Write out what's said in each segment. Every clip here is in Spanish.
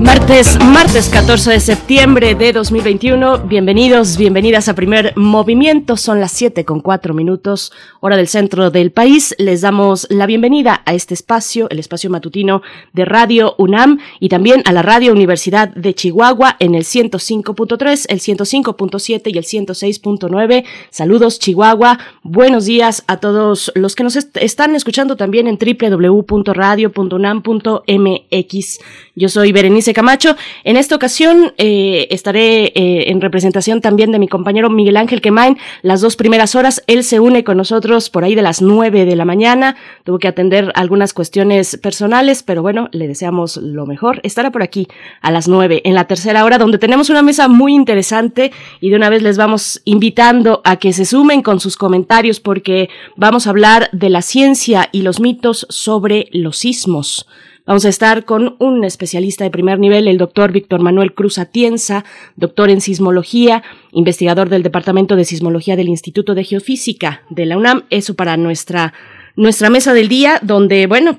Martes, martes 14 de septiembre de 2021. Bienvenidos, bienvenidas a Primer Movimiento. Son las 7 con 4 minutos, hora del centro del país. Les damos la bienvenida a este espacio, el espacio matutino de Radio UNAM y también a la Radio Universidad de Chihuahua en el 105.3, el 105.7 y el 106.9. Saludos, Chihuahua. Buenos días a todos los que nos están escuchando también en www.radio.unam.mx. Yo soy Berenice Camacho. En esta ocasión eh, estaré eh, en representación también de mi compañero Miguel Ángel Quemain las dos primeras horas. Él se une con nosotros por ahí de las nueve de la mañana. Tuvo que atender algunas cuestiones personales, pero bueno, le deseamos lo mejor. Estará por aquí a las nueve en la tercera hora, donde tenemos una mesa muy interesante y de una vez les vamos invitando a que se sumen con sus comentarios porque vamos a hablar de la ciencia y los mitos sobre los sismos. Vamos a estar con un especialista de primer nivel, el doctor Víctor Manuel Cruz Atienza, doctor en sismología, investigador del Departamento de Sismología del Instituto de Geofísica de la UNAM. Eso para nuestra, nuestra mesa del día, donde, bueno,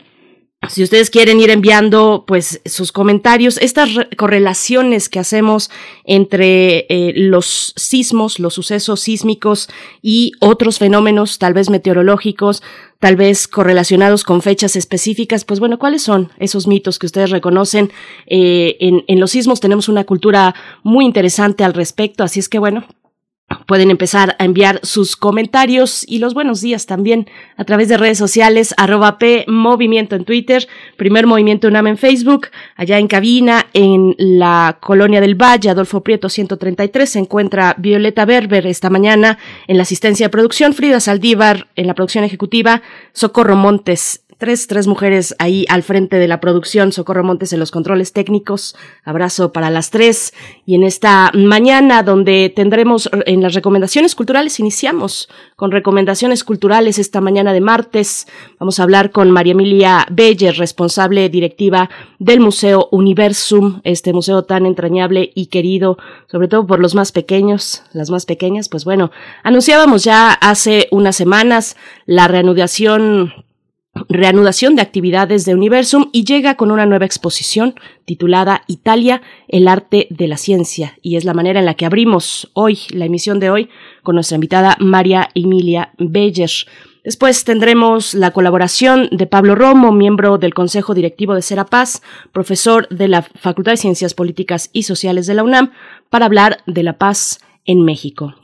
si ustedes quieren ir enviando pues sus comentarios, estas correlaciones que hacemos entre eh, los sismos, los sucesos sísmicos y otros fenómenos, tal vez meteorológicos, tal vez correlacionados con fechas específicas, pues bueno, ¿cuáles son esos mitos que ustedes reconocen? Eh, en, en los sismos tenemos una cultura muy interesante al respecto, así es que bueno, Pueden empezar a enviar sus comentarios y los buenos días también a través de redes sociales, arroba P Movimiento en Twitter, Primer Movimiento UNAM en Facebook, allá en cabina, en la Colonia del Valle, Adolfo Prieto 133, se encuentra Violeta Berber esta mañana en la asistencia de producción, Frida Saldívar en la producción ejecutiva, Socorro Montes Tres, tres mujeres ahí al frente de la producción, Socorro Montes en los controles técnicos. Abrazo para las tres. Y en esta mañana donde tendremos en las recomendaciones culturales, iniciamos con recomendaciones culturales esta mañana de martes. Vamos a hablar con María Emilia Beller, responsable directiva del Museo Universum, este museo tan entrañable y querido, sobre todo por los más pequeños, las más pequeñas. Pues bueno, anunciábamos ya hace unas semanas la reanudación reanudación de actividades de Universum y llega con una nueva exposición titulada Italia, el arte de la ciencia. Y es la manera en la que abrimos hoy, la emisión de hoy, con nuestra invitada María Emilia Beller. Después tendremos la colaboración de Pablo Romo, miembro del Consejo Directivo de Serapaz, profesor de la Facultad de Ciencias Políticas y Sociales de la UNAM, para hablar de la paz en México.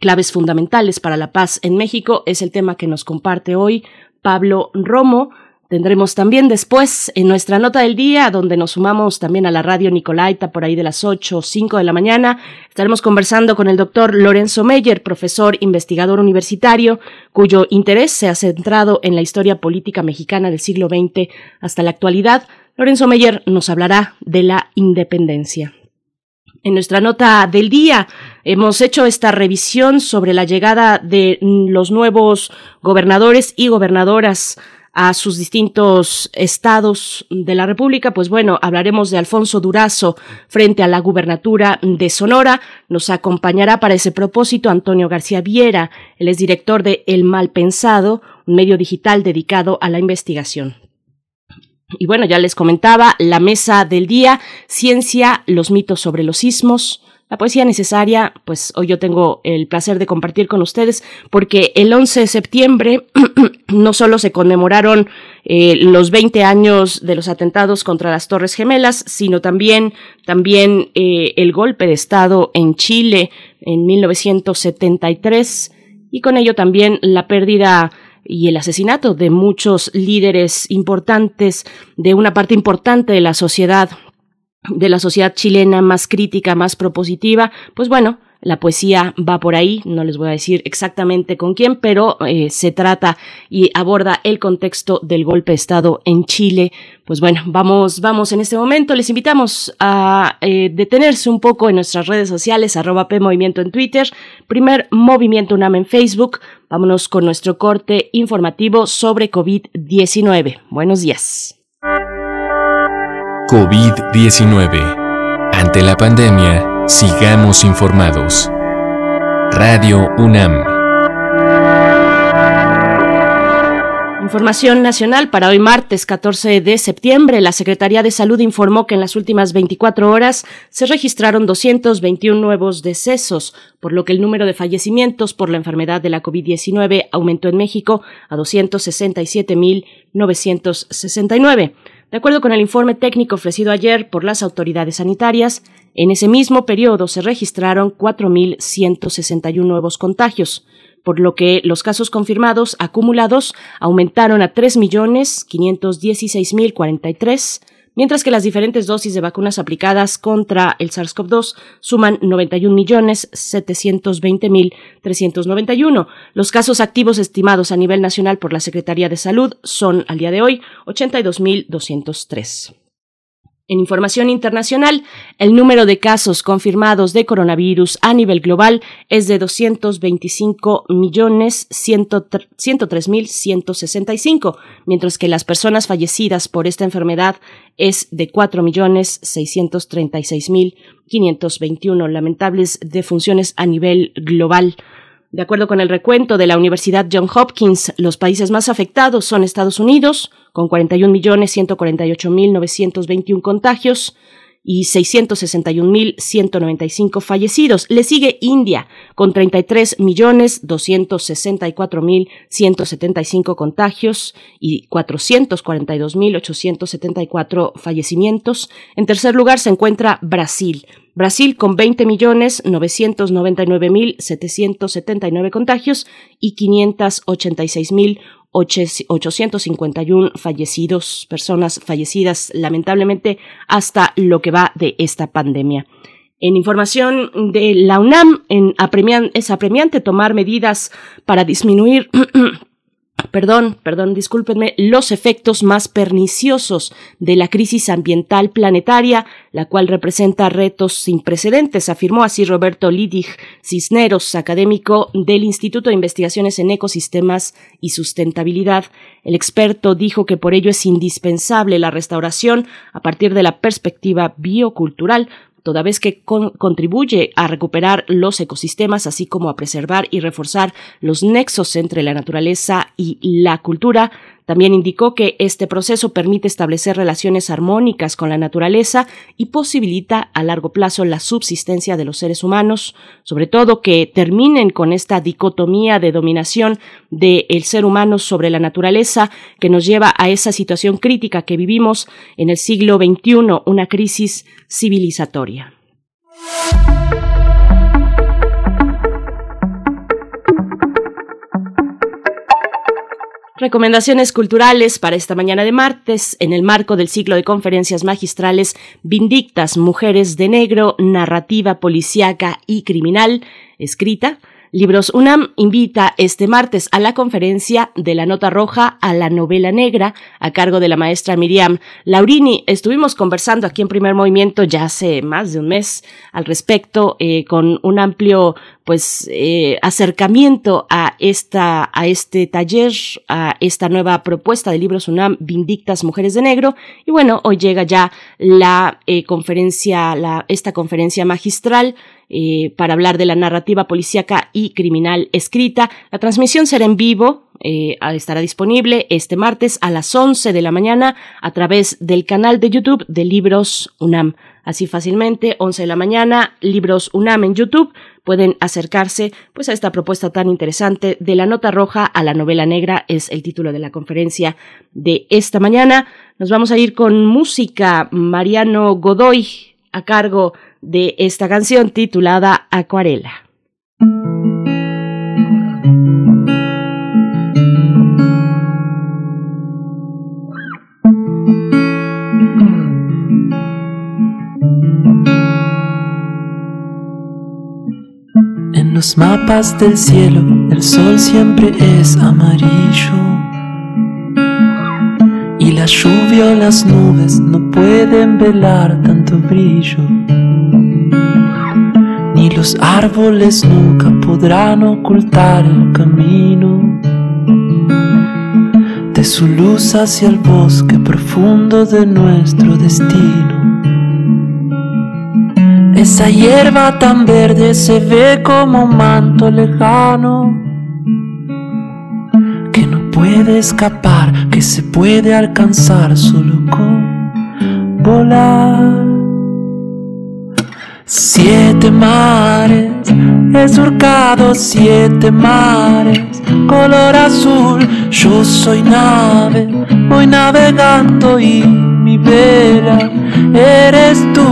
Claves fundamentales para la paz en México es el tema que nos comparte hoy Pablo Romo. Tendremos también después en nuestra nota del día, donde nos sumamos también a la radio Nicolaita por ahí de las 8 o 5 de la mañana, estaremos conversando con el doctor Lorenzo Meyer, profesor investigador universitario, cuyo interés se ha centrado en la historia política mexicana del siglo XX hasta la actualidad. Lorenzo Meyer nos hablará de la independencia. En nuestra nota del día hemos hecho esta revisión sobre la llegada de los nuevos gobernadores y gobernadoras a sus distintos estados de la República, pues bueno, hablaremos de Alfonso Durazo frente a la gubernatura de Sonora. Nos acompañará para ese propósito Antonio García Viera, él es director de El Mal Pensado, un medio digital dedicado a la investigación. Y bueno, ya les comentaba la mesa del día, ciencia, los mitos sobre los sismos, la poesía necesaria, pues hoy yo tengo el placer de compartir con ustedes porque el 11 de septiembre no solo se conmemoraron eh, los 20 años de los atentados contra las Torres Gemelas, sino también, también eh, el golpe de Estado en Chile en 1973 y con ello también la pérdida y el asesinato de muchos líderes importantes de una parte importante de la sociedad de la sociedad chilena más crítica, más propositiva, pues bueno, La poesía va por ahí, no les voy a decir exactamente con quién, pero eh, se trata y aborda el contexto del golpe de Estado en Chile. Pues bueno, vamos, vamos en este momento. Les invitamos a eh, detenerse un poco en nuestras redes sociales, arroba P Movimiento en Twitter, primer Movimiento UNAM en Facebook. Vámonos con nuestro corte informativo sobre COVID-19. Buenos días. COVID-19. Ante la pandemia, sigamos informados. Radio UNAM. Información nacional para hoy martes 14 de septiembre. La Secretaría de Salud informó que en las últimas 24 horas se registraron 221 nuevos decesos, por lo que el número de fallecimientos por la enfermedad de la COVID-19 aumentó en México a 267.969. De acuerdo con el informe técnico ofrecido ayer por las autoridades sanitarias, en ese mismo periodo se registraron 4.161 nuevos contagios, por lo que los casos confirmados acumulados aumentaron a 3.516.043 mientras que las diferentes dosis de vacunas aplicadas contra el SARS-CoV-2 suman 91.720.391. Los casos activos estimados a nivel nacional por la Secretaría de Salud son, al día de hoy, 82.203. En información internacional, el número de casos confirmados de coronavirus a nivel global es de 225.103.165, mientras que las personas fallecidas por esta enfermedad es de 4.636.521 lamentables defunciones a nivel global. De acuerdo con el recuento de la Universidad John Hopkins, los países más afectados son Estados Unidos, con 41.148.921 contagios, y 661.195 fallecidos. Le sigue India con 33.264.175 contagios y 442.874 fallecimientos. En tercer lugar se encuentra Brasil. Brasil con 20.999.779 contagios y 586.000 851 fallecidos, personas fallecidas lamentablemente hasta lo que va de esta pandemia. En información de la UNAM, es apremiante tomar medidas para disminuir perdón, perdón, discúlpenme, los efectos más perniciosos de la crisis ambiental planetaria, la cual representa retos sin precedentes, afirmó así Roberto Lidig Cisneros, académico del Instituto de Investigaciones en Ecosistemas y Sustentabilidad. El experto dijo que por ello es indispensable la restauración a partir de la perspectiva biocultural toda vez que contribuye a recuperar los ecosistemas, así como a preservar y reforzar los nexos entre la naturaleza y la cultura, también indicó que este proceso permite establecer relaciones armónicas con la naturaleza y posibilita a largo plazo la subsistencia de los seres humanos, sobre todo que terminen con esta dicotomía de dominación del ser humano sobre la naturaleza que nos lleva a esa situación crítica que vivimos en el siglo XXI, una crisis civilizatoria. Recomendaciones culturales para esta mañana de martes en el marco del ciclo de conferencias magistrales Vindictas, Mujeres de Negro, Narrativa Policiaca y Criminal, escrita Libros UNAM invita este martes a la conferencia de la Nota Roja a la novela negra a cargo de la maestra Miriam Laurini. Estuvimos conversando aquí en Primer Movimiento ya hace más de un mes al respecto eh, con un amplio pues eh, acercamiento a esta a este taller a esta nueva propuesta de libros UNAM Vindictas Mujeres de Negro y bueno hoy llega ya la eh, conferencia la esta conferencia magistral eh, para hablar de la narrativa policíaca y criminal escrita. La transmisión será en vivo, eh, estará disponible este martes a las 11 de la mañana a través del canal de YouTube de Libros UNAM. Así fácilmente, 11 de la mañana, Libros UNAM en YouTube. Pueden acercarse pues a esta propuesta tan interesante de la nota roja a la novela negra es el título de la conferencia de esta mañana. Nos vamos a ir con música Mariano Godoy a cargo de esta canción titulada Acuarela. Los mapas del cielo el sol siempre es amarillo. Y la lluvia o las nubes no pueden velar tanto brillo. Ni los árboles nunca podrán ocultar el camino de su luz hacia el bosque profundo de nuestro destino. Esa hierba tan verde se ve como un manto lejano que no puede escapar, que se puede alcanzar solo con volar. Siete mares, he surcado siete mares, color azul, yo soy nave, voy navegando y mi vela eres tú,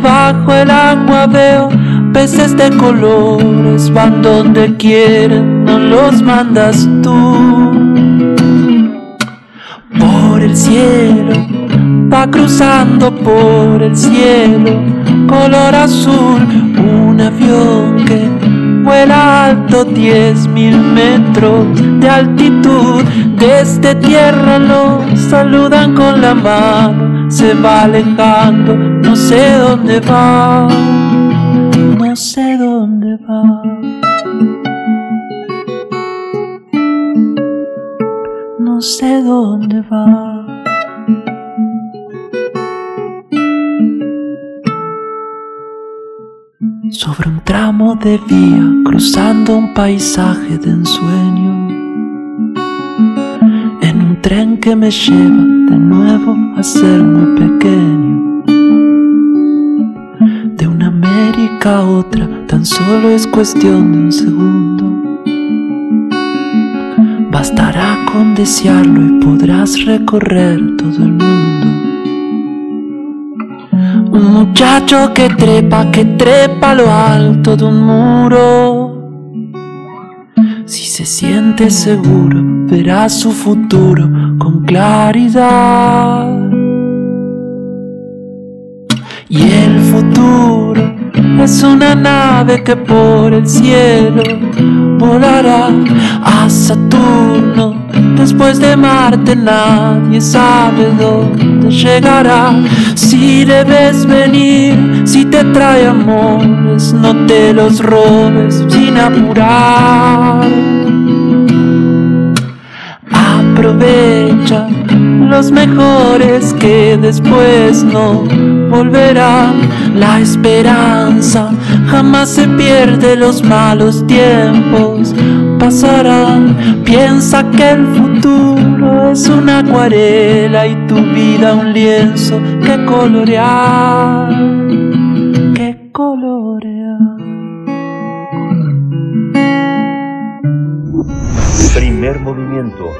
bajo el agua veo peces de colores, van donde quieren, no los mandas tú. Por el cielo, va cruzando por el cielo, color azul, un avión que vuela alto diez mil metros de altitud. Desde tierra lo saludan con la mano, se va alejando, no sé dónde va, no sé dónde va. No sé dónde va. Sobre un tramo de vía, cruzando un paisaje de ensueño, en un tren que me lleva de nuevo a ser muy pequeño. De una América a otra, tan solo es cuestión de un segundo. Bastará con desearlo y podrás recorrer todo el mundo. Muchacho que trepa, que trepa lo alto de un muro. Si se siente seguro, verá su futuro con claridad. Y el futuro es una nave que por el cielo volará a Saturno. Después de Marte nadie sabe dónde llegará. Si debes venir, si te trae amores, no te los robes sin apurar. Aprovecha los mejores que después no volverán. La esperanza jamás se pierde, los malos tiempos pasarán. Piensa que el futuro es una acuarela y tu vida un lienzo que colorear, que colorear. Primer movimiento.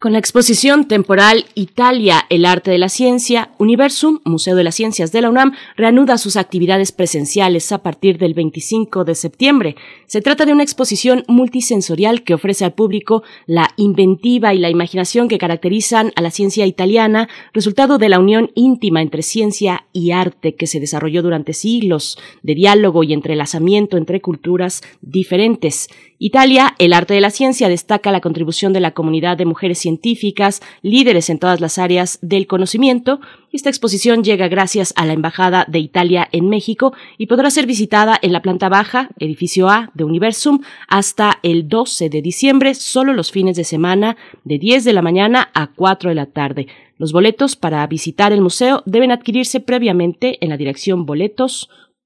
Con la exposición temporal Italia, el arte de la ciencia, Universum, Museo de las Ciencias de la UNAM, reanuda sus actividades presenciales a partir del 25 de septiembre. Se trata de una exposición multisensorial que ofrece al público la inventiva y la imaginación que caracterizan a la ciencia italiana, resultado de la unión íntima entre ciencia y arte que se desarrolló durante siglos de diálogo y entrelazamiento entre culturas diferentes. Italia, el arte de la ciencia, destaca la contribución de la comunidad de mujeres científicas, líderes en todas las áreas del conocimiento. Esta exposición llega gracias a la Embajada de Italia en México y podrá ser visitada en la planta baja, edificio A de Universum, hasta el 12 de diciembre, solo los fines de semana, de 10 de la mañana a 4 de la tarde. Los boletos para visitar el museo deben adquirirse previamente en la dirección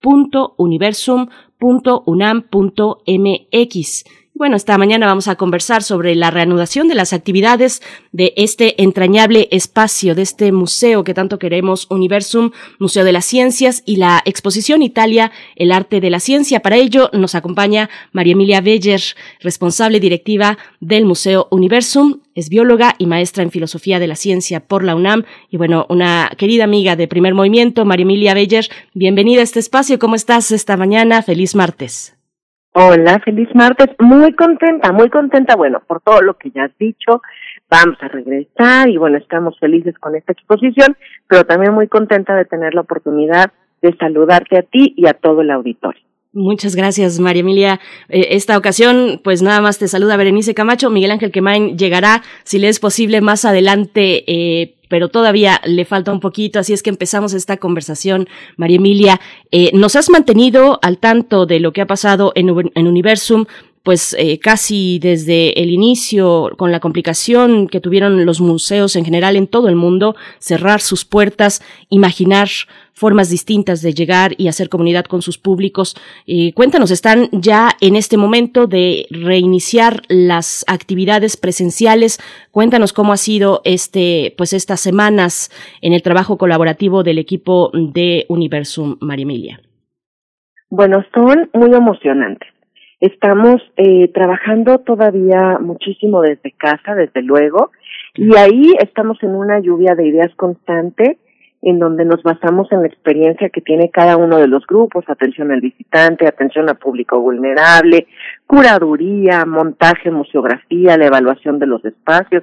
boletos.universum.unam.mx Bueno, esta mañana vamos a conversar sobre la reanudación de las actividades de este entrañable espacio, de este museo que tanto queremos, Universum, Museo de las Ciencias y la exposición Italia, el arte de la ciencia. Para ello nos acompaña María Emilia Beller, responsable directiva del Museo Universum. Es bióloga y maestra en filosofía de la ciencia por la UNAM. Y bueno, una querida amiga de primer movimiento, María Emilia Beller, bienvenida a este espacio. ¿Cómo estás esta mañana? Feliz martes. Hola, feliz martes. Muy contenta, muy contenta, bueno, por todo lo que ya has dicho. Vamos a regresar y bueno, estamos felices con esta exposición, pero también muy contenta de tener la oportunidad de saludarte a ti y a todo el auditorio. Muchas gracias, María Emilia. Eh, esta ocasión, pues nada más te saluda Berenice Camacho. Miguel Ángel Quemain llegará, si le es posible, más adelante, eh, pero todavía le falta un poquito, así es que empezamos esta conversación. María Emilia, eh, nos has mantenido al tanto de lo que ha pasado en, en Universum, pues eh, casi desde el inicio, con la complicación que tuvieron los museos en general en todo el mundo, cerrar sus puertas, imaginar formas distintas de llegar y hacer comunidad con sus públicos. Eh, cuéntanos, ¿están ya en este momento de reiniciar las actividades presenciales? Cuéntanos cómo ha sido este, pues estas semanas en el trabajo colaborativo del equipo de Universum, María Emilia. Bueno, son muy emocionantes Estamos eh, trabajando todavía muchísimo desde casa, desde luego, y ahí estamos en una lluvia de ideas constante en donde nos basamos en la experiencia que tiene cada uno de los grupos, atención al visitante, atención al público vulnerable, curaduría, montaje, museografía, la evaluación de los espacios.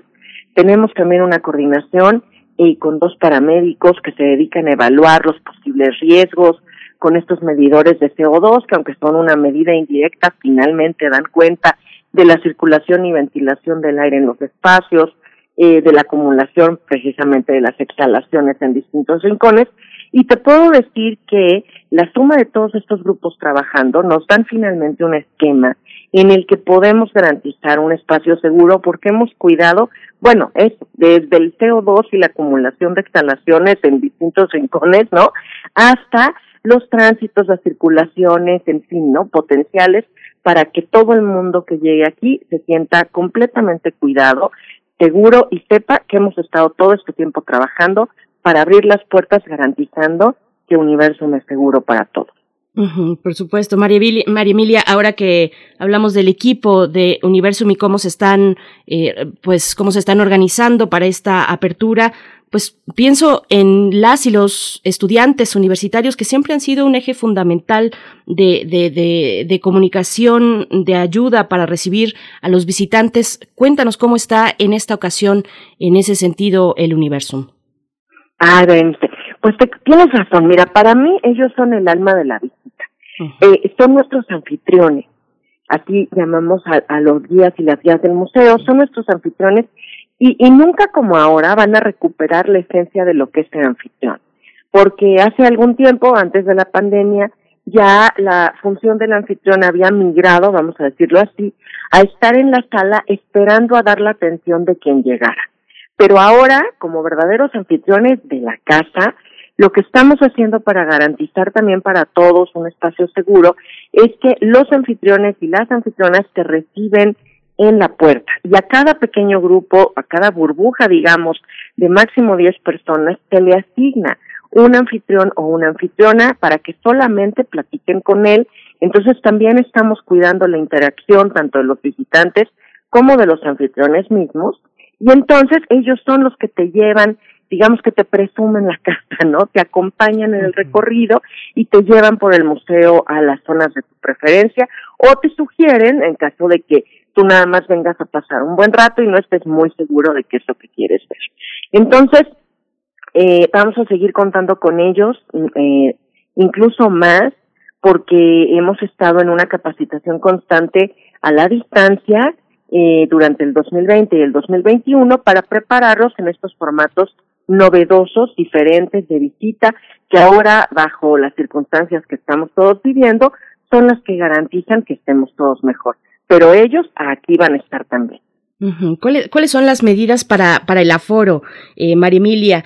Tenemos también una coordinación eh, con dos paramédicos que se dedican a evaluar los posibles riesgos, con estos medidores de CO2, que aunque son una medida indirecta, finalmente dan cuenta de la circulación y ventilación del aire en los espacios, eh, de la acumulación precisamente de las exhalaciones en distintos rincones. Y te puedo decir que la suma de todos estos grupos trabajando nos dan finalmente un esquema en el que podemos garantizar un espacio seguro porque hemos cuidado, bueno, es desde el CO2 y la acumulación de exhalaciones en distintos rincones, ¿no? Hasta los tránsitos, las circulaciones, en fin, ¿no? Potenciales para que todo el mundo que llegue aquí se sienta completamente cuidado, seguro y sepa que hemos estado todo este tiempo trabajando para abrir las puertas garantizando que Universum es seguro para todos. por supuesto, María, Emilia, ahora que hablamos del equipo de Universum y cómo se están, eh, pues, cómo se están organizando para esta apertura, pues pienso en las y los estudiantes universitarios que siempre han sido un eje fundamental de, de, de, comunicación, de ayuda para recibir a los visitantes. Cuéntanos cómo está en esta ocasión, en ese sentido, el universo. Ah, pues tienes razón. Mira, para mí ellos son el alma de la visita. eh, son nuestros anfitriones. Aquí llamamos a, a los guías y las guías del museo. Son nuestros anfitriones y, y nunca como ahora van a recuperar la esencia de lo que es el anfitrión, porque hace algún tiempo, antes de la pandemia, ya la función del anfitrión había migrado, vamos a decirlo así, a estar en la sala esperando a dar la atención de quien llegara. Pero ahora, como verdaderos anfitriones de la casa, lo que estamos haciendo para garantizar también para todos un espacio seguro es que los anfitriones y las anfitrionas te reciben en la puerta. Y a cada pequeño grupo, a cada burbuja, digamos, de máximo 10 personas, se le asigna un anfitrión o una anfitriona para que solamente platiquen con él. Entonces también estamos cuidando la interacción tanto de los visitantes como de los anfitriones mismos. Y entonces ellos son los que te llevan, digamos que te presumen la casa, ¿no? Te acompañan en el recorrido y te llevan por el museo a las zonas de tu preferencia o te sugieren, en caso de que tú nada más vengas a pasar un buen rato y no estés muy seguro de qué es lo que quieres ver. Entonces, eh, vamos a seguir contando con ellos, eh, incluso más, porque hemos estado en una capacitación constante a la distancia eh, durante el 2020 y el 2021 para prepararlos en estos formatos novedosos, diferentes de visita, que ahora, bajo las circunstancias que estamos todos viviendo, son las que garantizan que estemos todos mejor pero ellos aquí van a estar también. ¿Cuáles, son las medidas para, para el aforo, eh, María Emilia?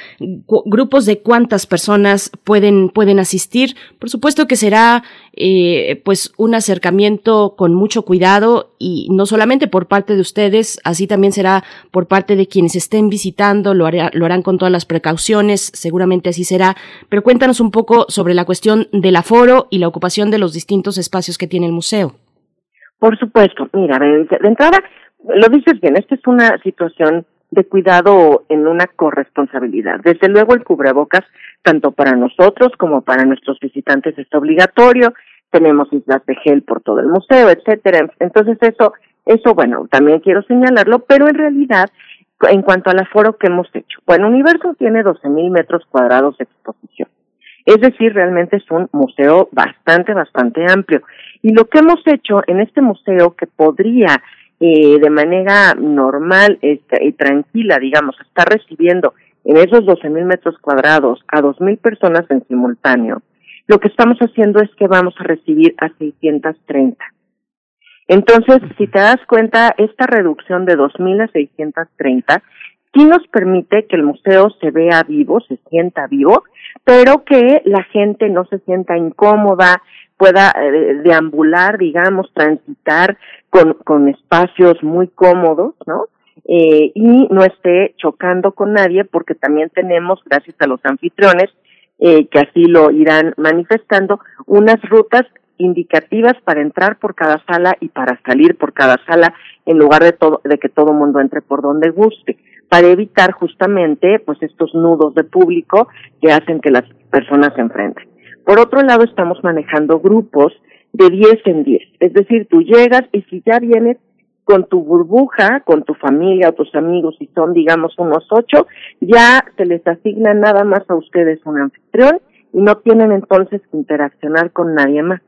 ¿Grupos de cuántas personas pueden, pueden asistir? Por supuesto que será eh, pues un acercamiento con mucho cuidado y no solamente por parte de ustedes, así también será por parte de quienes estén visitando, lo, lo harán con todas las precauciones, seguramente así será. Pero cuéntanos un poco sobre la cuestión del aforo y la ocupación de los distintos espacios que tiene el museo. Por supuesto, mira, de entrada lo dices bien, esta es una situación de cuidado en una corresponsabilidad. Desde luego el cubrebocas, tanto para nosotros como para nuestros visitantes, es obligatorio. Tenemos islas de gel por todo el museo, etcétera. Entonces eso, eso bueno, también quiero señalarlo, pero en realidad, en cuanto al aforo que hemos hecho, bueno, Universo tiene 12 mil metros cuadrados de exposición. Es decir, realmente es un museo bastante, bastante amplio. Y lo que hemos hecho en este museo que podría eh, de manera normal este, y tranquila, digamos, está recibiendo en esos 12 mil metros cuadrados a dos mil personas en simultáneo, lo que estamos haciendo es que vamos a recibir a 630. Entonces, si te das cuenta, esta reducción de 2.000 a 630 sí nos permite que el museo se vea vivo, se sienta vivo, pero que la gente no se sienta incómoda, pueda eh, deambular, digamos, transitar con, espacios muy cómodos, ¿no? Eh, y no esté chocando con nadie porque también tenemos, gracias a los anfitriones, eh, que así lo irán manifestando, unas rutas indicativas para entrar por cada sala y para salir por cada sala en lugar de todo de que todo mundo entre por donde guste para evitar justamente pues estos nudos de público que hacen que las personas se enfrenten. Por otro lado, estamos manejando grupos de 10 en 10. Es decir, tú llegas y si ya vienes con tu burbuja, con tu familia o tus amigos, si son, digamos, unos ocho, ya se les asigna nada más a ustedes un anfitrión y no tienen entonces que interaccionar con nadie más.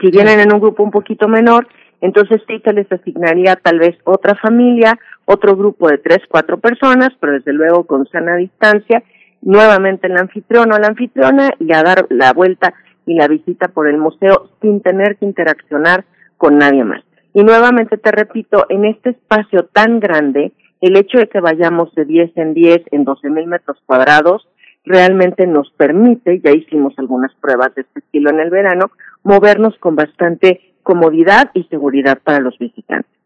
Si vienen en un grupo un poquito menor, entonces sí se les asignaría tal vez otra familia, otro grupo de tres, cuatro personas, pero desde luego con sana distancia, nuevamente el anfitrión o la anfitriona y a dar la vuelta y la visita por el museo sin tener que interaccionar con nadie más. Y nuevamente te repito, en este espacio tan grande, el hecho de que vayamos de 10 en 10 en 12 mil metros cuadrados realmente nos permite, ya hicimos algunas pruebas de este estilo en el verano, movernos con bastante comodidad y seguridad para los visitantes.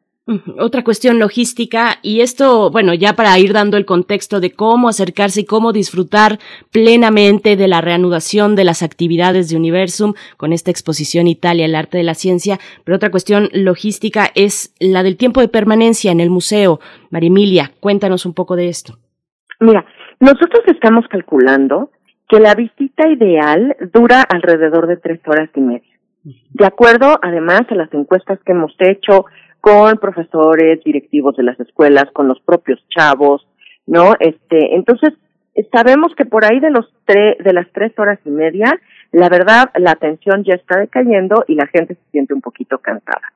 Otra cuestión logística y esto, bueno, ya para ir dando el contexto de cómo acercarse y cómo disfrutar plenamente de la reanudación de las actividades de Universum con esta exposición Italia, el arte de la ciencia, pero otra cuestión logística es la del tiempo de permanencia en el museo. María Emilia, cuéntanos un poco de esto. Mira, nosotros estamos calculando que la visita ideal dura alrededor de tres horas y media. De acuerdo, además, a las encuestas que hemos hecho, con profesores, directivos de las escuelas, con los propios chavos, ¿no? Este, entonces, sabemos que por ahí de los tres, de las tres horas y media, la verdad, la atención ya está decayendo y la gente se siente un poquito cansada.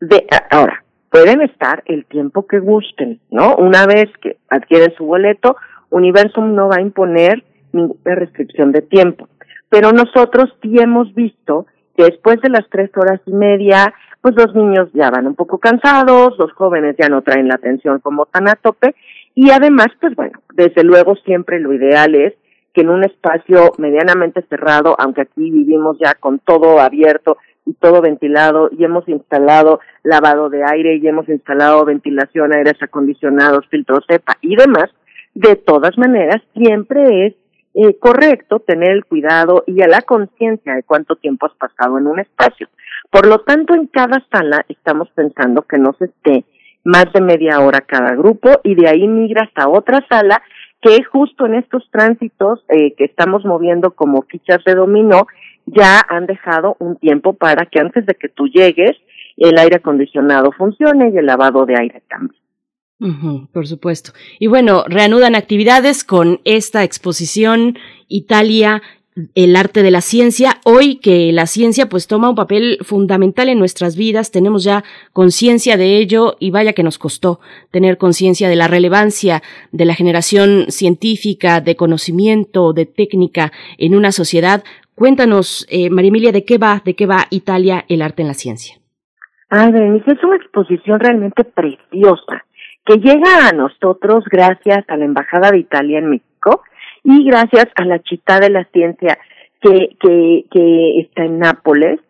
De, ahora, pueden estar el tiempo que gusten, ¿no? Una vez que adquieren su boleto, Universum no va a imponer ninguna restricción de tiempo. Pero nosotros sí hemos visto después de las tres horas y media, pues los niños ya van un poco cansados, los jóvenes ya no traen la atención como tan a tope. Y además, pues bueno, desde luego siempre lo ideal es que en un espacio medianamente cerrado, aunque aquí vivimos ya con todo abierto y todo ventilado y hemos instalado lavado de aire y hemos instalado ventilación, aires acondicionados, filtros cepa y demás, de todas maneras siempre es eh, correcto tener el cuidado y a la conciencia de cuánto tiempo has pasado en un espacio. Por lo tanto, en cada sala estamos pensando que no se esté más de media hora cada grupo y de ahí migra hasta otra sala que justo en estos tránsitos eh, que estamos moviendo como fichas de dominó ya han dejado un tiempo para que antes de que tú llegues el aire acondicionado funcione y el lavado de aire también. Por supuesto. Y bueno, reanudan actividades con esta exposición Italia el arte de la ciencia. Hoy que la ciencia pues toma un papel fundamental en nuestras vidas, tenemos ya conciencia de ello y vaya que nos costó tener conciencia de la relevancia de la generación científica, de conocimiento, de técnica en una sociedad. Cuéntanos, eh, María Emilia, de qué va, de qué va Italia, el arte en la ciencia. Berenice, es una exposición realmente preciosa que llega a nosotros gracias a la Embajada de Italia en México y gracias a la Chita de la Ciencia que, que, está en Nápoles,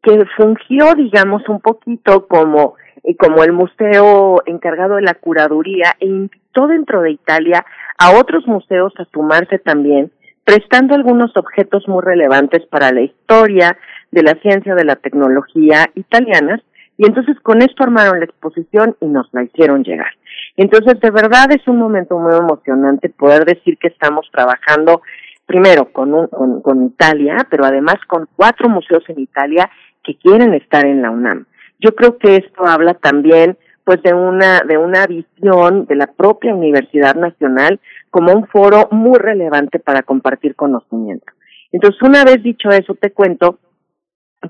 que fungió, digamos, un poquito como, eh, como el museo encargado de la curaduría e invitó dentro de Italia a otros museos a sumarse también, prestando algunos objetos muy relevantes para la historia de la ciencia de la tecnología italianas, y entonces con esto armaron la exposición y nos la hicieron llegar. Entonces, de verdad es un momento muy emocionante poder decir que estamos trabajando primero con, un, con, con Italia, pero además con cuatro museos en Italia que quieren estar en la UNAM. Yo creo que esto habla también pues de una de una visión de la propia Universidad Nacional como un foro muy relevante para compartir conocimiento. Entonces, una vez dicho eso, te cuento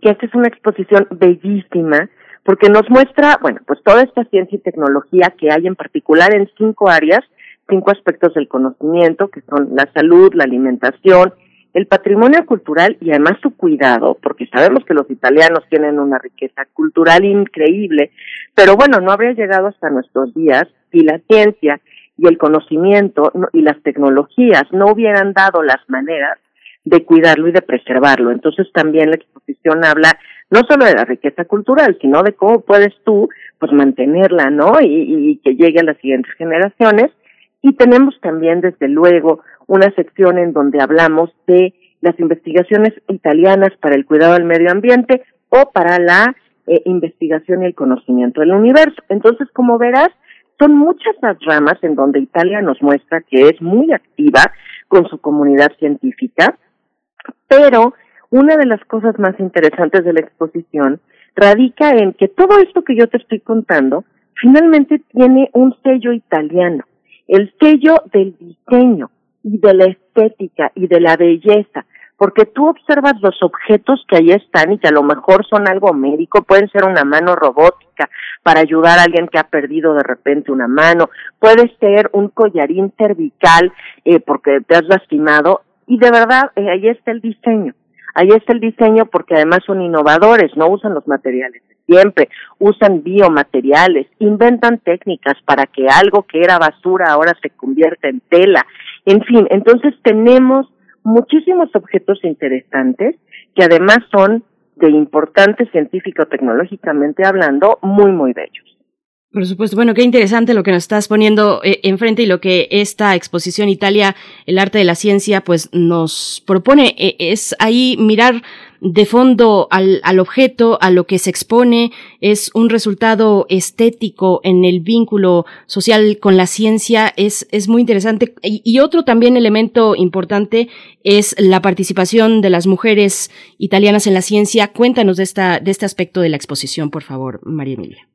que esta es una exposición bellísima porque nos muestra, bueno, pues toda esta ciencia y tecnología que hay en particular en cinco áreas, cinco aspectos del conocimiento, que son la salud, la alimentación, el patrimonio cultural y además su cuidado, porque sabemos que los italianos tienen una riqueza cultural increíble, pero bueno, no habría llegado hasta nuestros días si la ciencia y el conocimiento y las tecnologías no hubieran dado las maneras de cuidarlo y de preservarlo. Entonces también la exposición habla no solo de la riqueza cultural, sino de cómo puedes tú pues mantenerla, ¿no? Y, que llegue a las siguientes generaciones. Y tenemos también, desde luego, una sección en donde hablamos de las investigaciones italianas para el cuidado del medio ambiente o para la eh, investigación y el conocimiento del universo. Entonces, como verás, son muchas las ramas en donde Italia nos muestra que es muy activa con su comunidad científica, pero una de las cosas más interesantes de la exposición radica en que todo esto que yo te estoy contando finalmente tiene un sello italiano, el sello del diseño y de la estética y de la belleza, porque tú observas los objetos que ahí están y que a lo mejor son algo médico, pueden ser una mano robótica para ayudar a alguien que ha perdido de repente una mano, puede ser un collarín cervical eh, porque te has lastimado y de verdad eh, ahí está el diseño. Ahí está el diseño porque además son innovadores, no usan los materiales de siempre, usan biomateriales, inventan técnicas para que algo que era basura ahora se convierta en tela. En fin, entonces tenemos muchísimos objetos interesantes que además son de importante científico-tecnológicamente hablando, muy, muy bellos. Por supuesto, bueno, qué interesante lo que nos estás poniendo eh, enfrente y lo que esta exposición Italia, el arte de la ciencia, pues nos propone. Eh, es ahí mirar de fondo al, al, objeto, a lo que se expone, es un resultado estético en el vínculo social con la ciencia, es, es muy interesante. Y, y otro también elemento importante es la participación de las mujeres italianas en la ciencia. Cuéntanos de, esta, de este aspecto de la exposición, por favor, María Emilia.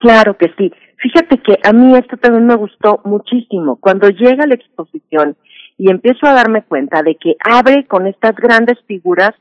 Claro que sí. Fíjate que a mí esto también me gustó muchísimo. Cuando llega la exposición y empiezo a darme cuenta de que abre con estas grandes figuras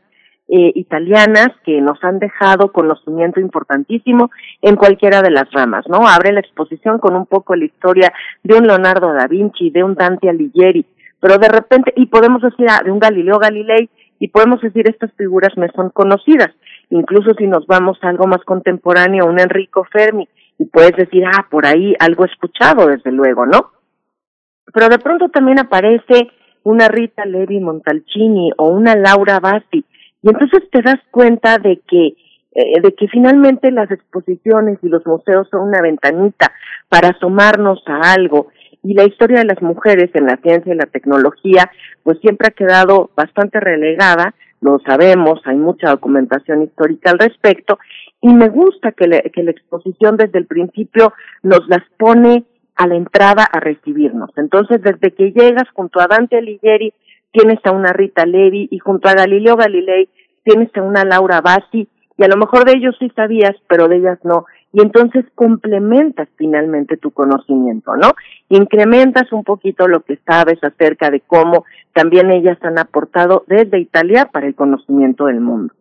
eh, italianas que nos han dejado conocimiento importantísimo en cualquiera de las ramas, ¿no? Abre la exposición con un poco la historia de un Leonardo da Vinci, de un Dante Alighieri, pero de repente, y podemos decir ah, de un Galileo Galilei, y podemos decir estas figuras me son conocidas, incluso si nos vamos a algo más contemporáneo, un Enrico Fermi, y puedes decir, ah, por ahí algo escuchado, desde luego, ¿no? Pero de pronto también aparece una Rita Levi Montalcini o una Laura Bassi, y entonces te das cuenta de que eh, de que finalmente las exposiciones y los museos son una ventanita para asomarnos a algo y la historia de las mujeres en la ciencia y la tecnología pues siempre ha quedado bastante relegada, lo sabemos, hay mucha documentación histórica al respecto y me gusta que, la exposición desde el principio nos las pone a la entrada a recibirnos. Entonces, desde que llegas junto a Dante Alighieri, tienes a una Rita Levi y junto a Galileo Galilei tienes a una Laura Bassi y a lo mejor de ellos sí sabías, pero de ellas no. Y entonces complementas finalmente tu conocimiento, ¿no? Incrementas un poquito lo que sabes acerca de cómo también ellas han aportado desde Italia para el conocimiento del mundo.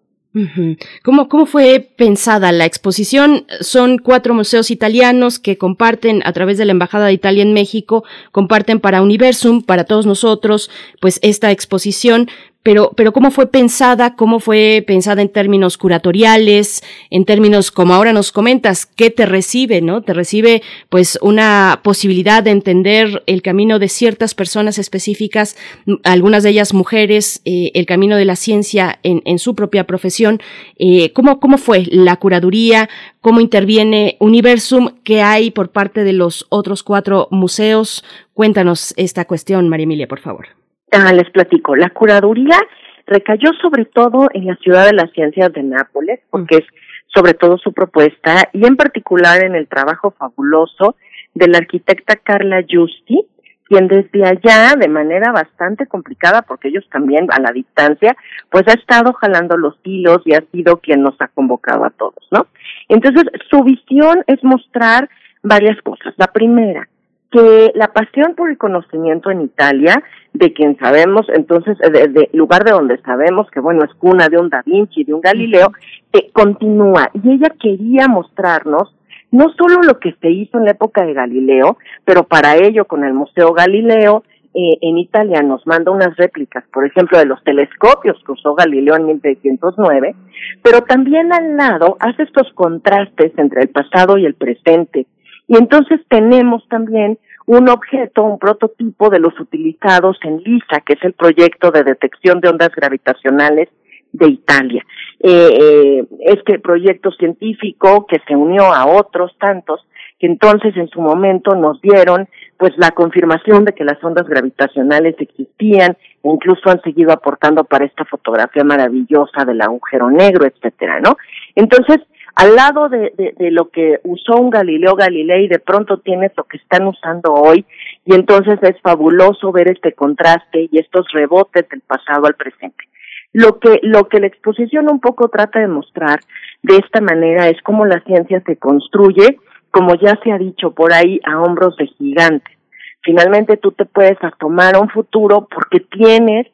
¿Cómo, ¿Cómo fue pensada la exposición? Son cuatro museos italianos que comparten a través de la Embajada de Italia en México, comparten para Universum, para todos nosotros, pues esta exposición, pero, pero ¿cómo fue pensada? ¿Cómo fue pensada en términos curatoriales? En términos, como ahora nos comentas, ¿qué te recibe, no? Te recibe, pues, una posibilidad de entender el camino de ciertas personas específicas, algunas de ellas mujeres, eh, el camino de la ciencia en, su propia profesión. Eh, ¿cómo, ¿Cómo fue la curaduría? ¿Cómo interviene Universum? ¿Qué hay por parte de los otros cuatro museos? Cuéntanos esta cuestión, María Emilia, por favor. Ah, les platico. La curaduría recayó sobre todo en la ciudad de las ciencias de Nápoles, porque es sobre todo su propuesta, y en particular en el trabajo fabuloso de la arquitecta Carla Giusti, quien desde allá, de manera bastante complicada, porque ellos también a la distancia, pues ha estado jalando los hilos y ha sido quien nos ha convocado a todos, ¿no? Entonces, su visión es mostrar varias cosas. La primera, que la pasión por el conocimiento en Italia, de quien sabemos, entonces, de, lugar de donde sabemos que, bueno, es cuna de un Da Vinci, de un Galileo, eh, continúa. Y ella quería mostrarnos no solo lo que se hizo en la época de Galileo, pero para ello con el Museo Galileo eh, en Italia nos manda unas réplicas, por ejemplo, de los telescopios que usó Galileo en 1609, pero también al lado hace estos contrastes entre el pasado y el presente. Y entonces tenemos también un objeto, un prototipo de los utilizados en LISA, que es el proyecto de detección de ondas gravitacionales de Italia. Eh, eh, este proyecto científico que se unió a otros tantos que entonces en su momento nos dieron pues la confirmación de que las ondas gravitacionales existían e incluso han seguido aportando para esta fotografía maravillosa del agujero negro, etcétera, ¿no? Entonces, al lado de, lo que usó un Galileo Galilei, de pronto tienes lo que están usando hoy, y entonces es fabuloso ver este contraste y estos rebotes del pasado al presente. Lo que, lo que la exposición un poco trata de mostrar de esta manera es cómo la ciencia se construye, como ya se ha dicho por ahí, a hombros de gigantes. Finalmente tú te puedes tomar a un futuro porque tienes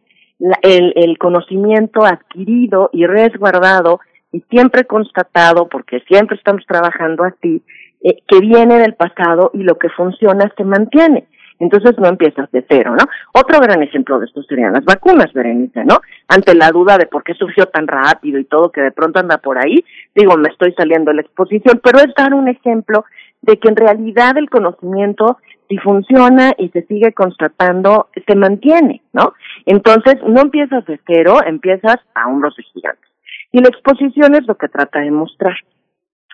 el, el conocimiento adquirido y resguardado y siempre constatado, porque siempre estamos trabajando así, eh, que viene del pasado y lo que funciona se mantiene. Entonces no empiezas de cero, ¿no? Otro gran ejemplo de esto serían las vacunas, Berenice, ¿no? Ante la duda de por qué surgió tan rápido y todo que de pronto anda por ahí, digo, me estoy saliendo de la exposición, pero es dar un ejemplo de que en realidad el conocimiento, si funciona y se sigue constatando, se mantiene, ¿no? Entonces no empiezas de cero, empiezas a hombros de gigantes. Y la exposición es lo que trata de mostrar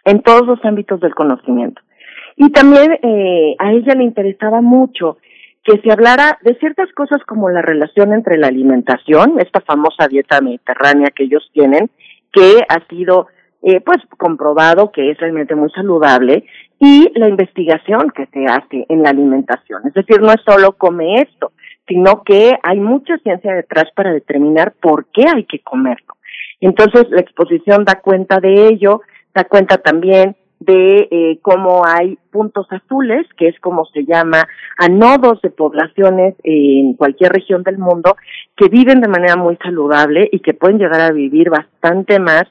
en todos los ámbitos del conocimiento. Y también eh, a ella le interesaba mucho que se hablara de ciertas cosas como la relación entre la alimentación, esta famosa dieta mediterránea que ellos tienen, que ha sido eh, pues comprobado que es realmente muy saludable, y la investigación que se hace en la alimentación. Es decir, no es solo come esto, sino que hay mucha ciencia detrás para determinar por qué hay que comerlo. Entonces, la exposición da cuenta de ello, da cuenta también de eh, cómo hay puntos azules, que es como se llama, a nodos de poblaciones en cualquier región del mundo que viven de manera muy saludable y que pueden llegar a vivir bastante más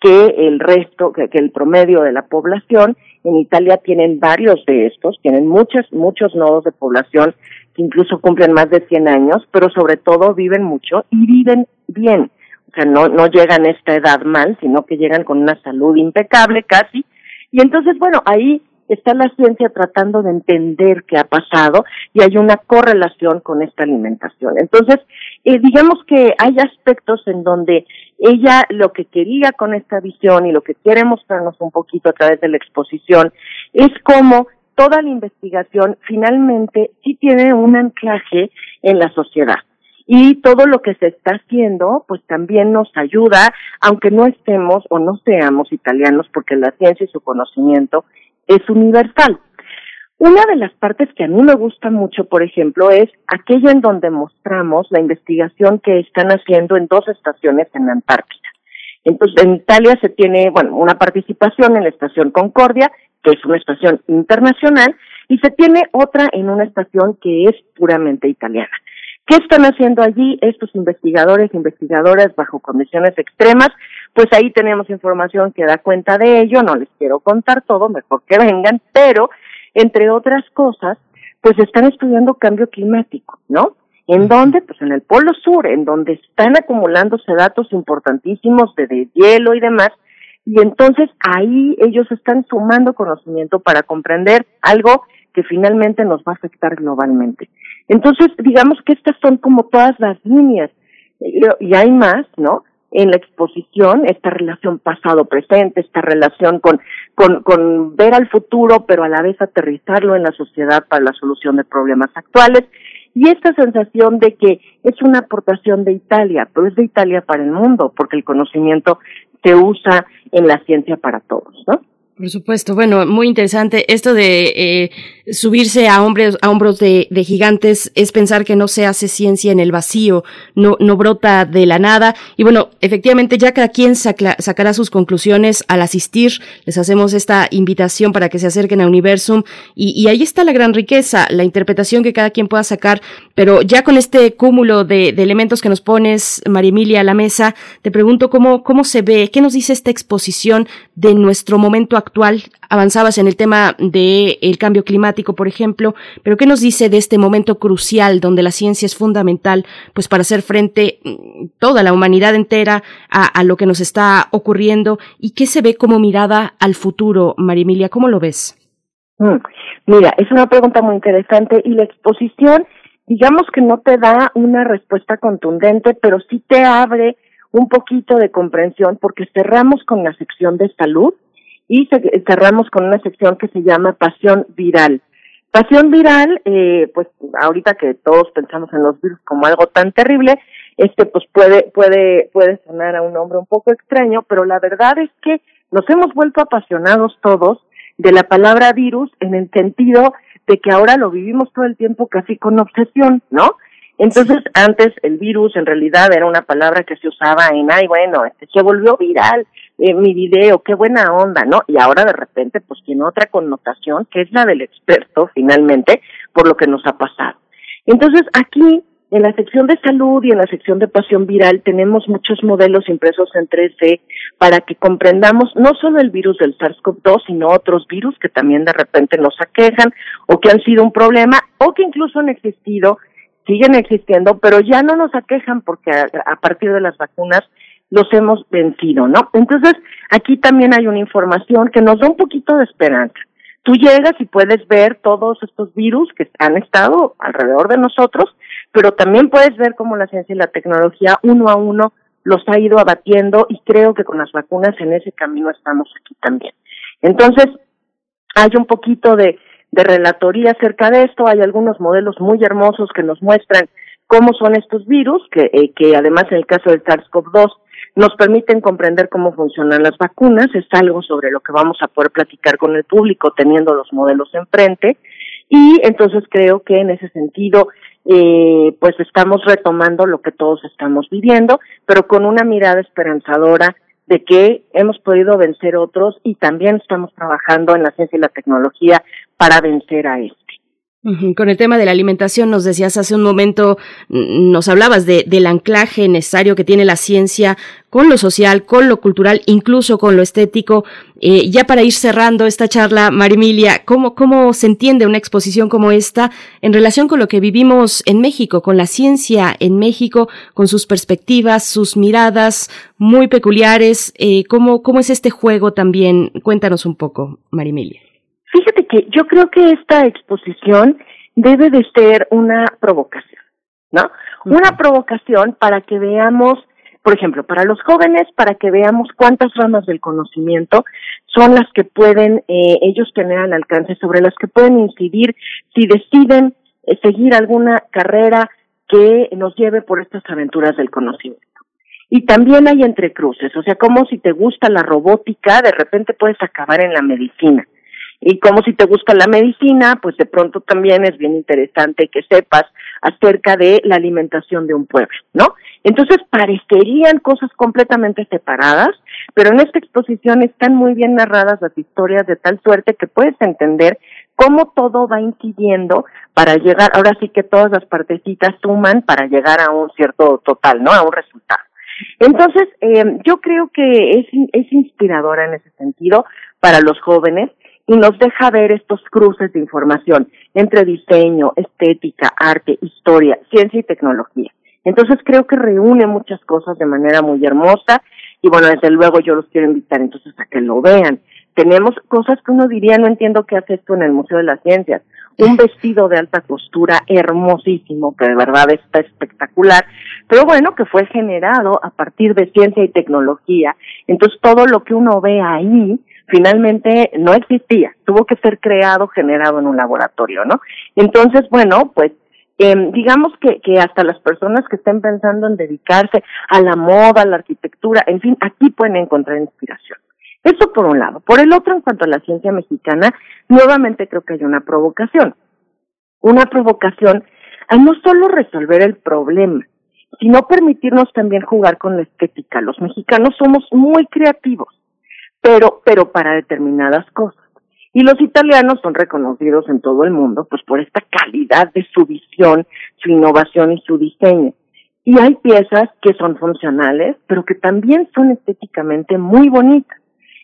que el resto, que, el promedio de la población. En Italia tienen varios de estos, tienen muchos, muchos nodos de población que incluso cumplen más de 100 años, pero sobre todo viven mucho y viven bien. Sea, no, no llegan a esta edad mal, sino que llegan con una salud impecable casi, y entonces, bueno, ahí está la ciencia tratando de entender qué ha pasado y hay una correlación con esta alimentación. Entonces, eh, digamos que hay aspectos en donde ella lo que quería con esta visión y lo que quiere mostrarnos un poquito a través de la exposición es cómo toda la investigación finalmente sí tiene un anclaje en la sociedad y todo lo que se está haciendo pues también nos ayuda, aunque no estemos o no seamos italianos, porque la ciencia y su conocimiento es universal. Una de las partes que a mí me gusta mucho, por ejemplo, es aquella en donde mostramos la investigación que están haciendo en dos estaciones en la Antártida. Entonces, en Italia se tiene, bueno, una participación en la estación Concordia, que es una estación internacional, y se tiene otra en una estación que es puramente italiana. ¿Qué están haciendo allí estos investigadores e investigadoras bajo condiciones extremas? Pues ahí tenemos información que da cuenta de ello, no les quiero contar todo, mejor que vengan, pero entre otras cosas, pues están estudiando cambio climático, ¿no? ¿En dónde? Pues en el Polo Sur, en donde están acumulándose datos importantísimos de, de hielo y demás, y entonces ahí ellos están sumando conocimiento para comprender algo que finalmente nos va a afectar globalmente. Entonces, digamos que estas son como todas las líneas, y hay más, ¿no? En la exposición, esta relación pasado-presente, esta relación con, con, con ver al futuro, pero a la vez aterrizarlo en la sociedad para la solución de problemas actuales, y esta sensación de que es una aportación de Italia, pero es de Italia para el mundo, porque el conocimiento se usa en la ciencia para todos, ¿no? Por supuesto, bueno, muy interesante. Esto de eh, subirse a hombres, a hombros de, de, gigantes es pensar que no se hace ciencia en el vacío, no, no brota de la nada. Y bueno, efectivamente, ya cada quien sacará sus conclusiones al asistir. Les hacemos esta invitación para que se acerquen a Universum. Y, y ahí está la gran riqueza, la interpretación que cada quien pueda sacar. Pero ya con este cúmulo de, de elementos que nos pones, María Emilia, a la mesa, te pregunto cómo, cómo se ve, qué nos dice esta exposición de nuestro momento actual actual. Avanzabas en el tema del el cambio climático, por ejemplo, pero ¿qué nos dice de este momento crucial donde la ciencia es fundamental pues para hacer frente mm, toda la humanidad entera a, a lo que nos está ocurriendo y qué se ve como mirada al futuro, María Emilia? ¿Cómo lo ves? Mm, mira, es una pregunta muy interesante y la exposición, digamos que no te da una respuesta contundente, pero sí te abre un poquito de comprensión porque cerramos con la sección de salud y cerramos con una sección que se llama Pasión Viral. Pasión viral, eh, pues ahorita que todos pensamos en los virus como algo tan terrible, este pues puede, puede, puede sonar a un nombre un poco extraño, pero la verdad es que nos hemos vuelto apasionados todos de la palabra virus en el sentido de que ahora lo vivimos todo el tiempo casi con obsesión, ¿no? Entonces, antes el virus en realidad era una palabra que se usaba en, ay, bueno, este, se volvió viral eh, mi video, qué buena onda, ¿no? Y ahora de repente, pues tiene otra connotación, que es la del experto, finalmente, por lo que nos ha pasado. Entonces, aquí, en la sección de salud y en la sección de pasión viral, tenemos muchos modelos impresos en 3D para que comprendamos no solo el virus del SARS-CoV-2, sino otros virus que también de repente nos aquejan o que han sido un problema o que incluso han existido siguen existiendo, pero ya no nos aquejan porque a, partir de las vacunas los hemos vencido, ¿no? Entonces, aquí también hay una información que nos da un poquito de esperanza. Tú llegas y puedes ver todos estos virus que han estado alrededor de nosotros, pero también puedes ver cómo la ciencia y la tecnología uno a uno los ha ido abatiendo y creo que con las vacunas en ese camino estamos aquí también. Entonces, hay un poquito de, de relatoría acerca de esto. Hay algunos modelos muy hermosos que nos muestran cómo son estos virus, que, eh, que además en el caso del SARS-CoV-2 nos permiten comprender cómo funcionan las vacunas. Es algo sobre lo que vamos a poder platicar con el público teniendo los modelos enfrente. Y entonces creo que en ese sentido, eh, pues estamos retomando lo que todos estamos viviendo, pero con una mirada esperanzadora de que hemos podido vencer otros y también estamos trabajando en la ciencia y la tecnología para vencer a este. Con el tema de la alimentación, nos decías hace un momento, nos hablabas de, del anclaje necesario que tiene la ciencia con lo social, con lo cultural, incluso con lo estético. Eh, ya para ir cerrando esta charla, Marimilia, ¿cómo, ¿cómo se entiende una exposición como esta en relación con lo que vivimos en México, con la ciencia en México, con sus perspectivas, sus miradas muy peculiares? Eh, ¿cómo, ¿Cómo es este juego también? Cuéntanos un poco, Marimilia. Fíjate que yo creo que esta exposición debe de ser una provocación, ¿no? Una provocación para que veamos, por ejemplo, para los jóvenes, para que veamos cuántas ramas del conocimiento son las que pueden eh, ellos tener al alcance, sobre las que pueden incidir si deciden eh, seguir alguna carrera que nos lleve por estas aventuras del conocimiento. Y también hay entrecruces, o sea, como si te gusta la robótica, de repente puedes acabar en la medicina y como si te gusta la medicina, pues de pronto también es bien interesante que sepas acerca de la alimentación de un pueblo, ¿no? Entonces parecerían cosas completamente separadas, pero en esta exposición están muy bien narradas las historias de tal suerte que puedes entender cómo todo va incidiendo para llegar, ahora sí que todas las partecitas suman para llegar a un cierto total, ¿no? A un resultado. Entonces, eh, yo creo que es, es inspiradora en ese sentido para los jóvenes y nos deja ver estos cruces de información entre diseño, estética, arte, historia, ciencia y tecnología. Entonces creo que reúne muchas cosas de manera muy hermosa y bueno, desde luego yo los quiero invitar entonces a que lo vean. Tenemos cosas que uno diría, no entiendo qué hace esto en el Museo de las Ciencias. Un vestido de alta costura hermosísimo, que de verdad está espectacular, pero bueno, que fue generado a partir de ciencia y tecnología. Entonces todo lo que uno ve ahí finalmente no existía, tuvo que ser creado, generado en un laboratorio, ¿no? Entonces, bueno, pues eh, digamos que, que hasta las personas que estén pensando en dedicarse a la moda, a la arquitectura, en fin, aquí pueden encontrar inspiración. Eso por un lado. Por el otro, en cuanto a la ciencia mexicana, nuevamente creo que hay una provocación. Una provocación a no solo resolver el problema, sino permitirnos también jugar con la estética. Los mexicanos somos muy creativos, pero, pero para determinadas cosas. Y los italianos son reconocidos en todo el mundo, pues por esta calidad de su visión, su innovación y su diseño. Y hay piezas que son funcionales, pero que también son estéticamente muy bonitas.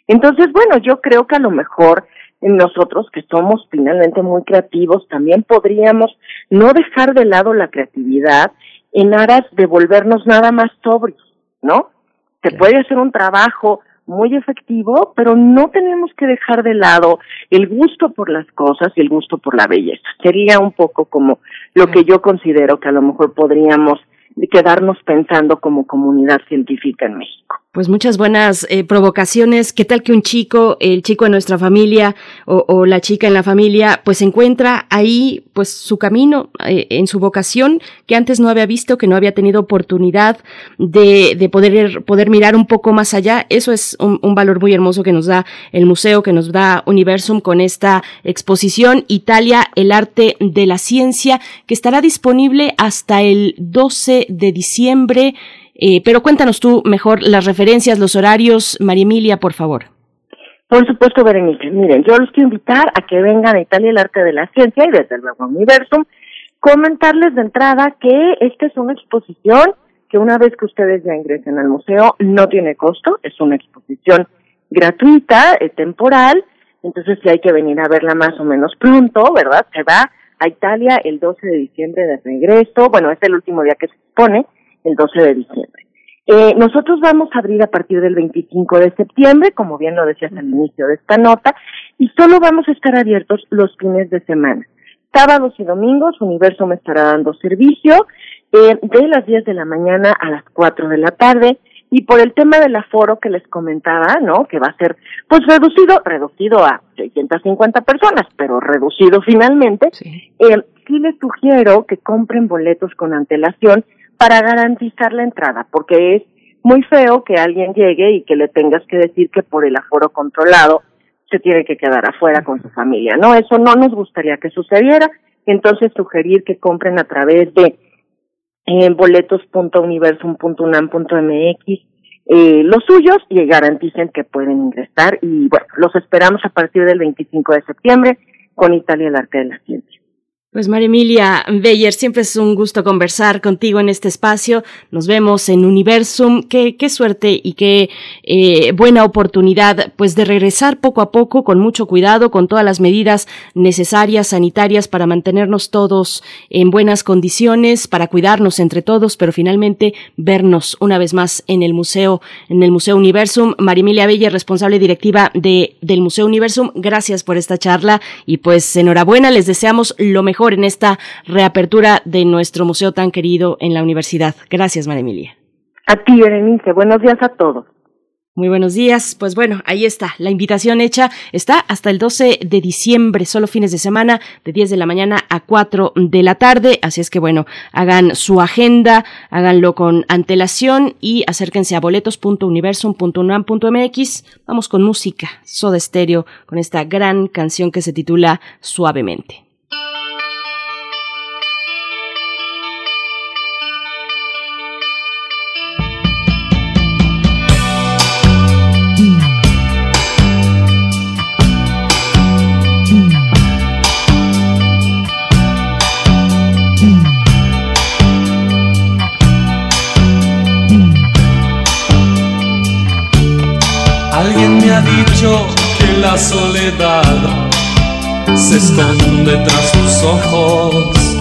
Entonces, bueno, yo creo que a lo mejor nosotros que somos finalmente muy creativos, también podríamos no dejar de lado la creatividad en aras de volvernos nada más sobrios, ¿no? Se puede hacer un trabajo muy efectivo, pero no tenemos que dejar de lado el gusto por las cosas y el gusto por la belleza. Sería un poco como lo que yo considero que a lo mejor podríamos quedarnos pensando como comunidad científica en México. Pues muchas buenas eh, provocaciones. ¿Qué tal que un chico, el chico de nuestra familia o, la chica en la familia, pues encuentra ahí pues su camino eh, en su vocación que antes no había visto, que no había tenido oportunidad de, de poder, poder mirar un poco más allá? Eso es un, un, valor muy hermoso que nos da el museo, que nos da Universum con esta exposición Italia, el arte de la ciencia, que estará disponible hasta el 12 de diciembre. Eh, pero cuéntanos tú mejor las referencias, los horarios. María Emilia, por favor. Por supuesto, Berenice. Miren, yo los quiero invitar a que vengan a Italia el arte de la ciencia y desde luego Universum. Comentarles de entrada que esta es una exposición que una vez que ustedes ya ingresen al museo no tiene costo, es una exposición gratuita, es temporal, entonces si hay que venir a verla más o menos pronto, ¿verdad? Se va a Italia el 12 de diciembre de regreso, bueno, es el último día que se expone, el 12 de diciembre. Eh, nosotros vamos a abrir a partir del 25 de septiembre, como bien lo decías al inicio de esta nota, y solo vamos a estar abiertos los fines de semana. Sábados y domingos, Universo me estará dando servicio eh, de las 10 de la mañana a las 4 de la tarde. Y por el tema del aforo que les comentaba, ¿no? Que va a ser, pues reducido, reducido a 650 personas, pero reducido finalmente, sí. Eh, sí les sugiero que compren boletos con antelación para garantizar la entrada, porque es muy feo que alguien llegue y que le tengas que decir que por el aforo controlado se tiene que quedar afuera con su familia. No, eso no nos gustaría que sucediera. Entonces, sugerir que compren a través de eh, boletos.universum.unam.mx eh, los suyos y garanticen que pueden ingresar. Y bueno, los esperamos a partir del 25 de septiembre con Italia el Arte de la Ciencia. Pues María Emilia Beyer, siempre es un gusto conversar contigo en este espacio. Nos vemos en Universum. Qué, qué suerte y qué eh, buena oportunidad, pues de regresar poco a poco, con mucho cuidado, con todas las medidas necesarias, sanitarias, para mantenernos todos en buenas condiciones, para cuidarnos entre todos, pero finalmente vernos una vez más en el museo, en el Museo Universum. María Emilia Beyer, responsable directiva de, del Museo Universum. Gracias por esta charla y pues enhorabuena. Les deseamos lo mejor en esta reapertura de nuestro museo tan querido en la universidad. Gracias, María Emilia. A ti, Berenice. Buenos días a todos. Muy buenos días. Pues bueno, ahí está, la invitación hecha. Está hasta el 12 de diciembre, solo fines de semana, de 10 de la mañana a 4 de la tarde. Así es que bueno, hagan su agenda, háganlo con antelación y acérquense a boletos.universum.unam.mx. Vamos con música, Soda Stereo, con esta gran canción que se titula Suavemente. Alguien me ha dicho que la soledad se esconde tras tus ojos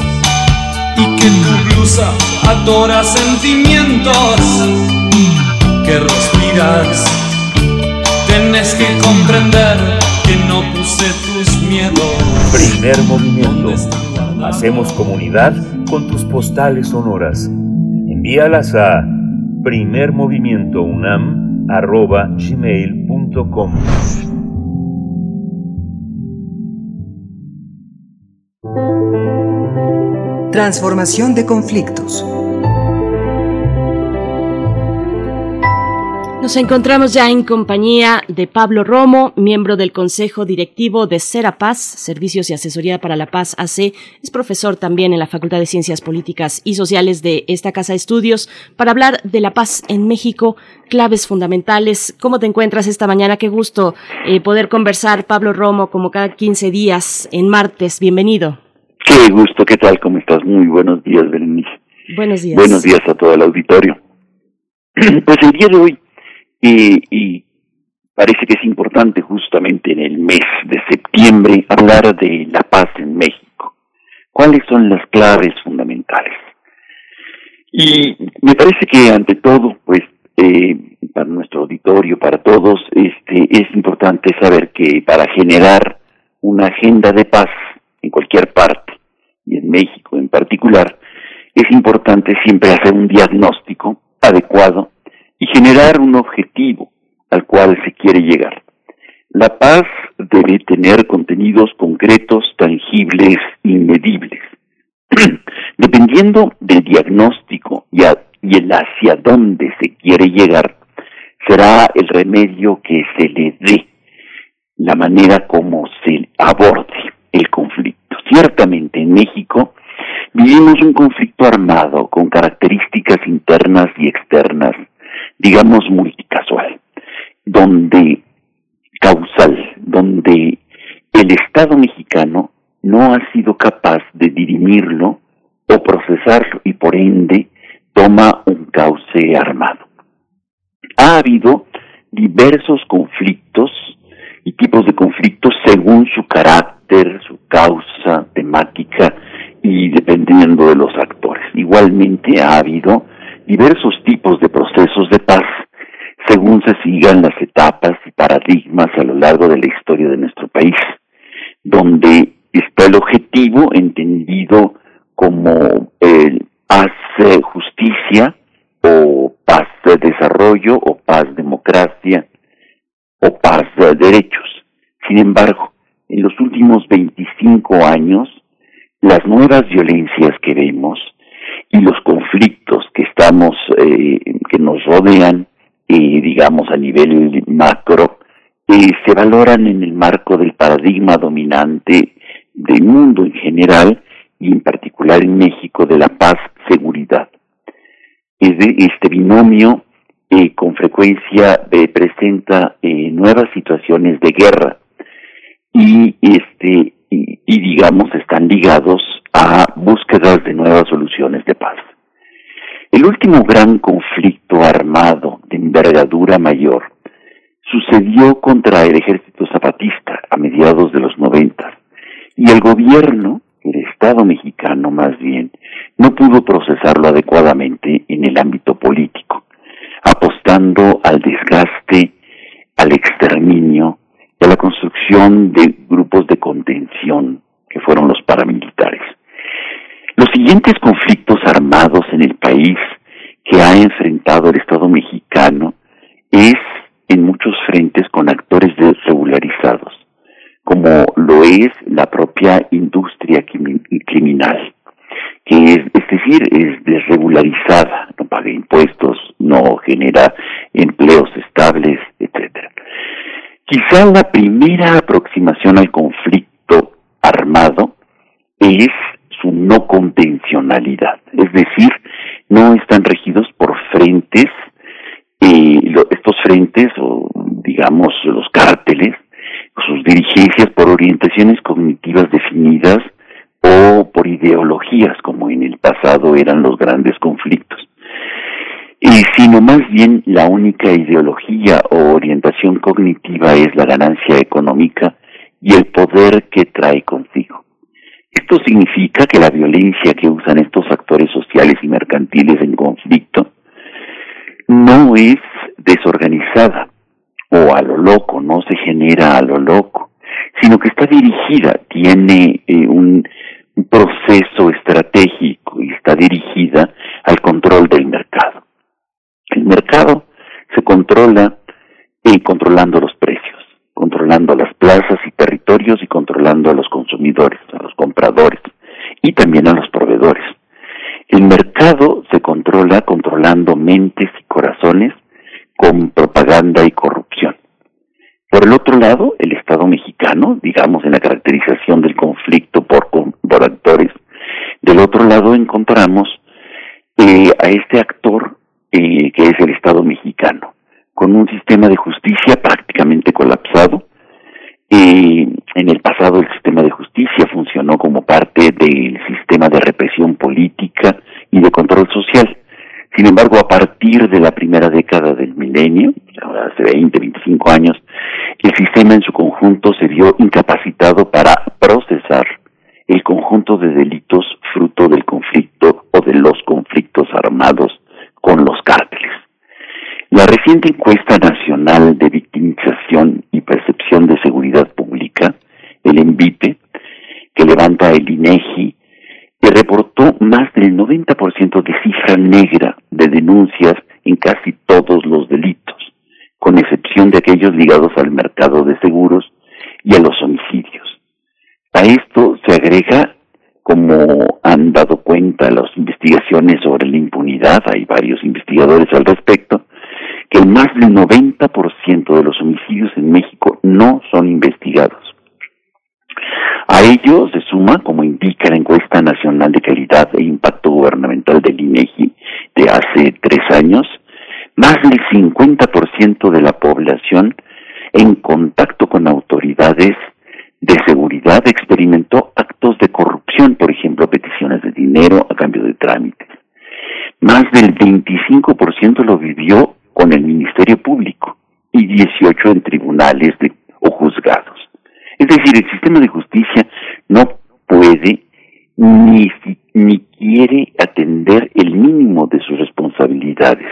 y que tu blusa adora sentimientos que respiras. Tienes que comprender que no puse tus miedos. Primer movimiento. Hacemos comunidad con tus postales sonoras. Envíalas a primermovimientounam.gmail.com Transformación de conflictos. Nos encontramos ya en compañía de Pablo Romo, miembro del Consejo Directivo de Serapaz, Servicios y Asesoría para la Paz AC. Es profesor también en la Facultad de Ciencias Políticas y Sociales de esta Casa de Estudios para hablar de la paz en México, claves fundamentales. ¿Cómo te encuentras esta mañana? Qué gusto eh, poder conversar, Pablo Romo, como cada 15 días en martes. Bienvenido. Qué gusto, ¿qué tal? ¿Cómo estás? Muy buenos días, Berenice. Buenos días. Buenos días a todo el auditorio. Pues el día de hoy y, parece que es importante justamente en el mes de septiembre hablar de la paz en México. ¿Cuáles son las claves fundamentales? Y me parece que ante todo, pues, eh, para nuestro auditorio, para todos, este, es importante saber que para generar una agenda de paz en cualquier parte, y en México en particular, es importante siempre hacer un diagnóstico adecuado y generar un objetivo al cual se quiere llegar. La paz debe tener contenidos concretos, tangibles y medibles. Dependiendo del diagnóstico y, y el hacia dónde se quiere llegar, será el remedio que se le dé, la manera como se aborde el conflicto. Ciertamente en México vivimos un conflicto armado con características internas y externas digamos, multicasual, donde causal, donde el Estado mexicano no ha sido capaz de dirimirlo o procesarlo y por ende toma un cauce armado. Ha habido diversos conflictos y tipos de conflictos según su carácter, su causa, temática y dependiendo de los actores. Igualmente ha habido diversos tipos de procesos de paz según se sigan las etapas y paradigmas a lo largo de la historia de nuestro país, donde está el objetivo entendido como el paz justicia o paz de desarrollo o paz democracia o paz de derechos. Sin embargo, en los últimos 25 años, las nuevas violencias que vemos y los conflictos que estamos, eh, que nos rodean, eh, digamos a nivel macro, eh, se valoran en el marco del paradigma dominante del mundo en general y en particular en México de la paz-seguridad. Este binomio con frecuencia presenta nuevas situaciones de guerra y este y digamos están ligados a búsquedas de nuevas soluciones de paz. El último gran conflicto armado de envergadura mayor sucedió contra el ejército zapatista a mediados de los noventas y el gobierno, el Estado mexicano más bien, no pudo procesarlo adecuadamente en el ámbito político, apostando al desgaste, al exterminio y a la construcción de grupos de contención que fueron los paramilitares. Los siguientes conflictos armados en el país que ha enfrentado el Estado mexicano es en muchos frentes con actores desregularizados, como lo es la propia industria criminal, que es, es decir, es desregularizada, no paga impuestos, no genera empleos estables, etcétera. Quizá la primera aproximación al conflicto armado es su no convencionalidad, es decir, no están regidos por frentes, eh, estos frentes, o digamos los cárteles, sus dirigencias por orientaciones cognitivas definidas o por ideologías, como en el pasado eran los grandes conflictos, y sino más bien la única ideología o orientación cognitiva es la ganancia económica poder que trae consigo. Esto significa que la violencia que usan estos actores sociales y mercantiles en conflicto no es desorganizada o a lo loco, no se genera a lo loco, sino que está dirigida, tiene eh, un, proceso estratégico y está dirigida al control del mercado. El mercado se controla eh, controlando los controlando las plazas y territorios y controlando a los consumidores, a los compradores y también a los proveedores. El mercado se controla controlando mentes y corazones con propaganda y corrupción. Por el otro lado, el Estado mexicano, digamos en la caracterización del conflicto por, por actores, del otro lado encontramos eh, a este actor eh, que es el Estado mexicano, con un sistema de justicia prácticamente colapsado. Eh, en el pasado el sistema de justicia funcionó como parte del sistema de represión política y de control social. Sin embargo, a partir de la primera década del milenio, hace 20, 25 años, el sistema en su conjunto se vio incapacitado para procesar el conjunto de delitos fruto del conflicto o de los conflictos armados con los cárteles. La reciente encuesta nacional de victimización y percepción de seguridad pública, el ENVIPE, que levanta el INEGI, que reportó más del 90% de cifra negra de denuncias en casi todos los delitos, con excepción de aquellos ligados al mercado de seguros y a los homicidios. A esto se agrega, como han dado cuenta las investigaciones sobre la impunidad, hay varios investigadores al respecto, que más del 90% de los homicidios en México no son investigados. A ello se suma, como indica la encuesta nacional de calidad e impacto gubernamental del INEGI de hace tres años, más del 50% de la población en contacto con autoridades de seguridad experimentó actos de corrupción, por ejemplo, peticiones de dinero a cambio de trámites. Más del 25% lo vivió con el Ministerio Público y 18 en tribunales de, o juzgados. Decir, el sistema de justicia no puede ni, ni quiere atender el mínimo de sus responsabilidades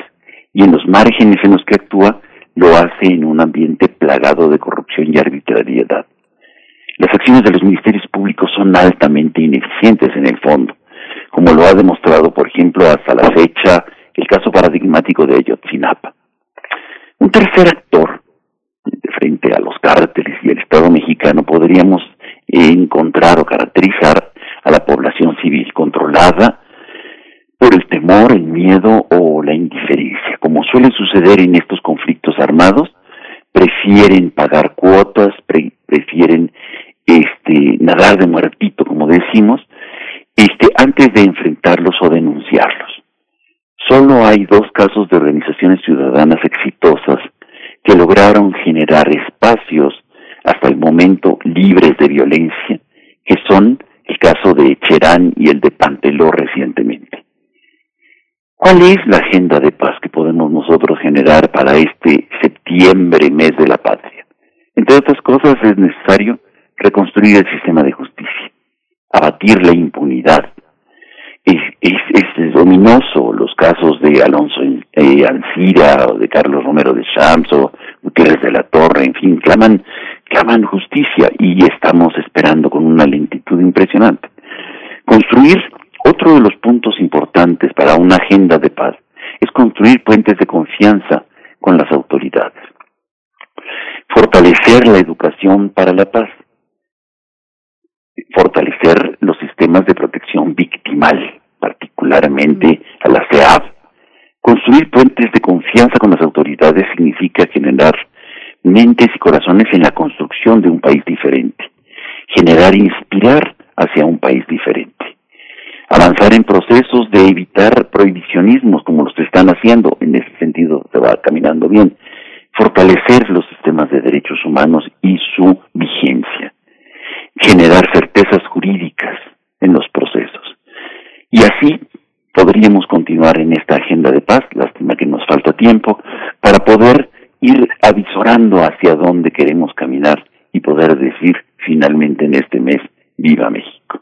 y en los márgenes en los que actúa lo hace en un ambiente plagado de corrupción y arbitrariedad. Las acciones de los ministerios públicos son altamente ineficientes en el fondo, como lo ha demostrado, por ejemplo, hasta la fecha el caso paradigmático de Ayotzinapa. Un tercer actor, frente a los cárteles y el Estado mexicano, podríamos encontrar o caracterizar a la población civil controlada por el temor, el miedo o la indiferencia. Como suele suceder en estos conflictos armados, prefieren pagar cuotas, prefieren este, nadar de muertito, como decimos, este, antes de enfrentarlos o denunciarlos. Solo hay dos casos de organizaciones ciudadanas exitosas que lograron generar espacios hasta el momento libres de violencia, que son el caso de Cherán y el de Panteló recientemente. ¿Cuál es la agenda de paz que podemos nosotros generar para este septiembre, mes de la patria? Entre otras cosas, es necesario reconstruir el sistema de justicia, abatir la impunidad. Es, es, dominoso los casos de Alonso eh, Ancira o de Carlos Romero de Champs o Gutiérrez de la Torre, en fin, claman, claman justicia y estamos esperando con una lentitud impresionante. Construir otro de los puntos importantes para una agenda de paz es construir puentes de confianza con las autoridades. Fortalecer la educación para la paz fortalecer los sistemas de protección victimal, particularmente a la CEAB. Construir puentes de confianza con las autoridades significa generar mentes y corazones en la construcción de un país diferente, generar e inspirar hacia un país diferente, avanzar en procesos de evitar prohibicionismos como los que están haciendo, en ese sentido se va caminando bien, fortalecer los sistemas de derechos humanos y su vigencia generar certezas jurídicas en los procesos. Y así podríamos continuar en esta agenda de paz, lástima que nos falta tiempo, para poder ir avisorando hacia dónde queremos caminar y poder decir finalmente en este mes Viva México.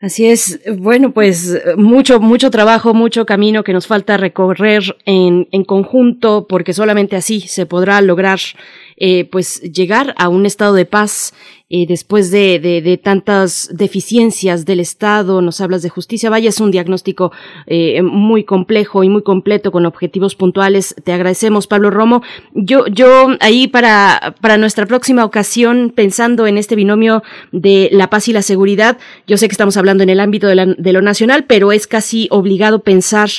Así es, bueno, pues mucho, mucho trabajo, mucho camino que nos falta recorrer en, en conjunto, porque solamente así se podrá lograr eh, pues llegar a un estado de paz eh, después de, de, tantas deficiencias del Estado, nos hablas de justicia, vaya, es un diagnóstico eh, muy complejo y muy completo con objetivos puntuales. Te agradecemos, Pablo Romo. Yo, yo ahí para, para nuestra próxima ocasión, pensando en este binomio de la paz y la seguridad, yo sé que estamos hablando en el ámbito de, de lo nacional, pero es casi obligado pensar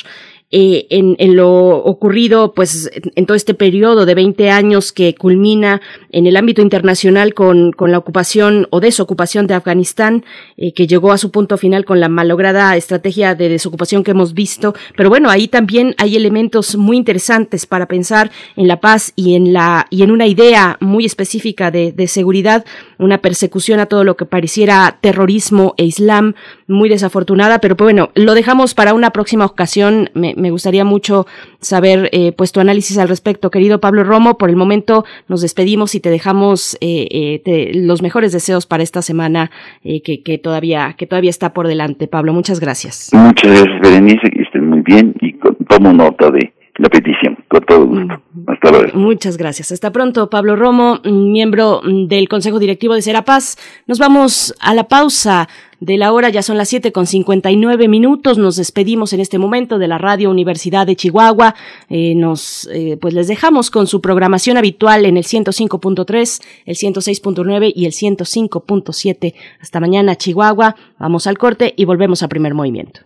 eh, en, en, lo ocurrido pues en, todo este periodo de 20 años que culmina en el ámbito internacional con, con la ocupación o desocupación de Afganistán, eh, que llegó a su punto final con la malograda estrategia de desocupación que hemos visto. Pero bueno, ahí también hay elementos muy interesantes para pensar en la paz y en la y en una idea muy específica de, de seguridad, una persecución a todo lo que pareciera terrorismo e islam, muy desafortunada, pero pues bueno, lo dejamos para una próxima ocasión. Me, me gustaría mucho saber eh, pues tu análisis al respecto, querido Pablo Romo. Por el momento nos despedimos y te dejamos eh, eh los mejores deseos para esta semana eh, que, que, todavía que todavía está por delante. Pablo, muchas gracias. Muchas gracias, Berenice, que estén muy bien y tomo nota de la petición, con todo gusto. Mm. Hasta luego. Muchas gracias. Hasta pronto, Pablo Romo, miembro del Consejo Directivo de Serapaz. Nos vamos a la pausa de la hora, ya son las siete con cincuenta y nueve minutos. Nos despedimos en este momento de la Radio Universidad de Chihuahua. Eh, nos, eh, pues les dejamos con su programación habitual en el 105.3, el 106.9 y el 105.7. Hasta mañana, Chihuahua. Vamos al corte y volvemos a primer movimiento.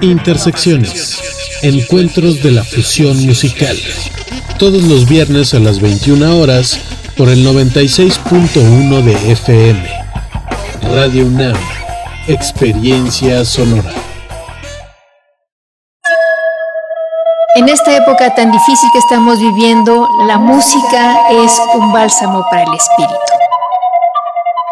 Intersecciones. Encuentros de la fusión musical. Todos los viernes a las 21 horas por el 96.1 de FM. Radio UNAM. Experiencia sonora. En esta época tan difícil que estamos viviendo, la música es un bálsamo para el espíritu.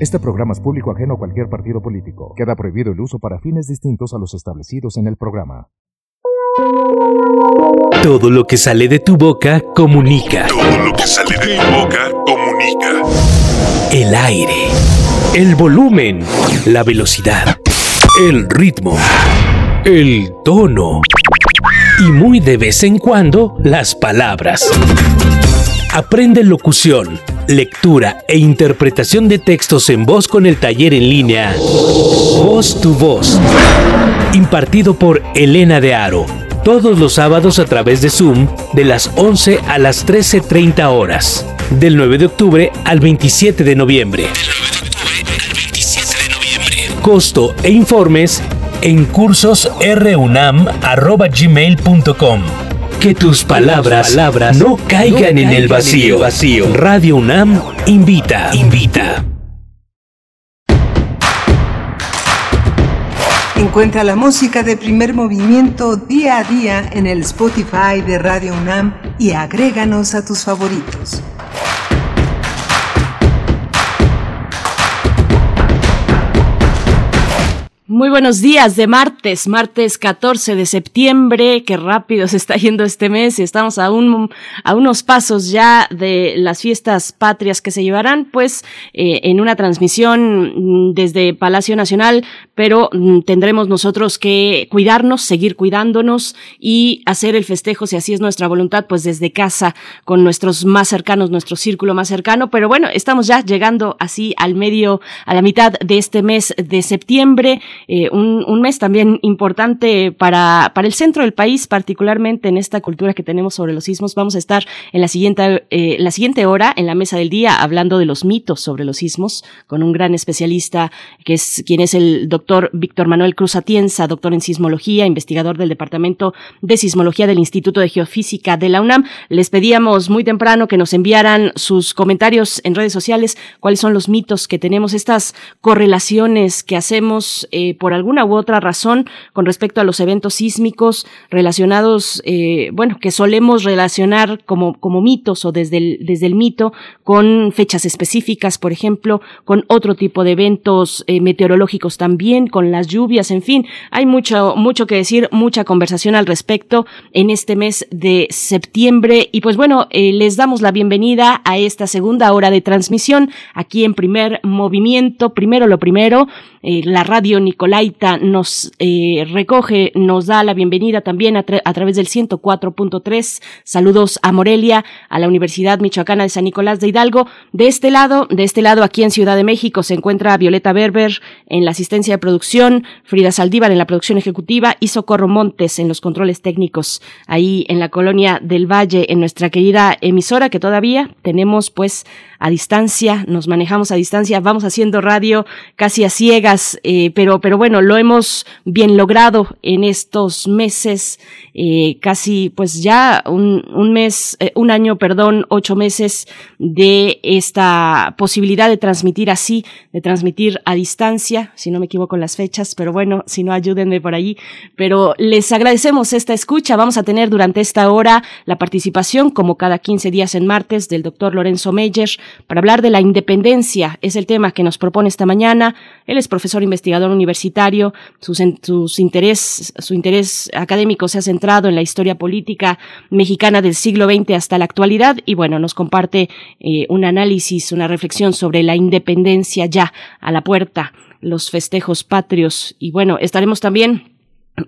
Este programa es público ajeno a cualquier partido político. Queda prohibido el uso para fines distintos a los establecidos en el programa. Todo lo que sale de tu boca comunica. Todo lo que sale de tu boca comunica. El aire, el volumen, la velocidad, el ritmo, el tono y muy de vez en cuando las palabras. Aprende locución, lectura e interpretación de textos en voz con el taller en línea Voz tu Voz, impartido por Elena de Aro, todos los sábados a través de Zoom de las 11 a las 13.30 horas, del 9 de octubre al 27 de noviembre. Costo e informes en cursosrunam.gmail.com Que tus palabras, palabras no caigan, en, el vacío. vacío. Radio UNAM invita, invita. Encuentra la música de primer movimiento día a día en el Spotify de Radio UNAM y agréganos a tus favoritos. Muy buenos días de martes, martes 14 de septiembre. Qué rápido se está yendo este mes y estamos a, un, a unos pasos ya de las fiestas patrias que se llevarán, pues, eh, en una transmisión mm, desde Palacio Nacional, pero mm, tendremos nosotros que cuidarnos, seguir cuidándonos y hacer el festejo, si así es nuestra voluntad, pues desde casa con nuestros más cercanos, nuestro círculo más cercano. Pero bueno, estamos ya llegando así al medio, a la mitad de este mes de septiembre. Eh, un, mes también importante para, para el centro del país, particularmente en esta cultura que tenemos sobre los sismos. Vamos a estar en la siguiente, eh, la siguiente hora en la mesa del día hablando de los mitos sobre los sismos con un gran especialista que es quien es el doctor Víctor Manuel Cruz Atienza, doctor en sismología, investigador del Departamento de Sismología del Instituto de Geofísica de la UNAM. Les pedíamos muy temprano que nos enviaran sus comentarios en redes sociales, cuáles son los mitos que tenemos, estas correlaciones que hacemos eh, por alguna u otra razón con respecto a los eventos sísmicos relacionados, eh, bueno, que solemos relacionar como, como mitos o desde el, desde el mito con fechas específicas, por ejemplo, con otro tipo de eventos eh, meteorológicos también, con las lluvias, en fin, hay mucho, mucho que decir, mucha conversación al respecto en este mes de septiembre y pues bueno, eh, les damos la bienvenida a esta segunda hora de transmisión aquí en primer movimiento, primero lo primero, la radio Nicolaita nos eh, recoge, nos da la bienvenida también a, través del 104.3. Saludos a Morelia, a la Universidad Michoacana de San Nicolás de Hidalgo. De este lado, de este lado aquí en Ciudad de México se encuentra Violeta Berber en la asistencia de producción, Frida Saldívar en la producción ejecutiva y Socorro Montes en los controles técnicos ahí en la colonia del Valle, en nuestra querida emisora que todavía tenemos pues a distancia, nos manejamos a distancia, vamos haciendo radio casi a ciegas, eh, pero, pero bueno, lo hemos bien logrado en estos meses, eh, casi pues ya un, un mes, eh, un año, perdón, ocho meses de esta posibilidad de transmitir así, de transmitir a distancia, si no me equivoco en las fechas, pero bueno, si no ayúdenme por ahí, pero les agradecemos esta escucha, vamos a tener durante esta hora la participación, como cada 15 días en martes, del doctor Lorenzo Meyer, para hablar de la independencia. Es el tema que nos propone esta mañana. Él es profesor investigador universitario. Sus, su interés académico se ha centrado en la historia política mexicana del siglo XX hasta la actualidad y bueno, nos comparte eh, un análisis, una reflexión sobre la independencia ya a la puerta, los festejos patrios y bueno, estaremos también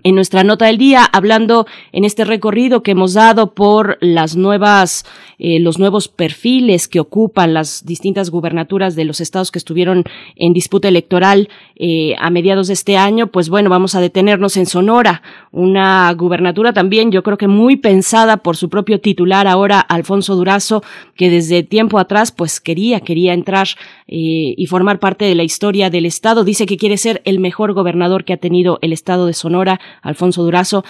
en nuestra nota del día, hablando en este recorrido que hemos dado por las nuevas, eh, los nuevos perfiles que ocupan las distintas gubernaturas de los estados que estuvieron en disputa electoral eh, a mediados de este año, pues bueno, vamos a detenernos en Sonora, una gubernatura también, yo creo que muy pensada por su propio titular ahora, Alfonso Durazo, que desde tiempo atrás, pues quería, quería entrar eh, y formar parte de la historia del estado. Dice que quiere ser el mejor gobernador que ha tenido el estado de Sonora Alfonso Durazo,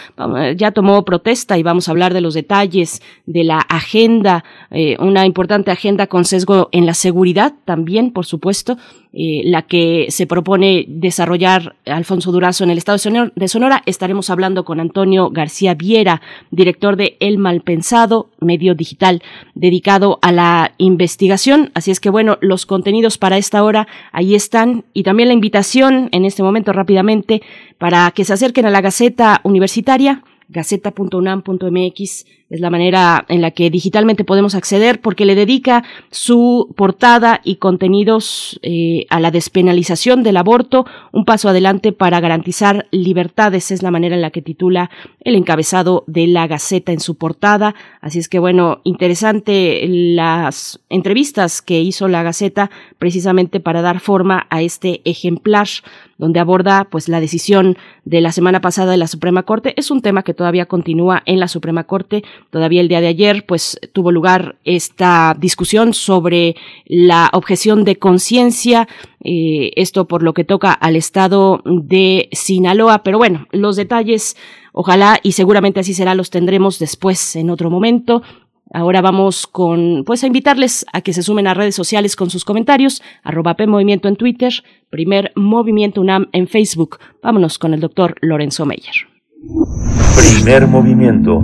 ya tomó protesta y vamos a hablar de los detalles de la agenda, eh, una importante agenda con sesgo en la seguridad también, por supuesto, eh, la que se propone desarrollar Alfonso Durazo en el estado de Sonora. Estaremos hablando con Antonio García Viera, director de El Malpensado, medio digital dedicado a la investigación. Así es que bueno, los contenidos para esta hora ahí están y también la invitación en este momento rápidamente para que se acerquen a la Gaceta Universitaria gaceta.unam.mx es la manera en la que digitalmente podemos acceder porque le dedica su portada y contenidos eh, a la despenalización del aborto, un paso adelante para garantizar libertades, es la manera en la que titula el encabezado de la Gaceta en su portada. Así es que bueno, interesante las entrevistas que hizo la Gaceta precisamente para dar forma a este ejemplar donde aborda pues la decisión de la semana pasada de la Suprema Corte. Es un tema que todavía continúa en la Suprema Corte Todavía el día de ayer, pues tuvo lugar esta discusión sobre la objeción de conciencia, eh, esto por lo que toca al estado de Sinaloa. Pero bueno, los detalles, ojalá y seguramente así será, los tendremos después en otro momento. Ahora vamos con, pues a invitarles a que se sumen a redes sociales con sus comentarios, arroba P Movimiento en Twitter, primer Movimiento UNAM en Facebook. Vámonos con el doctor Lorenzo Meyer. Primer movimiento.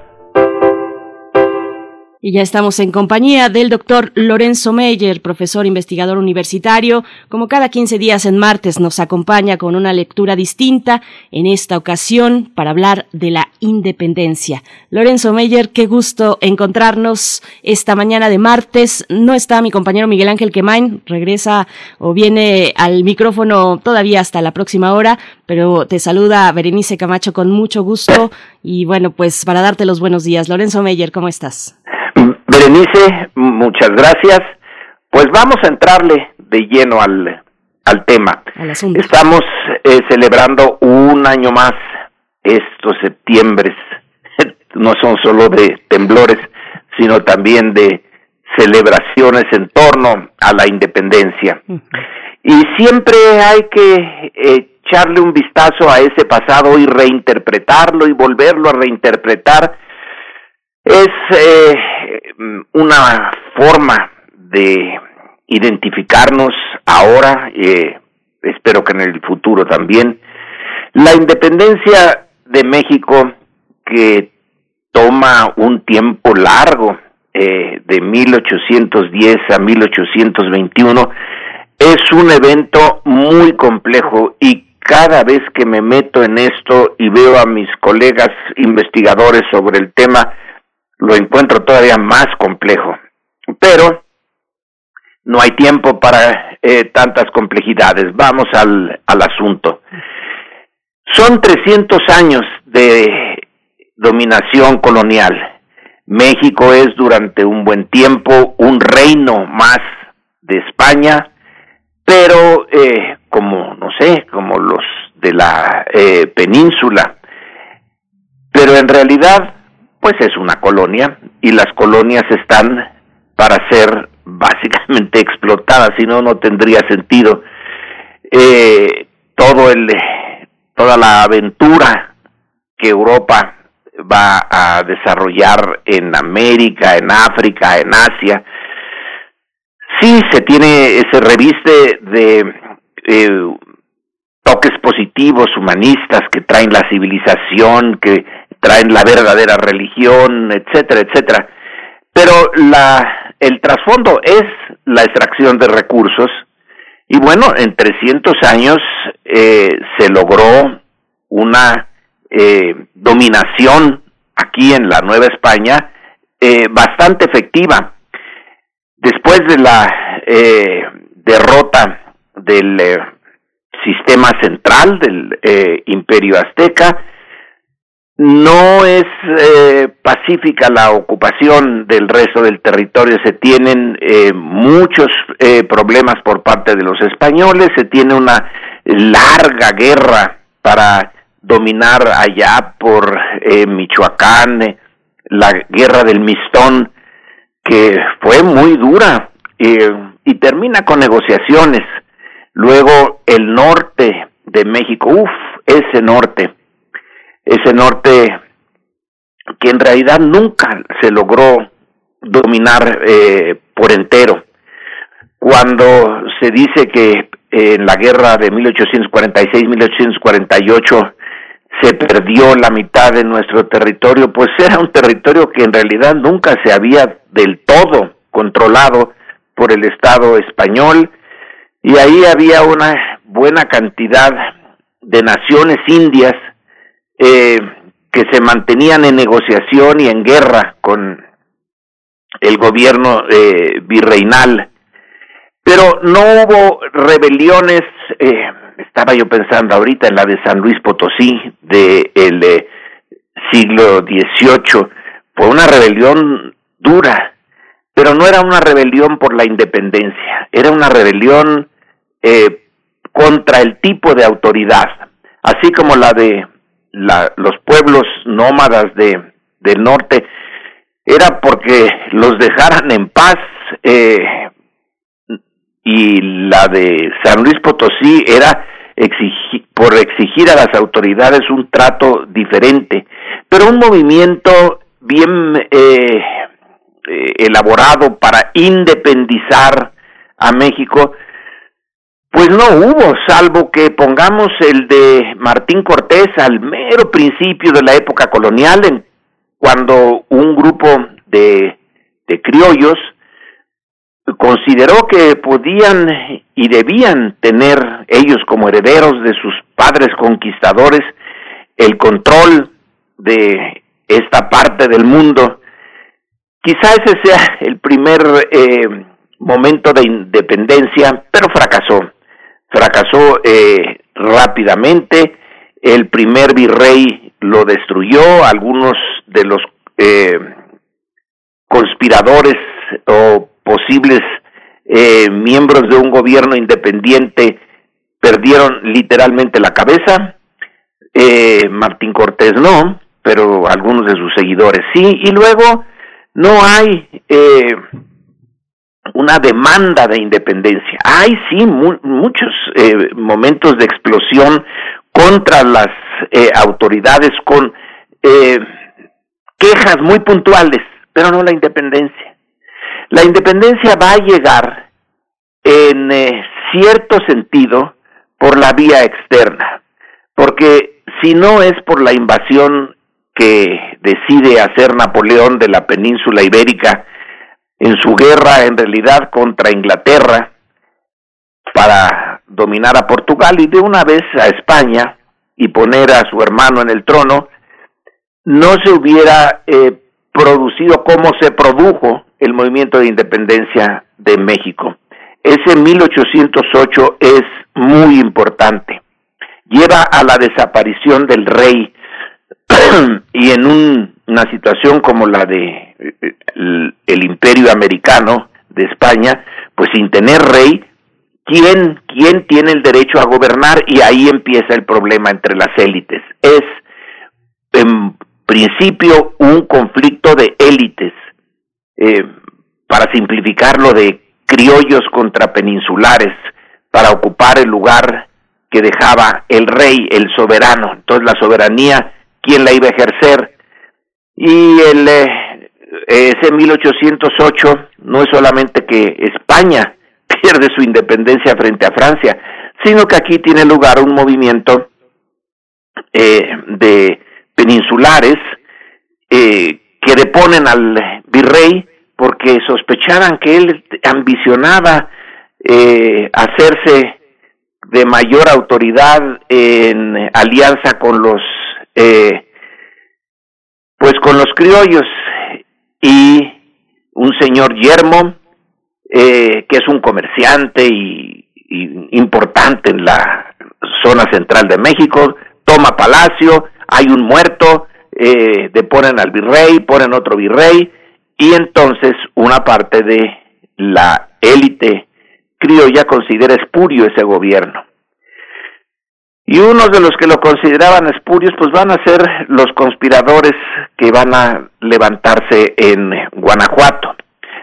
Y ya estamos en compañía del doctor Lorenzo Meyer, profesor investigador universitario. Como cada 15 días en martes nos acompaña con una lectura distinta, en esta ocasión para hablar de la independencia. Lorenzo Meyer, qué gusto encontrarnos esta mañana de martes. No está mi compañero Miguel Ángel Quemain, regresa o viene al micrófono todavía hasta la próxima hora, pero te saluda Berenice Camacho con mucho gusto. Y bueno, pues para darte los buenos días. Lorenzo Meyer, ¿cómo estás? Berenice, muchas gracias. Pues vamos a entrarle de lleno al, al tema. Estamos eh, celebrando un año más estos septiembres. No son solo de temblores, sino también de celebraciones en torno a la independencia. Y siempre hay que echarle un vistazo a ese pasado y reinterpretarlo y volverlo a reinterpretar es eh, una forma de identificarnos ahora, eh, espero que en el futuro también. La independencia de México, que toma un tiempo largo, eh, de 1810 a 1821, es un evento muy complejo y cada vez que me meto en esto y veo a mis colegas investigadores sobre el tema, lo encuentro todavía más complejo. Pero no hay tiempo para eh, tantas complejidades. Vamos al, al asunto. Son 300 años de dominación colonial. México es durante un buen tiempo un reino más de España, pero eh, como, no sé, como los de la eh, península. Pero en realidad pues es una colonia y las colonias están para ser básicamente explotadas, si no, no tendría sentido. Eh, todo el, toda la aventura que Europa va a desarrollar en América, en África, en Asia, sí se tiene, se reviste de eh, toques positivos, humanistas, que traen la civilización, que traen la verdadera religión, etcétera, etcétera. Pero la, el trasfondo es la extracción de recursos y bueno, en 300 años eh, se logró una eh, dominación aquí en la Nueva España eh, bastante efectiva. Después de la eh, derrota del eh, sistema central del eh, imperio azteca, no es eh, pacífica la ocupación del resto del territorio, se tienen eh, muchos eh, problemas por parte de los españoles, se tiene una larga guerra para dominar allá por eh, Michoacán, la guerra del Mistón, que fue muy dura y termina con negociaciones. Luego el norte de México, uff, ese norte, ese norte que en realidad nunca se logró dominar eh, por entero. Cuando se dice que en la guerra de 1846-1848 se perdió la mitad de nuestro territorio, pues era un territorio que en realidad nunca se había del todo controlado por el Estado español y ahí había una buena cantidad de naciones indias eh, que se mantenían en negociación y en guerra con el gobierno eh, virreinal. Pero no hubo rebeliones, eh, estaba yo pensando ahorita en la de San Luis Potosí, de el eh, siglo XVIII, fue una rebelión dura, pero no era una rebelión por la independencia, era una rebelión eh, contra el tipo de autoridad, así como la de la, los pueblos nómadas de, del norte, era porque los dejaran en paz eh, y la de San Luis Potosí era por exigir a las autoridades un trato diferente, pero un movimiento bien eh, eh, elaborado para independizar a México, pues no hubo, salvo que pongamos el de Martín Cortés al mero principio de la época colonial, en, cuando un grupo de, de criollos consideró que podían y debían tener ellos como herederos de sus padres conquistadores el control de esta parte del mundo. Quizá ese sea el primer eh, momento de independencia, pero fracasó. Fracasó eh, rápidamente. El primer virrey lo destruyó. Algunos de los eh, conspiradores o posibles eh, miembros de un gobierno independiente perdieron literalmente la cabeza. Eh, Martín Cortés no, pero algunos de sus seguidores sí. Y luego no hay una demanda de independencia. Hay sí muchos eh, momentos de explosión contra las eh, autoridades con eh, quejas muy puntuales, pero no la independencia. La independencia va a llegar en eh, cierto sentido por la vía externa, porque si no es por la invasión que decide hacer Napoleón de la península ibérica en su guerra en realidad contra Inglaterra para dominar a Portugal y de una vez a España y poner a su hermano en el trono, no se hubiera eh, producido como se produjo el movimiento de independencia de México. Ese 1808 es muy importante. Lleva a la desaparición del rey y en una situación como la de el, imperio americano de España, pues sin tener rey, ¿quién, ¿quién tiene el derecho a gobernar? Y ahí empieza el problema entre las élites. Es en principio un conflicto de élites eh, para simplificarlo, de criollos contra peninsulares, para ocupar el lugar que dejaba el rey, el soberano. Entonces la soberanía, ¿quién la iba a ejercer? Y el, eh, ese 1808 no es solamente que España pierde su independencia frente a Francia, sino que aquí tiene lugar un movimiento eh, de peninsulares eh, que deponen al virrey porque sospechaban que él ambicionaba eh, hacerse de mayor autoridad en alianza con los eh, pues con los criollos y un señor yermo eh, que es un comerciante y, importante en la zona central de México toma palacio hay un muerto eh, deponen al virrey, ponen otro virrey, y entonces una parte de la élite criolla considera espurio ese gobierno. Y unos de los que lo consideraban espurios, pues van a ser los conspiradores que van a levantarse en Guanajuato.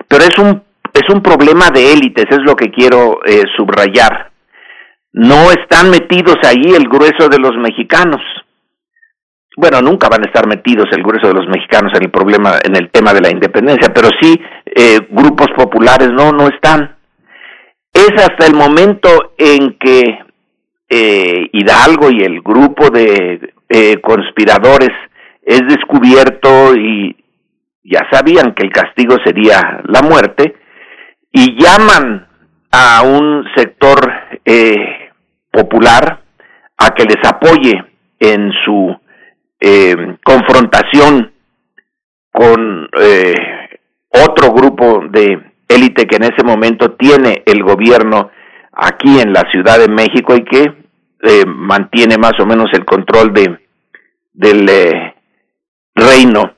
Pero es un, es un problema de élites, es lo que quiero eh, subrayar. No están metidos ahí el grueso de los mexicanos bueno, nunca van a estar metidos el grueso de los mexicanos en el problema, en el tema de la independencia, pero sí eh, grupos populares no, no están. Es hasta el momento en que eh, Hidalgo y el grupo de eh, conspiradores es descubierto y ya sabían que el castigo sería la muerte y llaman a un sector popular a que les apoye en su eh, confrontación con eh, otro grupo de élite que en ese momento tiene el gobierno aquí en la Ciudad de México y que eh, mantiene más o menos el control de del reino.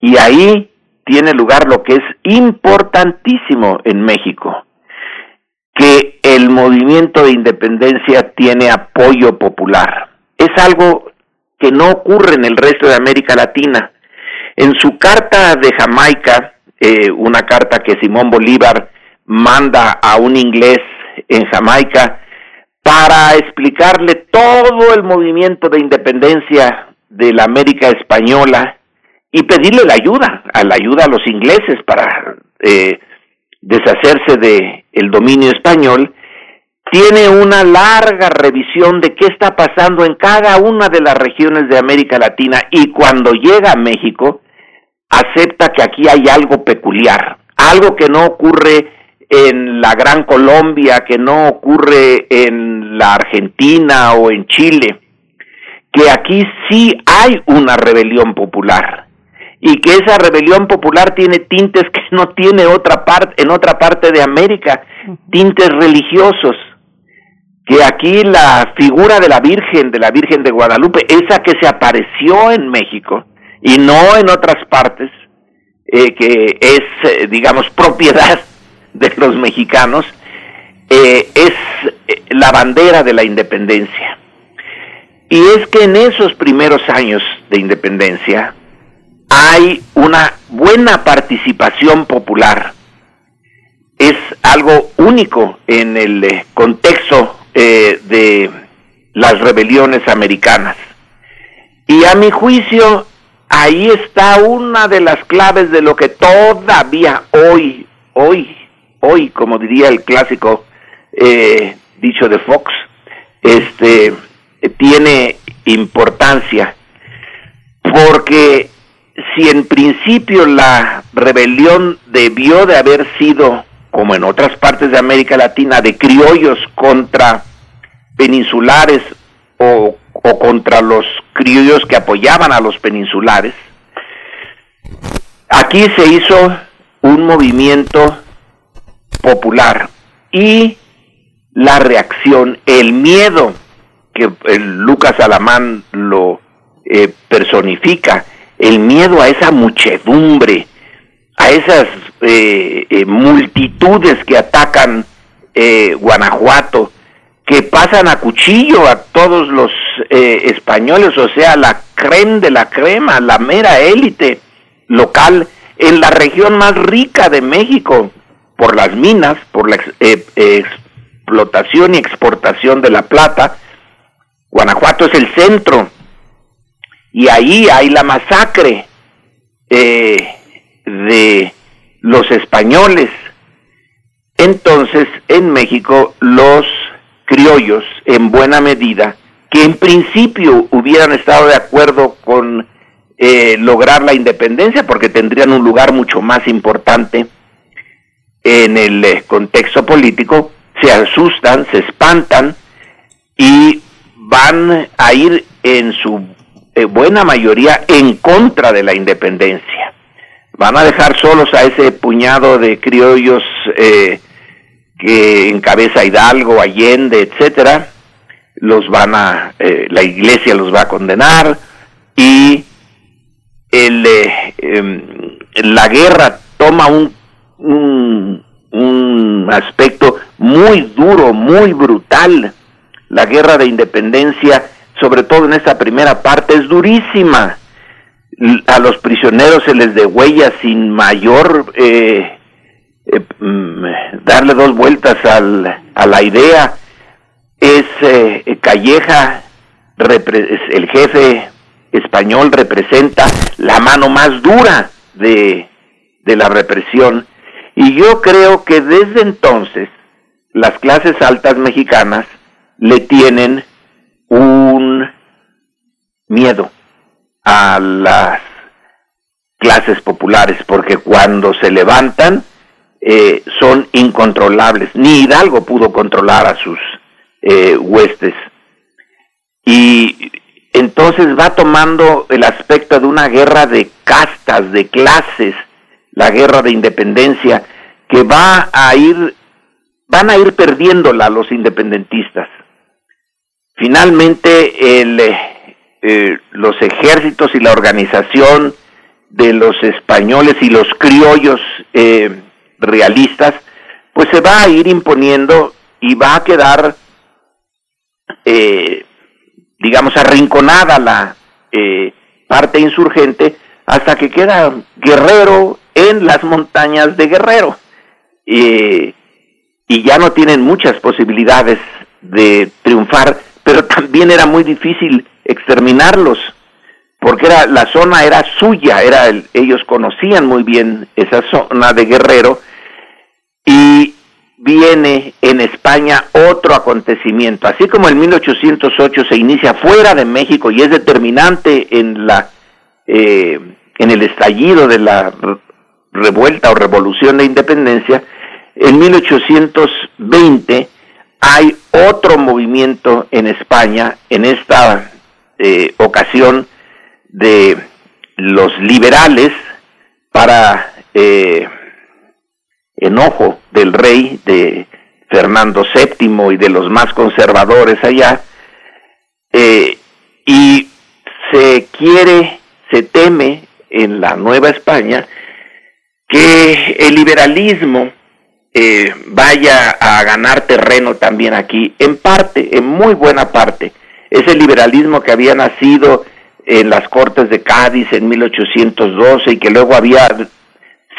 Y ahí tiene lugar lo que es importantísimo en México, que el movimiento de independencia tiene apoyo popular. Es algo que no ocurre en el resto de América Latina. En su carta de Jamaica, eh, una carta que Simón Bolívar manda a un inglés en Jamaica para explicarle todo el movimiento de independencia de la América Española y pedirle la ayuda, a la ayuda a los ingleses para eh, deshacerse de el dominio español, tiene una larga revisión de qué está pasando en cada una de las regiones de América Latina y cuando llega a México acepta que aquí hay algo peculiar, algo que no ocurre en la Gran Colombia, que no ocurre en la Argentina o en Chile, que aquí sí hay una rebelión popular y que esa rebelión popular tiene tintes que no tiene otra parte en otra parte de América, tintes religiosos. Que aquí la figura de la Virgen, de la Virgen de Guadalupe, esa que se apareció en México y no en otras partes, eh, que es, eh, digamos, propiedad de los mexicanos, eh, es la bandera de la independencia. Y es que en esos primeros años de independencia hay una buena participación popular. Es algo único en el eh, contexto eh, de las rebeliones americanas. Y a mi juicio, ahí está una de las claves de lo que todavía hoy, hoy, hoy, como diría el clásico eh, dicho de Fox, este, tiene importancia, porque si en principio la rebelión debió de haber sido, como en otras partes de América Latina, de criollos contra peninsulares o, o contra los criollos que apoyaban a los peninsulares, aquí se hizo un movimiento popular y la reacción, el miedo que el Lucas Alamán lo eh, personifica, el miedo a esa muchedumbre, a esas eh, eh, multitudes que atacan Guanajuato, que pasan a cuchillo a todos los españoles, o sea, la crema de la crema, la mera élite local en la región más rica de México, por las minas, por la explotación y exportación de la plata, Guanajuato es el centro y ahí hay la masacre eh, de los españoles. Entonces, en México, los criollos, en buena medida, que en principio hubieran estado de acuerdo con eh, lograr la independencia, porque tendrían un lugar mucho más importante en el eh, contexto político, se asustan, se espantan y van a ir en su eh, buena mayoría en contra de la independencia. Van a dejar solos a ese puñado de criollos eh, que encabeza Hidalgo, Allende, etcétera. Los van a, eh, la iglesia los va a condenar y em, la guerra toma un, un, un aspecto muy duro, muy brutal la guerra de independencia, sobre todo en esta primera parte, es durísima. A los prisioneros se les degüella sin mayor eh, eh, mm, darle dos vueltas al, a la idea. Es eh, Calleja, el jefe español, representa la mano más dura de, de la represión. Y yo creo que desde entonces las clases altas mexicanas le tienen un miedo a las clases populares, porque cuando se levantan eh, son incontrolables. Ni Hidalgo pudo controlar a sus eh, huestes. Y entonces va tomando el aspecto de una guerra de castas, de clases, la guerra de independencia, que va a ir, van a ir perdiéndola los independentistas. Finalmente, el, eh, los ejércitos y la organización de los españoles y los criollos eh, realistas, pues se va a ir imponiendo y va a quedar, eh, digamos, arrinconada la eh, parte insurgente hasta que queda Guerrero en las montañas de Guerrero. y ya no tienen muchas posibilidades de triunfar, pero también era muy difícil exterminarlos porque era la zona era suya, era ellos conocían muy bien esa zona de Guerrero y viene en España otro acontecimiento, así como en 1808 se inicia fuera de México y es determinante en la eh, en el estallido de la revuelta o revolución de independencia, en 1820 hay otro movimiento en España, en esta eh, ocasión de los liberales para eh, enojo del rey de Fernando VII y de los más conservadores allá, eh, y se quiere, se teme en la Nueva España que el liberalismo eh, vaya a ganar terreno también aquí, en parte, en muy buena parte. Ese liberalismo que había nacido en las Cortes de Cádiz en 1812 y que luego había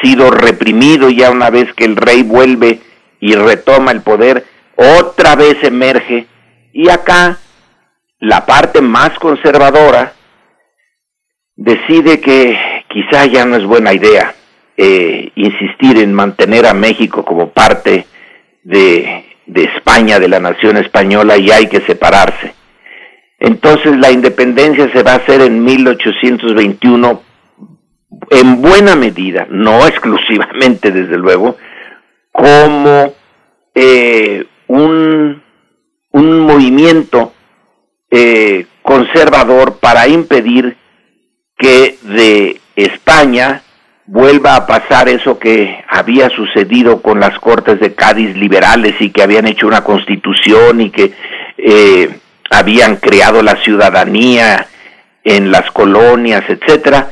sido reprimido ya una vez que el rey vuelve y retoma el poder, otra vez emerge y acá la parte más conservadora decide que quizá ya no es buena idea eh, insistir en mantener a México como parte de, España, de la nación española y hay que separarse. Entonces la independencia se va a hacer en 1821 en buena medida, no exclusivamente desde luego, como eh, un, un, movimiento eh, conservador para impedir que de España vuelva a pasar eso que había sucedido con las Cortes de Cádiz liberales y que habían hecho una constitución y que eh, habían creado la ciudadanía en las colonias, etcétera.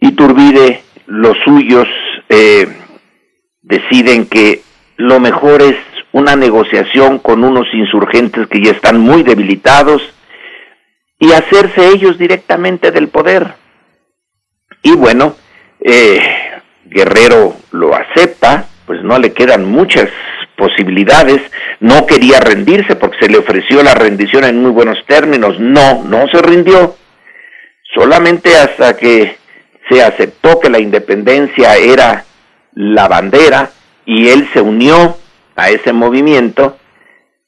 y Turbide, los suyos, eh, deciden que lo mejor es una negociación con unos insurgentes que ya están muy debilitados y hacerse ellos directamente del poder. Y bueno, eh, Guerrero lo acepta, pues no le quedan muchas posibilidades, no quería rendirse porque se le ofreció la rendición en muy buenos términos, no, no se rindió, solamente hasta que se aceptó que la independencia era la bandera y él se unió a ese movimiento,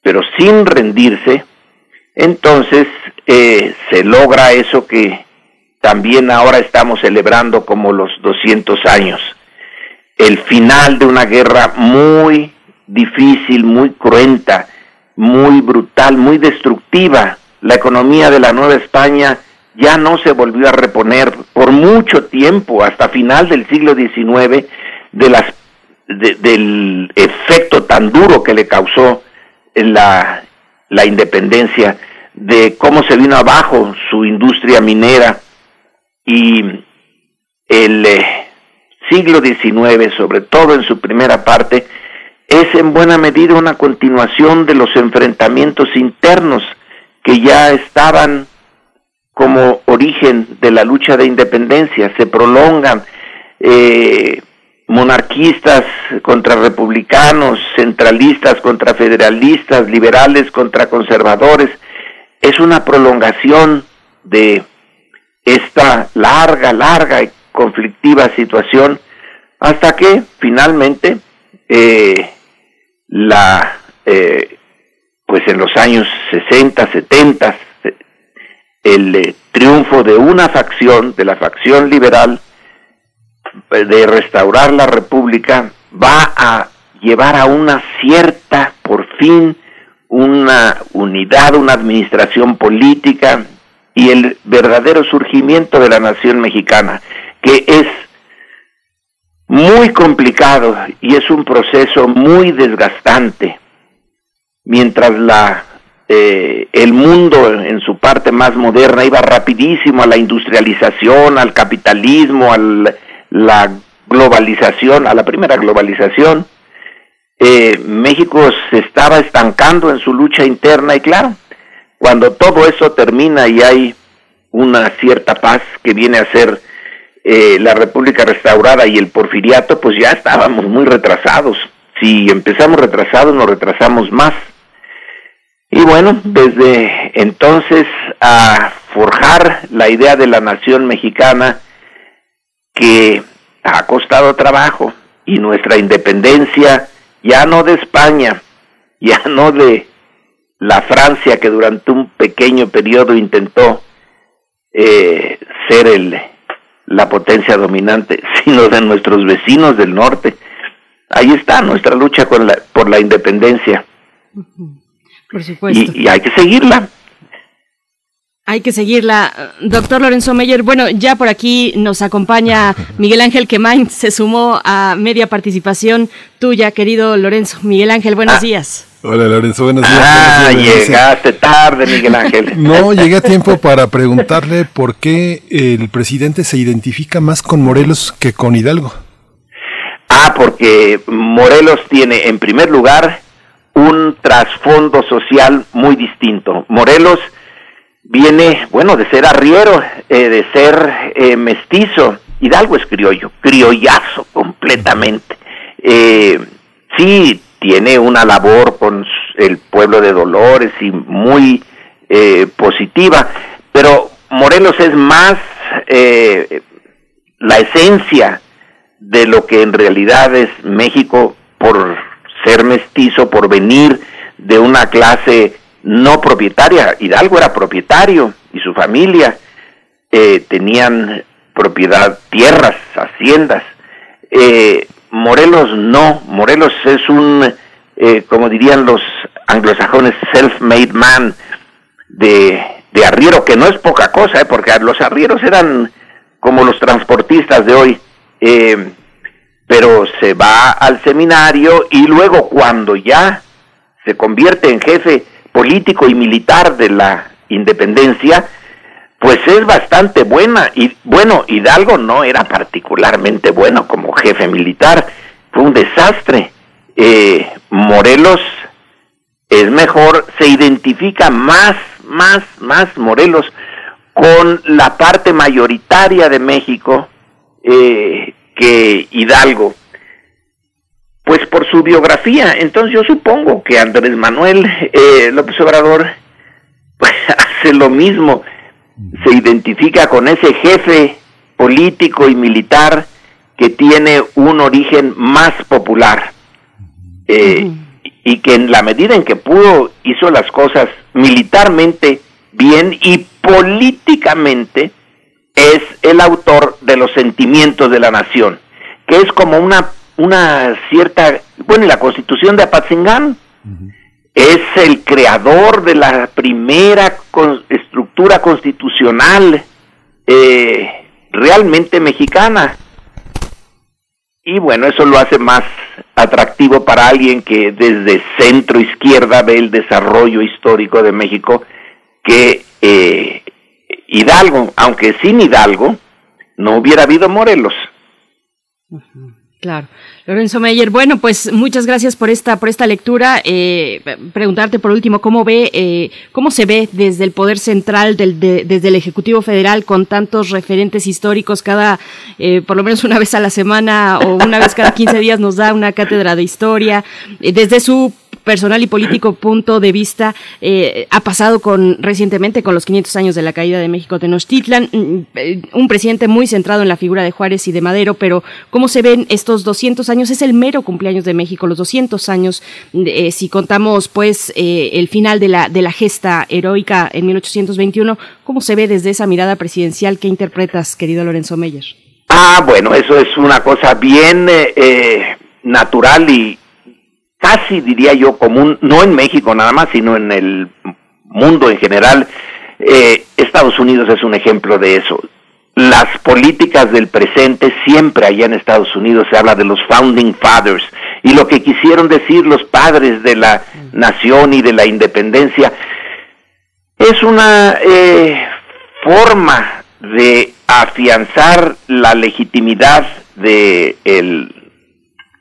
pero sin rendirse, entonces eh, se logra eso que también ahora estamos celebrando como los 200 años, el final de una guerra muy difícil, muy cruenta, muy brutal, muy destructiva. La economía de la Nueva España ya no se volvió a reponer por mucho tiempo, hasta final del siglo XIX, de las, del efecto tan duro que le causó la, la independencia, de cómo se vino abajo su industria minera y el eh, siglo XIX, sobre todo en su primera parte, es en buena medida una continuación de los enfrentamientos internos que ya estaban como origen de la lucha de independencia, se prolongan eh, monarquistas contra republicanos, centralistas contra federalistas, liberales contra conservadores, es una prolongación de esta larga, larga y conflictiva situación hasta que finalmente eh, la eh, pues en los años 60, 70, el eh, triunfo de una facción, de la facción liberal, eh, de restaurar la república, va a llevar a una cierta, por fin, una unidad, una administración política y el verdadero surgimiento de la nación mexicana, que es muy complicado y es un proceso muy desgastante. Mientras la eh, el mundo en su parte más moderna iba rapidísimo a la industrialización, al capitalismo, a la globalización, a la primera globalización. Eh, México se estaba estancando en su lucha interna y claro, cuando todo eso termina y hay una cierta paz que viene a ser eh, la República restaurada y el porfiriato, pues ya estábamos muy retrasados. Si empezamos retrasados, nos retrasamos más. Y bueno, desde entonces a forjar la idea de la nación mexicana que ha costado trabajo y nuestra independencia ya no de España, ya no de la Francia que durante un pequeño periodo intentó eh, ser el, la potencia dominante, sino de nuestros vecinos del norte. Ahí está nuestra lucha con la, por la independencia. Por supuesto. Y, hay que seguirla. Hay que seguirla. Doctor Lorenzo Meyer, bueno, ya por aquí nos acompaña Miguel Ángel Quemain, se sumó a media participación tuya, querido Lorenzo. Miguel Ángel, buenos ah. días. Hola Lorenzo, buenos días. Ah, llegaste tarde, Miguel Ángel. no, llegué a tiempo para preguntarle por qué el presidente se identifica más con Morelos que con Hidalgo. Ah, porque Morelos tiene en primer lugar un trasfondo social muy distinto. Morelos viene, bueno, de ser arriero, eh, de ser eh, mestizo. Hidalgo es criollo, criollazo completamente. Eh, sí, tiene una labor con el pueblo de Dolores y muy positiva, pero Morelos es más la esencia de lo que en realidad es México por ser mestizo, por venir de una clase no propietaria. Hidalgo era propietario y su familia eh, tenían propiedad, tierras, haciendas. Eh, Morelos no, Morelos es un, eh, como dirían los anglosajones, self-made man de, de arriero, que no es poca cosa, porque los arrieros eran como los transportistas de hoy. Eh, pero se va al seminario y luego cuando ya se convierte en jefe político y militar de la independencia, pues es bastante buena. Y bueno, Hidalgo no era particularmente bueno como jefe militar, fue un desastre. Eh, Morelos es mejor, se identifica más, más, más Morelos con la parte mayoritaria de México, eh, que Hidalgo. Pues por su biografía, entonces yo supongo que Andrés Manuel eh, López Obrador pues, hace lo mismo, se identifica con ese jefe político y militar que tiene un origen más popular eh, y que en la medida en que pudo hizo las cosas militarmente bien y políticamente es el autor de los sentimientos de la nación, que es como una, una cierta, bueno, la constitución de Apatzingán, es el creador de la primera estructura constitucional eh, realmente mexicana. Y bueno, eso lo hace más atractivo para alguien que desde centro izquierda ve el desarrollo histórico de México que eh, Hidalgo, aunque sin Hidalgo, no hubiera habido Morelos. Claro. Lorenzo Meyer, bueno, pues muchas gracias por esta, por esta lectura. Eh, preguntarte por último, ¿cómo ve, eh, cómo se ve desde el poder central, del, desde el Ejecutivo Federal, con tantos referentes históricos, cada, eh, por lo menos una vez a la semana o una vez cada 15 días nos da una cátedra de historia, desde su personal y político punto de vista eh, ha pasado con recientemente con los 500 años de la caída de México Tenochtitlan, mm, eh, un presidente muy centrado en la figura de Juárez y de Madero, pero cómo se ven estos 200 años es el mero cumpleaños de México, los 200 años eh, si contamos pues el final de la de la gesta heroica en 1821, cómo se ve desde esa mirada presidencial que interpretas, querido Lorenzo Meyer. Ah, bueno, eso es una cosa bien natural y, casi diría yo común, no en México nada más, sino en el mundo en general. Eh, Estados Unidos es un ejemplo de eso. Las políticas del presente, siempre allá en Estados Unidos se habla de los founding fathers y lo que quisieron decir los padres de la nación y de la independencia es una eh, forma de afianzar la legitimidad del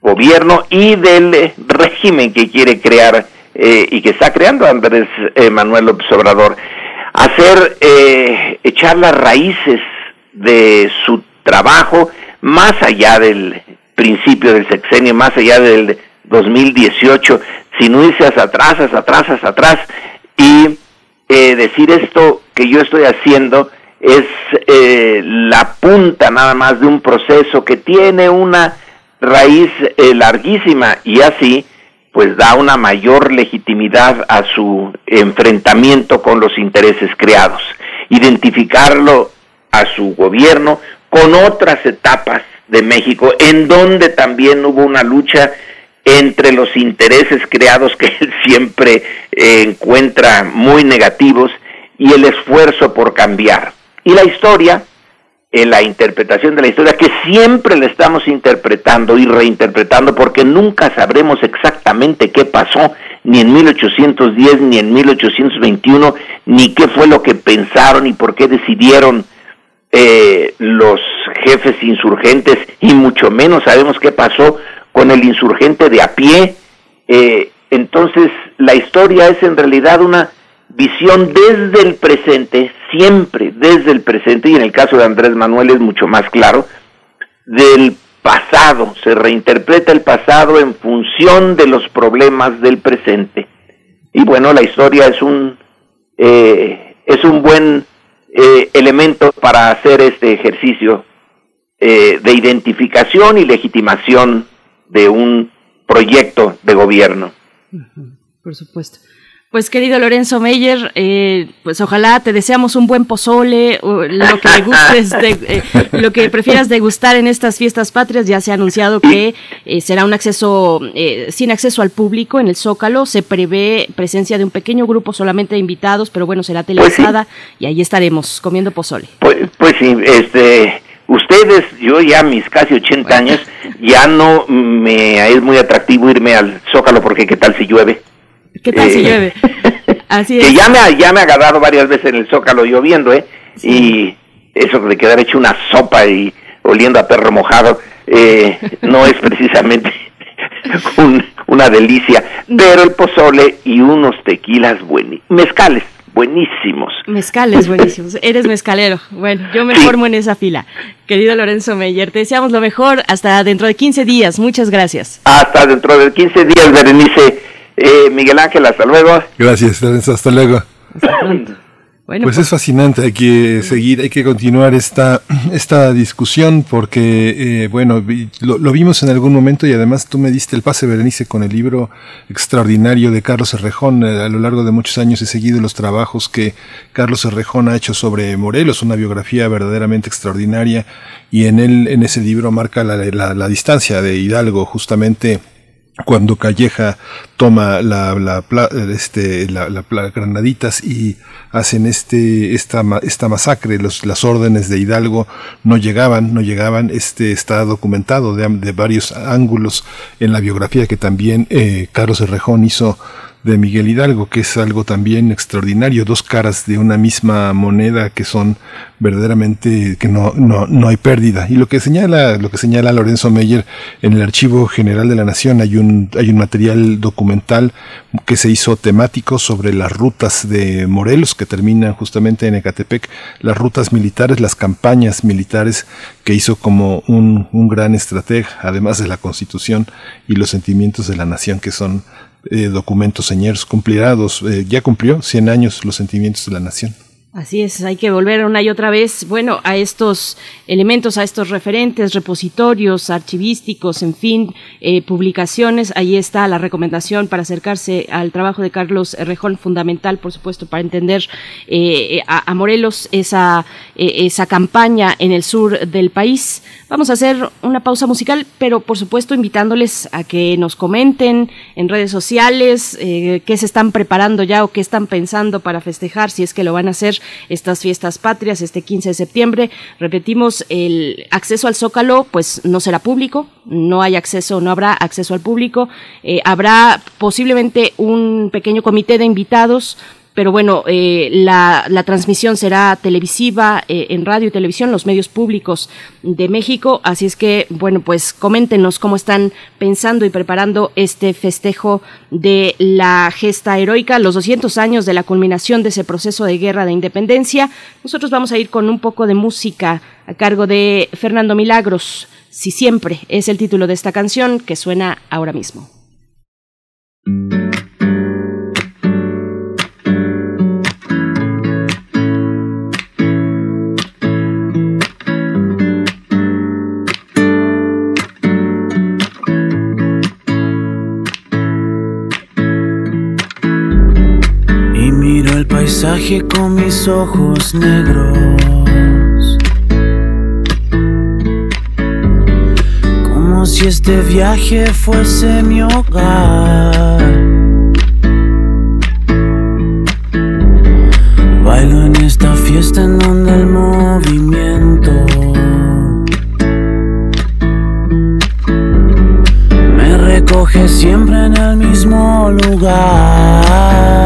gobierno y del régimen que quiere crear eh, y que está creando Andrés eh, Manuel López Obrador. Hacer, eh, echar las raíces de su trabajo más allá del principio del sexenio, más allá del 2018, sin irse hacia atrás, hacia atrás, hacia atrás, y decir esto que yo estoy haciendo es eh, la punta nada más de un proceso que tiene una raíz eh, larguísima y así pues da una mayor legitimidad a su enfrentamiento con los intereses creados, identificarlo a su gobierno con otras etapas de México en donde también hubo una lucha entre los intereses creados que él siempre eh, encuentra muy negativos y el esfuerzo por cambiar. Y la historia, en la interpretación de la historia, que siempre la estamos interpretando y reinterpretando porque nunca sabremos exactamente qué pasó, ni en 1810, ni en 1821, ni qué fue lo que pensaron y por qué decidieron eh, los jefes insurgentes, y mucho menos sabemos qué pasó con el insurgente de a pie. Eh, entonces, la historia es en realidad una visión desde el presente, siempre desde el presente, y en el caso de Andrés Manuel es mucho más claro, del pasado, se reinterpreta el pasado en función de los problemas del presente. Y bueno, la historia es un, eh, es un buen eh, elemento para hacer este ejercicio eh, de identificación y legitimación de un proyecto de gobierno. Por supuesto. Pues querido Lorenzo Meyer, eh, pues ojalá te deseamos un buen pozole, lo que gustes, eh, lo que prefieras degustar en estas fiestas patrias. Ya se ha anunciado que eh, será un acceso sin acceso al público en el Zócalo. Se prevé presencia de un pequeño grupo solamente de invitados, pero bueno, será pues televisada y ahí estaremos comiendo pozole. Pues, pues sí, este, ustedes, yo ya mis casi 80 años, ya no me es muy atractivo irme al Zócalo porque qué tal si llueve. ¿Qué tal si eh, llueve? Así es. Que ya me, ha, ya me ha agarrado varias veces en el Zócalo lloviendo, ¿eh? Y eso de quedar hecho una sopa y oliendo a perro mojado, eh, no es precisamente una delicia. Pero el pozole y unos tequilas buenísimos, mezcales buenísimos. Mezcales buenísimos. Eres mezcalero. Bueno, yo me formo en esa fila. Querido Lorenzo Meyer, te deseamos lo mejor hasta dentro de 15 días. Muchas gracias. Hasta dentro de 15 días, Berenice. Eh, Miguel Ángel, hasta luego. Gracias, hasta luego. Bueno, pues, es fascinante, hay que seguir, hay que continuar esta, esta discusión porque, eh, bueno, lo, vimos en algún momento y además tú me diste el pase, Berenice, con el libro extraordinario de Carlos Herrejón. Eh, a lo largo de muchos años he seguido los trabajos que Carlos Herrejón ha hecho sobre Morelos, una biografía verdaderamente extraordinaria y en él, en ese libro marca la, la, la distancia de Hidalgo justamente cuando Calleja toma la, la, este, la, la, granaditas y hacen este, esta, esta masacre, los, las órdenes de Hidalgo no llegaban, no llegaban, este está documentado de, de varios ángulos en la biografía que también eh, Carlos Herrejón hizo de Miguel Hidalgo, que es algo también extraordinario, dos caras de una misma moneda que son verdaderamente que no, no, no hay pérdida. Y lo que señala, lo que señala Lorenzo Meyer en el Archivo General de la Nación hay un, hay un material documental que se hizo temático sobre las rutas de Morelos que terminan justamente en Ecatepec, las rutas militares, las campañas militares que hizo como un, un gran estratega, además de la constitución y los sentimientos de la nación que son eh, documentos señores cumplirá eh, ya cumplió 100 años los sentimientos de la nación. Así es, hay que volver una y otra vez, bueno, a estos elementos, a estos referentes, repositorios, archivísticos, en fin, eh, publicaciones. Ahí está la recomendación para acercarse al trabajo de Carlos Rejón, fundamental, por supuesto, para entender eh, a, Morelos esa, eh, esa campaña en el sur del país. Vamos a hacer una pausa musical, pero por supuesto invitándoles a que nos comenten en redes sociales qué se están preparando ya o qué están pensando para festejar, si es que lo van a hacer estas fiestas patrias este 15 de septiembre. Repetimos, el acceso al Zócalo pues no será público, no hay acceso, no habrá acceso al público, eh, habrá posiblemente un pequeño comité de invitados pero bueno, eh, la, transmisión será televisiva eh, en radio y televisión, los medios públicos de México. Así es que, bueno, pues coméntenos cómo están pensando y preparando este festejo de la gesta heroica, los 200 años de la culminación de ese proceso de guerra de independencia. Nosotros vamos a ir con un poco de música a cargo de Fernando Milagros. Si siempre es el título de esta canción que suena ahora mismo. Con mis ojos negros. Como si este viaje fuese mi hogar. Bailo en esta fiesta en donde el movimiento me recoge siempre en el mismo lugar.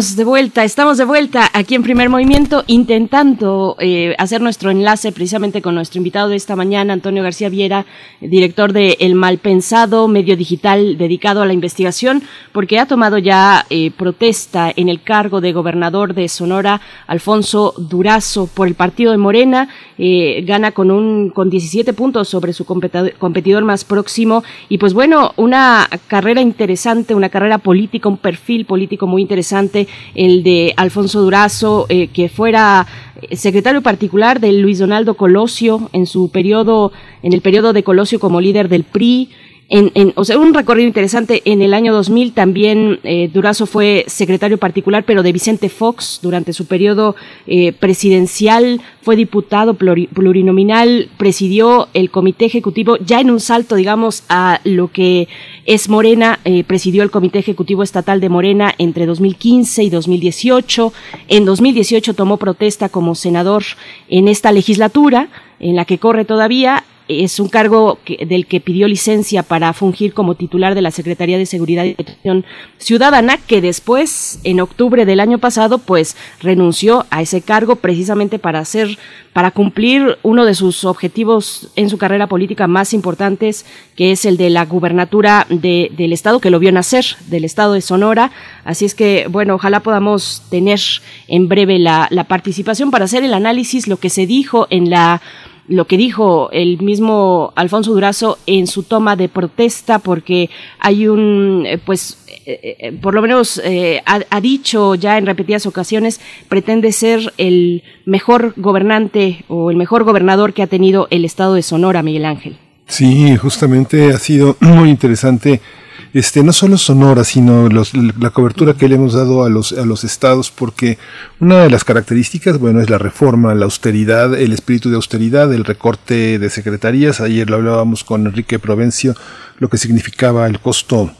De vuelta, estamos de vuelta aquí en Primer Movimiento intentando eh, hacer nuestro enlace precisamente con nuestro invitado de esta mañana, Antonio García Viera, director de El Malpensado, medio digital dedicado a la investigación, porque ha tomado ya eh, protesta en el cargo de gobernador de Sonora, Alfonso Durazo, por el partido de Morena, eh, gana con un con 17 puntos sobre su competidor más próximo. Y pues bueno, una carrera interesante, una carrera política, un perfil político muy interesante el de Alfonso Durazo, eh, que fuera secretario particular de Luis Donaldo Colosio en su periodo, en el periodo de Colosio como líder del PRI, en, o sea, un recorrido interesante. En el año 2000 también eh, Durazo fue secretario particular, pero de Vicente Fox durante su periodo eh, presidencial, fue diputado plurinominal, presidió el comité ejecutivo, ya en un salto, digamos, a lo que es Morena, eh, presidió el comité ejecutivo estatal de Morena entre 2015 y 2018. En 2018 tomó protesta como senador en esta legislatura en la que corre todavía es un cargo del que pidió licencia para fungir como titular de la Secretaría de Seguridad y Protección Ciudadana, que después, en octubre del año pasado, pues renunció a ese cargo precisamente para hacer, para cumplir uno de sus objetivos en su carrera política más importantes, que es el de la gubernatura del estado, que lo vio nacer, del estado de Sonora. Así es que, bueno, ojalá podamos tener en breve la, la participación para hacer el análisis, lo que se dijo en la lo que dijo el mismo Alfonso Durazo en su toma de protesta, porque hay un, eh, pues, eh, eh, por lo menos ha, dicho ya en repetidas ocasiones, pretende ser el mejor gobernante o el mejor gobernador que ha tenido el estado de Sonora, Miguel Ángel. Sí, justamente ha sido muy interesante este, no solo Sonora, sino la cobertura que le hemos dado a los, a los estados, porque una de las características, bueno, es la reforma, la austeridad, el espíritu de austeridad, el recorte de secretarías. Ayer lo hablábamos con Enrique Provencio, lo que significaba el costo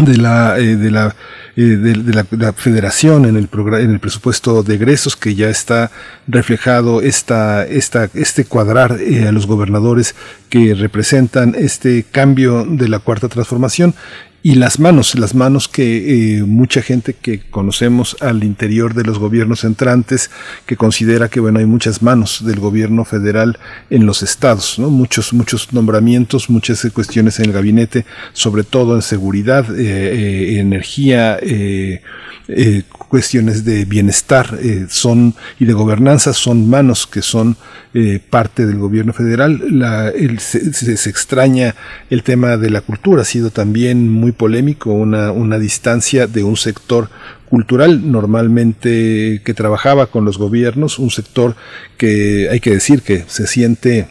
de la, eh, de, la, eh, de, la, federación en el en el presupuesto de egresos que ya está reflejado esta, esta, este cuadrar eh, a los gobernadores que representan este cambio de la cuarta transformación y las manos, las manos que eh, mucha gente que conocemos al interior de los gobiernos entrantes, que considera que bueno hay muchas manos del gobierno federal en los estados, ¿no? muchos muchos nombramientos, muchas cuestiones en el gabinete, sobre todo en seguridad, eh, eh, energía, cuestiones de bienestar son y de gobernanza son manos que son parte del gobierno federal. La, se, se extraña el tema de la cultura, ha sido también muy polémico, una, una distancia de un sector cultural normalmente que trabajaba con los gobiernos, un sector que hay que decir que se siente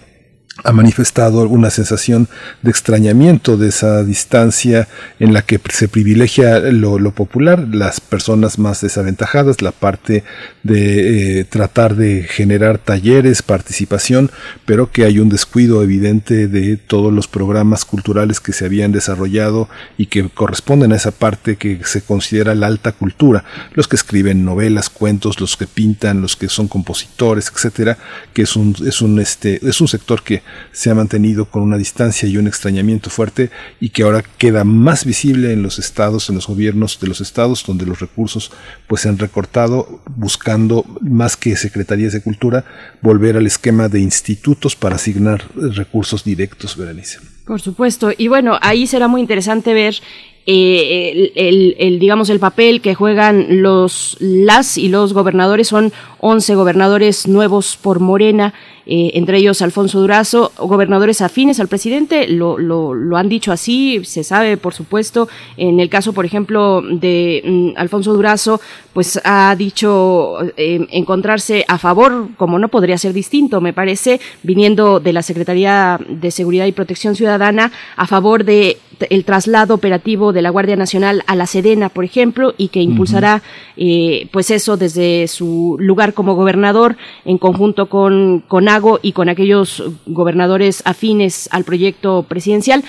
ha manifestado alguna sensación de extrañamiento de esa distancia en la que se privilegia lo, popular, las personas más desaventajadas, la parte de eh, tratar de generar talleres, participación, pero que hay un descuido evidente de todos los programas culturales que se habían desarrollado y que corresponden a esa parte que se considera la alta cultura, los que escriben novelas, cuentos, los que pintan, los que son compositores, etcétera, que es un, es un, este, es un sector que se ha mantenido con una distancia y un extrañamiento fuerte y que ahora queda más visible en los estados, en los gobiernos de los estados, donde los recursos pues se han recortado buscando más que secretarías de cultura volver al esquema de institutos para asignar recursos directos, Berenice. Por supuesto. Y bueno, ahí será muy interesante ver eh, el, digamos el papel que juegan los las y los gobernadores son 11 gobernadores nuevos por Morena eh, entre ellos Alfonso Durazo, gobernadores afines al presidente, lo, lo, han dicho así, se sabe, por supuesto. En el caso, por ejemplo, de mm, Alfonso Durazo, pues ha dicho eh, encontrarse a favor, como no podría ser distinto, me parece, viniendo de la Secretaría de Seguridad y Protección Ciudadana, a favor de el traslado operativo de la Guardia Nacional a la Sedena, por ejemplo, y que impulsará, eh, pues eso desde su lugar como gobernador en conjunto con, con y con aquellos gobernadores afines al proyecto presidencial.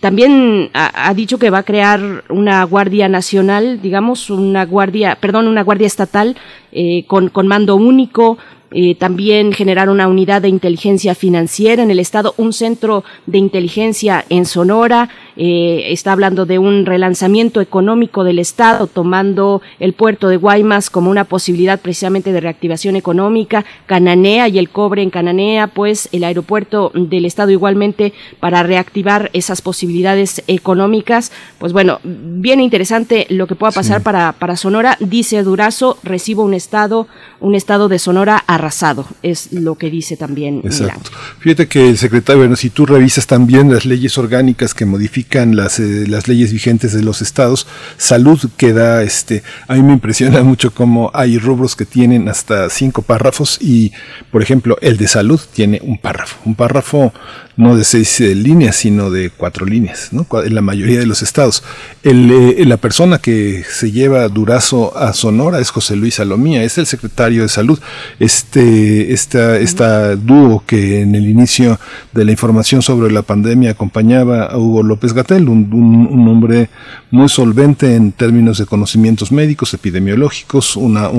También ha, dicho que va a crear una guardia nacional, digamos, una guardia, perdón, una guardia estatal eh, con, con mando único, eh, también generar una unidad de inteligencia financiera en el Estado, un centro de inteligencia en Sonora, eh, está hablando de un relanzamiento económico del Estado, tomando el puerto de Guaymas como una posibilidad precisamente de reactivación económica, Cananea y el cobre en Cananea, pues el aeropuerto del Estado igualmente para reactivar esas posibilidades económicas. Pues bueno, bien interesante lo que pueda pasar para, para Sonora. Dice Durazo, recibo un Estado, un Estado de Sonora arrasado, es lo que dice también. Exacto. Fíjate que el secretario, bueno, si tú revisas también las leyes orgánicas que modifican las, eh, las leyes vigentes de los estados. Salud queda, este, a mí me impresiona mucho cómo hay rubros que tienen hasta cinco párrafos y, por ejemplo, el de salud tiene un párrafo, un párrafo no de seis eh, líneas, sino de cuatro líneas, ¿no? en la mayoría de los estados. El, eh, la persona que se lleva Durazo a Sonora es José Luis Salomía, es el secretario de salud. Este, esta, esta dúo que en el inicio de la información sobre la pandemia acompañaba a Hugo López Gatel, un, un, hombre muy solvente en términos de conocimientos médicos, epidemiológicos, una,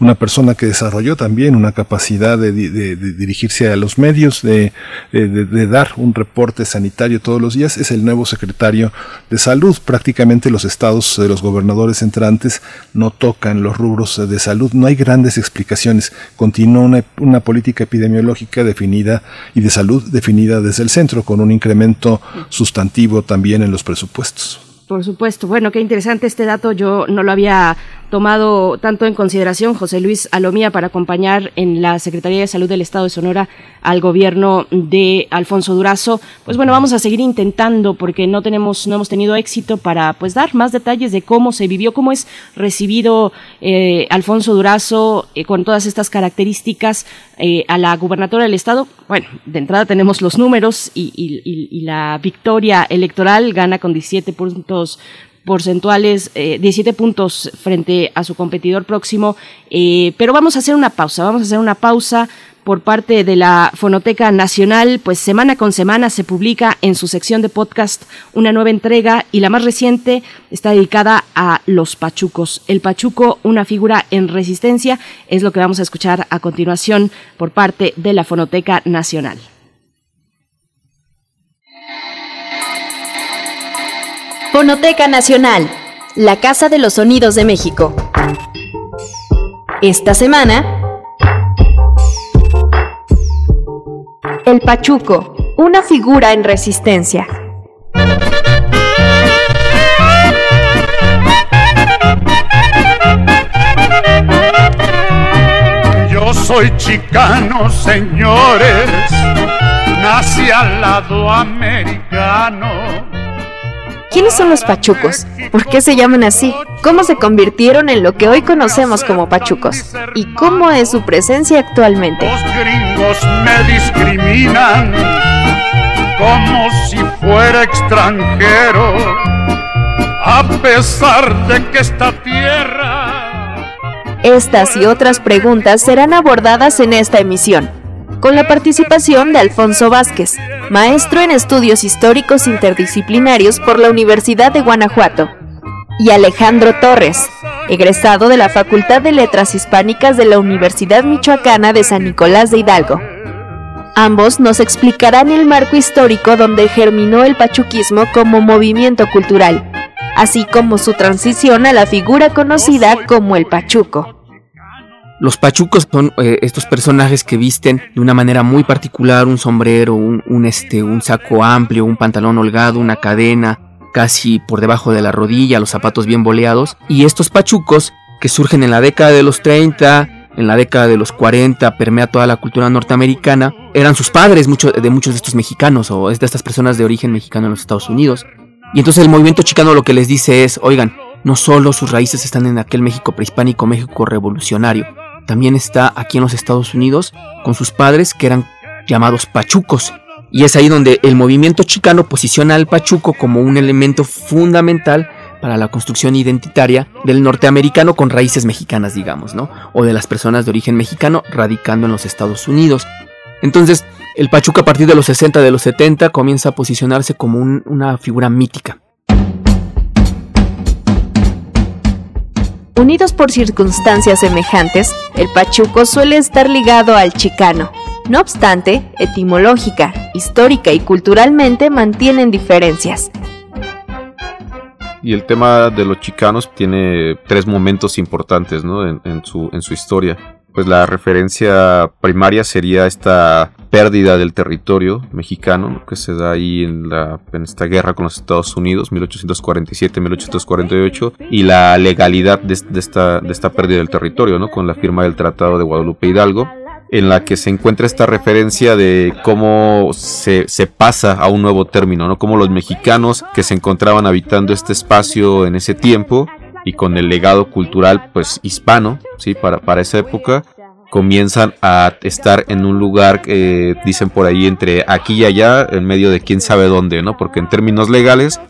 una persona que desarrolló también una capacidad de, de, dirigirse a los medios, de, de un reporte sanitario todos los días, es el nuevo secretario de salud. Prácticamente los estados de los gobernadores entrantes no tocan los rubros de salud, no hay grandes explicaciones. Continúa una política epidemiológica definida y de salud definida desde el centro, con un incremento sustantivo también en los presupuestos. Por supuesto. Bueno, qué interesante este dato. Yo no lo había tomado tanto en consideración José Luis Alomía para acompañar en la Secretaría de Salud del Estado de Sonora al gobierno de Alfonso Durazo. Pues bueno, vamos a seguir intentando porque no tenemos, no hemos tenido éxito para pues dar más detalles de cómo se vivió, cómo es recibido eh, Alfonso Durazo eh, con todas estas características eh, a la gubernatura del Estado. Bueno, de entrada tenemos los números y, y la victoria electoral gana con 17 puntos porcentuales, eh, 17 puntos frente a su competidor próximo. Eh, pero vamos a hacer una pausa, vamos a hacer una pausa por parte de la Fonoteca Nacional, pues semana con semana se publica en su sección de podcast una nueva entrega y la más reciente está dedicada a los pachucos. El pachuco, una figura en resistencia, es lo que vamos a escuchar a continuación por parte de la Fonoteca Nacional. Fonoteca Nacional, la Casa de los Sonidos de México. Esta semana, El Pachuco, una figura en resistencia. Yo soy chicano, señores, nací al lado americano ¿Quiénes son los pachucos? ¿Por qué se llaman así? ¿Cómo se convirtieron en lo que hoy conocemos como pachucos? ¿Y cómo es su presencia actualmente? Los gringos me discriminan como si fuera extranjero, a pesar de que esta tierra... Estas y otras preguntas serán abordadas en esta emisión con la participación de Alfonso Vázquez, maestro en estudios históricos interdisciplinarios por la Universidad de Guanajuato, y Alejandro Torres, egresado de la Facultad de Letras Hispánicas de la Universidad Michoacana de San Nicolás de Hidalgo. Ambos nos explicarán el marco histórico donde germinó el pachuquismo como movimiento cultural, así como su transición a la figura conocida como el pachuco. Los pachucos son eh, estos personajes que visten de una manera muy particular un sombrero, un, este, un saco amplio, un pantalón holgado, una cadena casi por debajo de la rodilla, los zapatos bien boleados. Y estos pachucos que surgen en la década de los 30, en la década de los 40, permea toda la cultura norteamericana, eran sus padres de muchos de estos mexicanos o de estas personas de origen mexicano en los Estados Unidos. Y entonces el movimiento chicano lo que les dice es, oigan, no solo sus raíces están en aquel México prehispánico, México revolucionario, también está aquí en los Estados Unidos con sus padres que eran llamados pachucos. Y es ahí donde el movimiento chicano posiciona al pachuco como un elemento fundamental para la construcción identitaria del norteamericano con raíces mexicanas, digamos, ¿no? O de las personas de origen mexicano radicando en los Estados Unidos. Entonces, el pachuco a partir de los 60, de los 70, comienza a posicionarse como una figura mítica. Unidos por circunstancias semejantes, el pachuco suele estar ligado al chicano. No obstante, etimológica, histórica y culturalmente mantienen diferencias. Y el tema de los chicanos tiene tres momentos importantes en, su, en su historia pues la referencia primaria sería esta pérdida del territorio mexicano que se da ahí en, la, esta guerra con los Estados Unidos, 1847-1848, y la legalidad de, esta, de esta pérdida del territorio, ¿no? con la firma del Tratado de Guadalupe Hidalgo en la que se encuentra esta referencia de cómo se, pasa a un nuevo término, ¿no? Cómo los mexicanos que se encontraban habitando este espacio en ese tiempo y con el legado cultural pues hispano, ¿sí? Para, para esa época, comienzan a estar en un lugar, que dicen por ahí, entre aquí y allá, en medio de quién sabe dónde, ¿no? Porque en términos legales,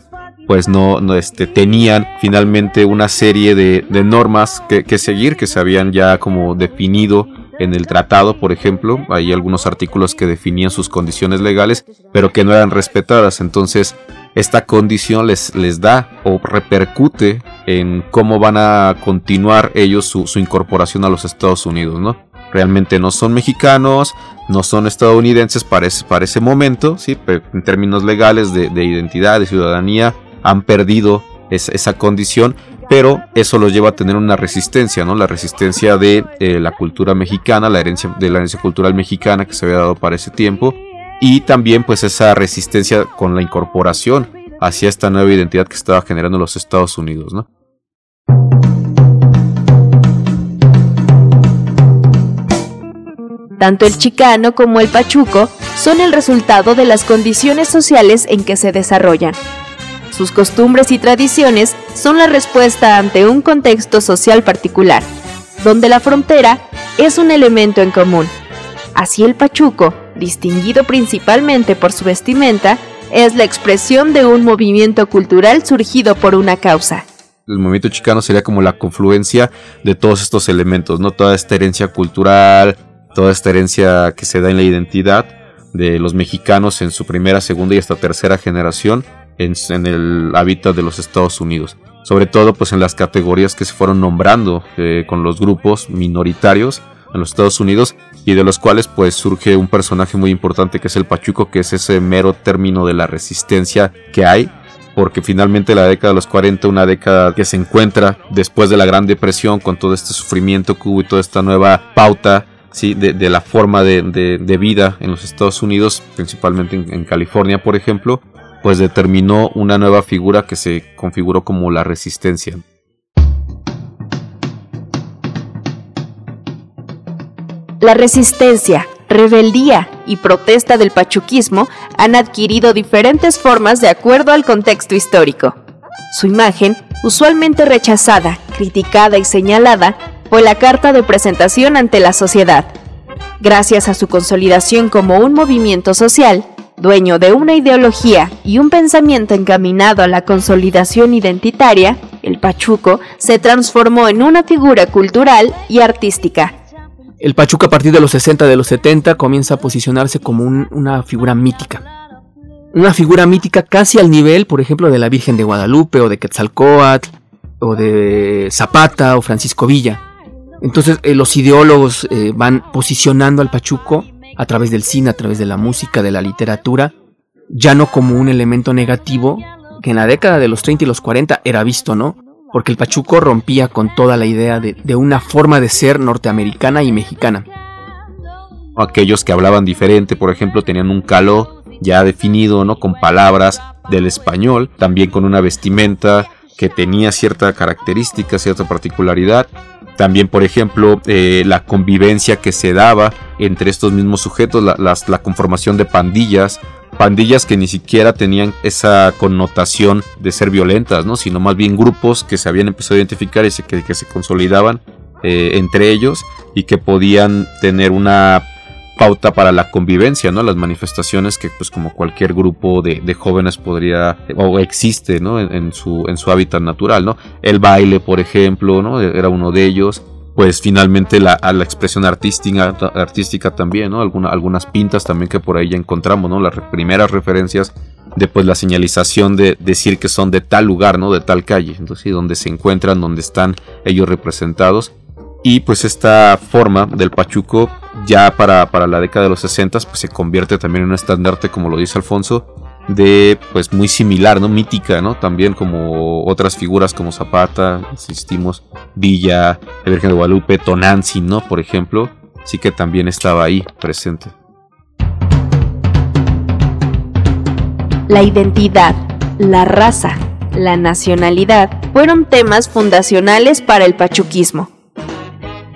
pues no, no este, tenían finalmente una serie de, normas que, que, seguir, que se habían ya como definido en el tratado, por ejemplo, hay algunos artículos que definían sus condiciones legales, pero que no eran respetadas. Entonces, esta condición les, les da o repercute en cómo van a continuar ellos su, incorporación a los Estados Unidos, ¿no? Realmente no son mexicanos, no son estadounidenses para ese, para ese momento, ¿sí? En términos legales de, de identidad, de ciudadanía, han perdido esa condición pero eso los lleva a tener una resistencia, ¿no? La resistencia de eh, la cultura mexicana, la herencia de la herencia cultural mexicana que se había dado para ese tiempo y también pues esa resistencia con la incorporación hacia esta nueva identidad que estaba generando los Estados Unidos, ¿no? Tanto el chicano como el pachuco son el resultado de las condiciones sociales en que se desarrollan. Sus costumbres y tradiciones son la respuesta ante un contexto social particular, donde la frontera es un elemento en común. Así el pachuco, distinguido principalmente por su vestimenta, es la expresión de un movimiento cultural surgido por una causa. El movimiento chicano sería como la confluencia de todos estos elementos, ¿no? Toda esta herencia cultural, toda esta herencia que se da en la identidad de los mexicanos en su primera, segunda y hasta tercera generación en, el hábitat de los Estados Unidos. Sobre todo pues en las categorías que se fueron nombrando eh, con los grupos minoritarios en los Estados Unidos y de los cuales pues surge un personaje muy importante que es el Pachuco, que es ese mero término de la resistencia que hay porque finalmente la década de los 40, una década que se encuentra después de la Gran Depresión, con todo este sufrimiento que hubo y toda esta nueva pauta ¿sí? de, la forma de, vida en los Estados Unidos, principalmente en California, por ejemplo, pues determinó una nueva figura que se configuró como la resistencia. La resistencia, rebeldía y protesta del pachuquismo han adquirido diferentes formas de acuerdo al contexto histórico. Su imagen, usualmente rechazada, criticada y señalada, fue la carta de presentación ante la sociedad. Gracias a su consolidación como un movimiento social, dueño de una ideología y un pensamiento encaminado a la consolidación identitaria, el Pachuco se transformó en una figura cultural y artística. El Pachuco a partir de los 60 de los 70 comienza a posicionarse como una figura mítica. Una figura mítica casi al nivel, por ejemplo, de la Virgen de Guadalupe o de Quetzalcoatl o de Zapata o Francisco Villa. Entonces eh, los ideólogos eh, van posicionando al Pachuco a través del cine, a través de la música, de la literatura, ya no como un elemento negativo que en la década de los 30 y los 40 era visto, ¿no? Porque el pachuco rompía con toda la idea de, de una forma de ser norteamericana y mexicana. Aquellos que hablaban diferente, por ejemplo, tenían un caló ya definido, ¿no? Con palabras del español, también con una vestimenta que tenía cierta característica, cierta particularidad, también, por ejemplo, eh, la convivencia que se daba entre estos mismos sujetos, la, conformación de pandillas, pandillas que ni siquiera tenían esa connotación de ser violentas, ¿no? sino más bien grupos que se habían empezado a identificar y que, se consolidaban eh, entre ellos y que podían tener una pauta para la convivencia, ¿no? Las manifestaciones que pues como cualquier grupo de, jóvenes podría o existe, ¿no? En, su, en su hábitat natural, ¿no? El baile, por ejemplo, ¿no? Era uno de ellos. Pues finalmente la, la expresión artística, artística también, ¿no? algunas pintas también que por ahí ya encontramos, ¿no? Las primeras referencias de pues la señalización de decir que son de tal lugar, ¿no? De tal calle. Entonces, donde se encuentran, donde están ellos representados y pues esta forma del pachuco ya para, la década de los 60 pues se convierte también en un estandarte, como lo dice Alfonso, de pues muy similar, ¿no? Mítica, ¿no? También como otras figuras como Zapata, insistimos, Villa, la Virgen de Guadalupe, Tonantzin, ¿no? Por ejemplo, sí que también estaba ahí presente. La identidad, la raza, la nacionalidad fueron temas fundacionales para el pachuquismo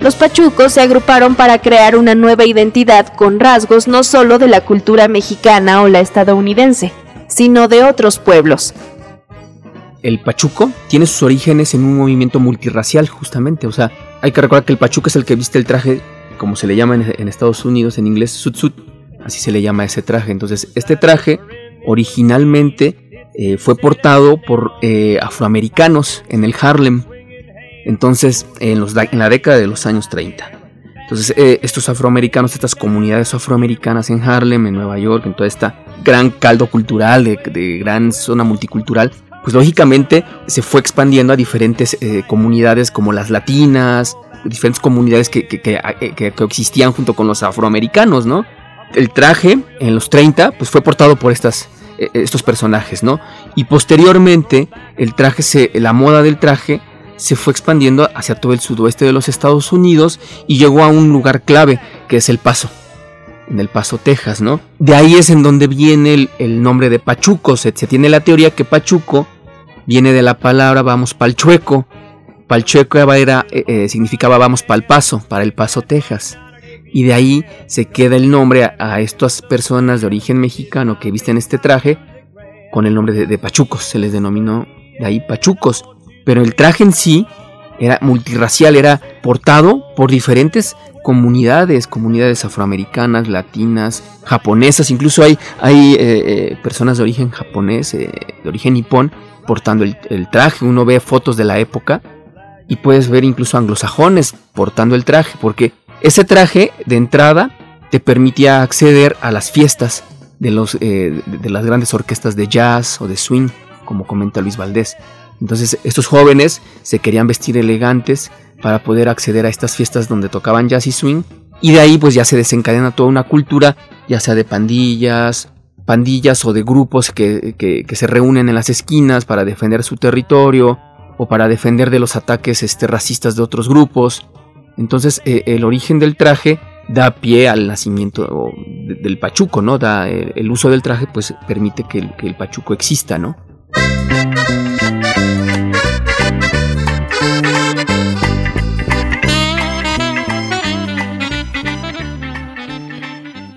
Los pachucos se agruparon para crear una nueva identidad con rasgos no solo de la cultura mexicana o la estadounidense, sino de otros pueblos. El pachuco tiene sus orígenes en un movimiento multirracial, justamente. O sea, hay que recordar que el pachuco es el que viste el traje, como se le llama en, Estados Unidos, en inglés, sut así se le llama ese traje. Entonces, este traje originalmente eh, fue portado por eh, afroamericanos en el Harlem, entonces en, la década de los años 30. Entonces eh, estos afroamericanos, estas comunidades afroamericanas en Harlem, en Nueva York, en toda esta gran caldo cultural, de, gran zona multicultural, pues lógicamente se fue expandiendo a diferentes comunidades como las latinas, diferentes comunidades que, que, que, existían junto con los afroamericanos, ¿no? el traje en los 30 pues fue portado por estas, eh, estos personajes, ¿no? Y posteriormente el traje, se, la moda del traje se fue expandiendo hacia todo el sudoeste de los Estados Unidos y llegó a un lugar clave que es El Paso, en El Paso, Texas, ¿no? De ahí es en donde viene el, nombre de Pachuco. Se, tiene la teoría que Pachuco viene de la palabra vamos pa'l chueco. Pal chueco era, eh, eh, significaba vamos pa'l paso, para El Paso, Texas y de ahí se queda el nombre a, estas personas de origen mexicano que visten este traje con el nombre de, pachucos, se les denominó de ahí pachucos, pero el traje en sí era multirracial, era portado por diferentes comunidades, comunidades afroamericanas, latinas, japonesas, incluso hay, hay eh, eh, personas de origen japonés, eh, de origen nipón, portando el, traje, uno ve fotos de la época y puedes ver incluso anglosajones portando el traje, porque ese traje de entrada te permitía acceder a las fiestas de, los, de las grandes orquestas de jazz o de swing, como comenta Luis Valdés. Entonces estos jóvenes se querían vestir elegantes para poder acceder a estas fiestas donde tocaban jazz y swing. Y de ahí pues ya se desencadena toda una cultura, ya sea de pandillas, pandillas o de grupos que, que, se reúnen en las esquinas para defender su territorio o para defender de los ataques este, racistas de otros grupos. Entonces eh, el origen del traje da pie al nacimiento del pachuco, ¿no? Da, eh, el uso del traje pues permite que el, que el pachuco exista, ¿no?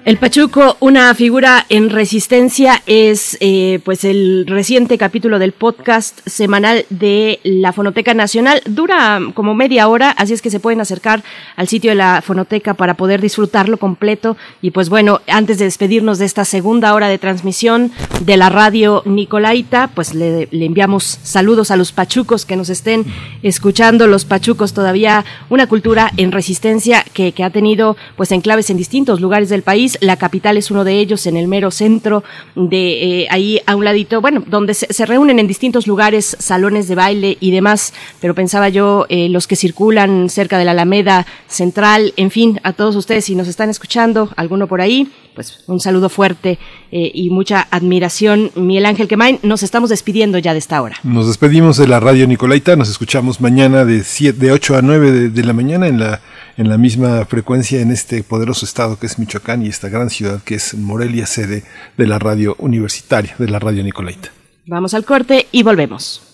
El Pachuco, una figura en resistencia, es eh, pues el reciente capítulo del podcast semanal de la Fonoteca Nacional. Dura como media hora, así es que se pueden acercar al sitio de la Fonoteca para poder disfrutarlo completo. Y pues bueno, antes de despedirnos de esta segunda hora de transmisión de la radio Nicolaita, pues le, enviamos saludos a los pachucos que nos estén escuchando. Los pachucos todavía una cultura en resistencia que, que ha tenido pues enclaves en distintos lugares del país la capital es uno de ellos, en el mero centro de eh, ahí a un ladito, bueno, donde se, reúnen en distintos lugares, salones de baile y demás, pero pensaba yo, eh, los que circulan cerca de la Alameda Central, en fin, a todos ustedes, si nos están escuchando, alguno por ahí, pues un saludo fuerte eh, y mucha admiración. Miguel Ángel Quemain, nos estamos despidiendo ya de esta hora. Nos despedimos de la radio Nicolaita, nos escuchamos mañana de, de 8 a 9 de la mañana en la en la misma frecuencia en este poderoso estado que es Michoacán y esta gran ciudad que es Morelia, sede de la radio universitaria, de la radio Nicolaita. Vamos al corte y volvemos.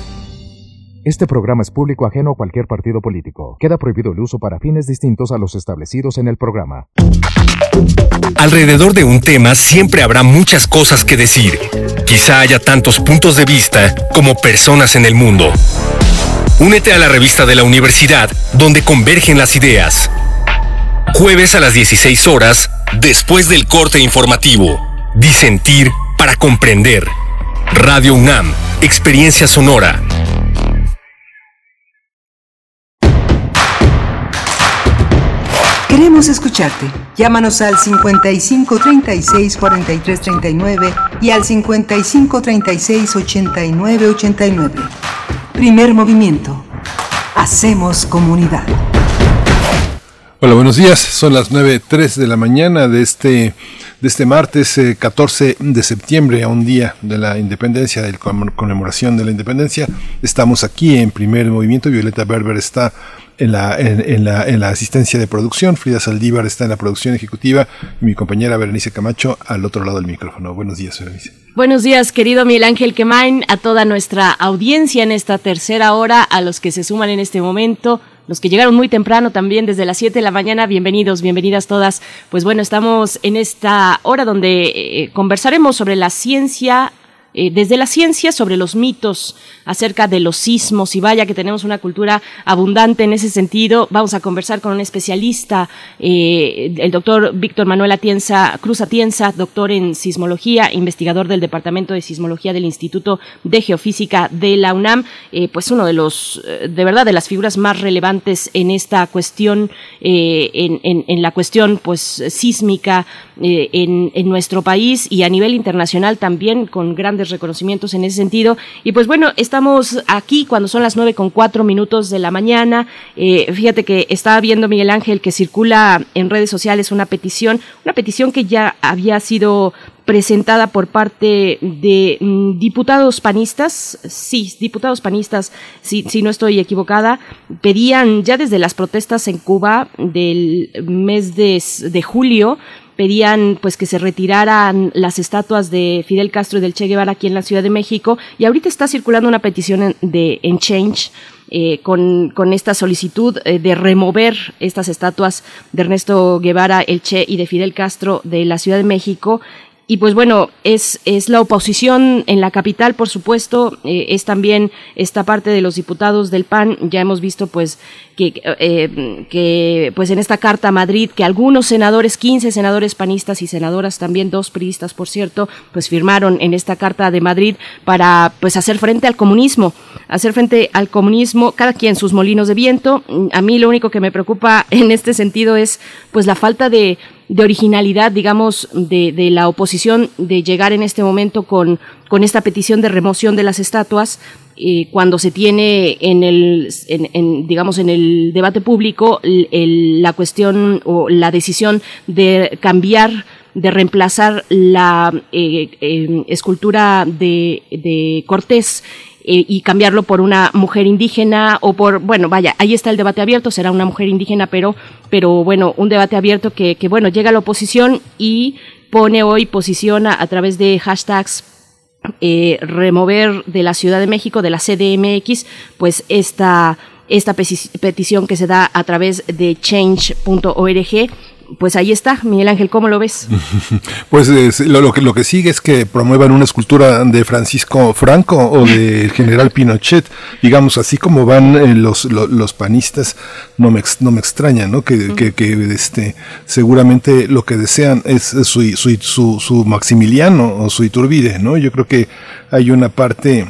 Este programa es público ajeno a cualquier partido político. Queda prohibido el uso para fines distintos a los establecidos en el programa. Alrededor de un tema siempre habrá muchas cosas que decir. Quizá haya tantos puntos de vista como personas en el mundo. Únete a la revista de la universidad donde convergen las ideas. Jueves a las 16 horas, después del corte informativo. Disentir para comprender. Radio UNAM, Experiencia Sonora. Queremos escucharte. Llámanos al 55 36 43 39 y al 55 36 89 89. Primer movimiento. Hacemos comunidad. Hola, buenos días. Son las 9.03 de la mañana de este, de este martes 14 eh, de septiembre, a un día de la independencia, de la conmemoración de la independencia. Estamos aquí en primer movimiento. Violeta Berber está en la, en, la, en la asistencia de producción, Frida Saldívar está en la producción ejecutiva y mi compañera Berenice Camacho al otro lado del micrófono. Buenos días, Berenice. Buenos días, querido Miguel Ángel Quemain, a toda nuestra audiencia en esta tercera hora, a los que se suman en este momento, los que llegaron muy temprano también desde las 7 de la mañana, bienvenidos, bienvenidas todas. Pues bueno, estamos en esta hora donde eh, conversaremos sobre la ciencia eh, desde la ciencia sobre los mitos acerca de los sismos y vaya que tenemos una cultura abundante en ese sentido. Vamos a conversar con un especialista, eh, el doctor Víctor Manuel Atienza, Cruz Atienza, doctor en sismología, investigador del Departamento de Sismología del Instituto de Geofísica de la UNAM, eh, pues uno de los, de verdad, de las figuras más relevantes en esta cuestión, en, la cuestión pues sísmica en nuestro país y a nivel internacional también con grandes reconocimientos en ese sentido. Y pues bueno, estamos aquí cuando son las nueve con cuatro minutos de la mañana. Eh, fíjate que estaba viendo Miguel Ángel que circula en redes sociales una petición, una petición que ya había sido presentada por parte de mm, diputados panistas, sí, diputados panistas, si, si, no estoy equivocada, pedían ya desde las protestas en Cuba del mes de, de julio, pedían pues que se retiraran las estatuas de Fidel Castro y del Che Guevara aquí en la Ciudad de México. Y ahorita está circulando una petición de en Change eh, con, con, esta solicitud eh, de remover estas estatuas de Ernesto Guevara, el Che y de Fidel Castro de la Ciudad de México y pues bueno, es, es la oposición en la capital, por supuesto, eh, es también esta parte de los diputados del PAN. Ya hemos visto pues que, eh, que pues en esta carta a Madrid que algunos senadores, 15 senadores panistas y senadoras, también dos priistas, por cierto, pues firmaron en esta carta de Madrid para pues hacer frente al comunismo, hacer frente al comunismo, cada quien sus molinos de viento. A mí lo único que me preocupa en este sentido es pues la falta de de originalidad, digamos, de, de, la oposición de llegar en este momento con, con esta petición de remoción de las estatuas, eh, cuando se tiene en el, en, digamos, en el debate público la cuestión o la decisión de cambiar de reemplazar la eh, eh, escultura de, de Cortés eh, y cambiarlo por una mujer indígena o por, bueno, vaya, ahí está el debate abierto, será una mujer indígena, pero, pero bueno, un debate abierto que, que bueno, llega a la oposición y pone hoy, posiciona a través de hashtags eh, remover de la Ciudad de México, de la CDMX, pues esta, esta petición que se da a través de change.org pues ahí está, Miguel Ángel, ¿cómo lo ves? pues lo, que, lo que sigue es que promuevan una escultura de Francisco Franco o del general Pinochet, digamos, así como van eh, los, los, panistas, no me, no me extraña, ¿no? Que, que, este, seguramente lo que desean es su, su, su, su Maximiliano o su Iturbide, ¿no? Yo creo que hay una parte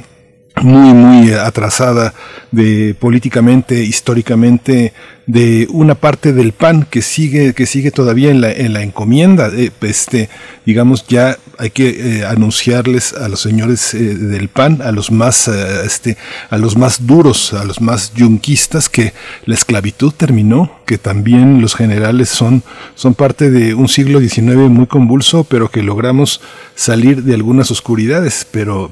muy, muy atrasada de políticamente, históricamente, de una parte del PAN que sigue, que sigue todavía en la, en la encomienda. Eh, este, digamos, ya hay que eh, anunciarles a los señores eh, del PAN, a los más, este, a los más duros, a los más yunquistas, que la esclavitud terminó, que también los generales son, son parte de un siglo XIX muy convulso, pero que logramos salir de algunas oscuridades, pero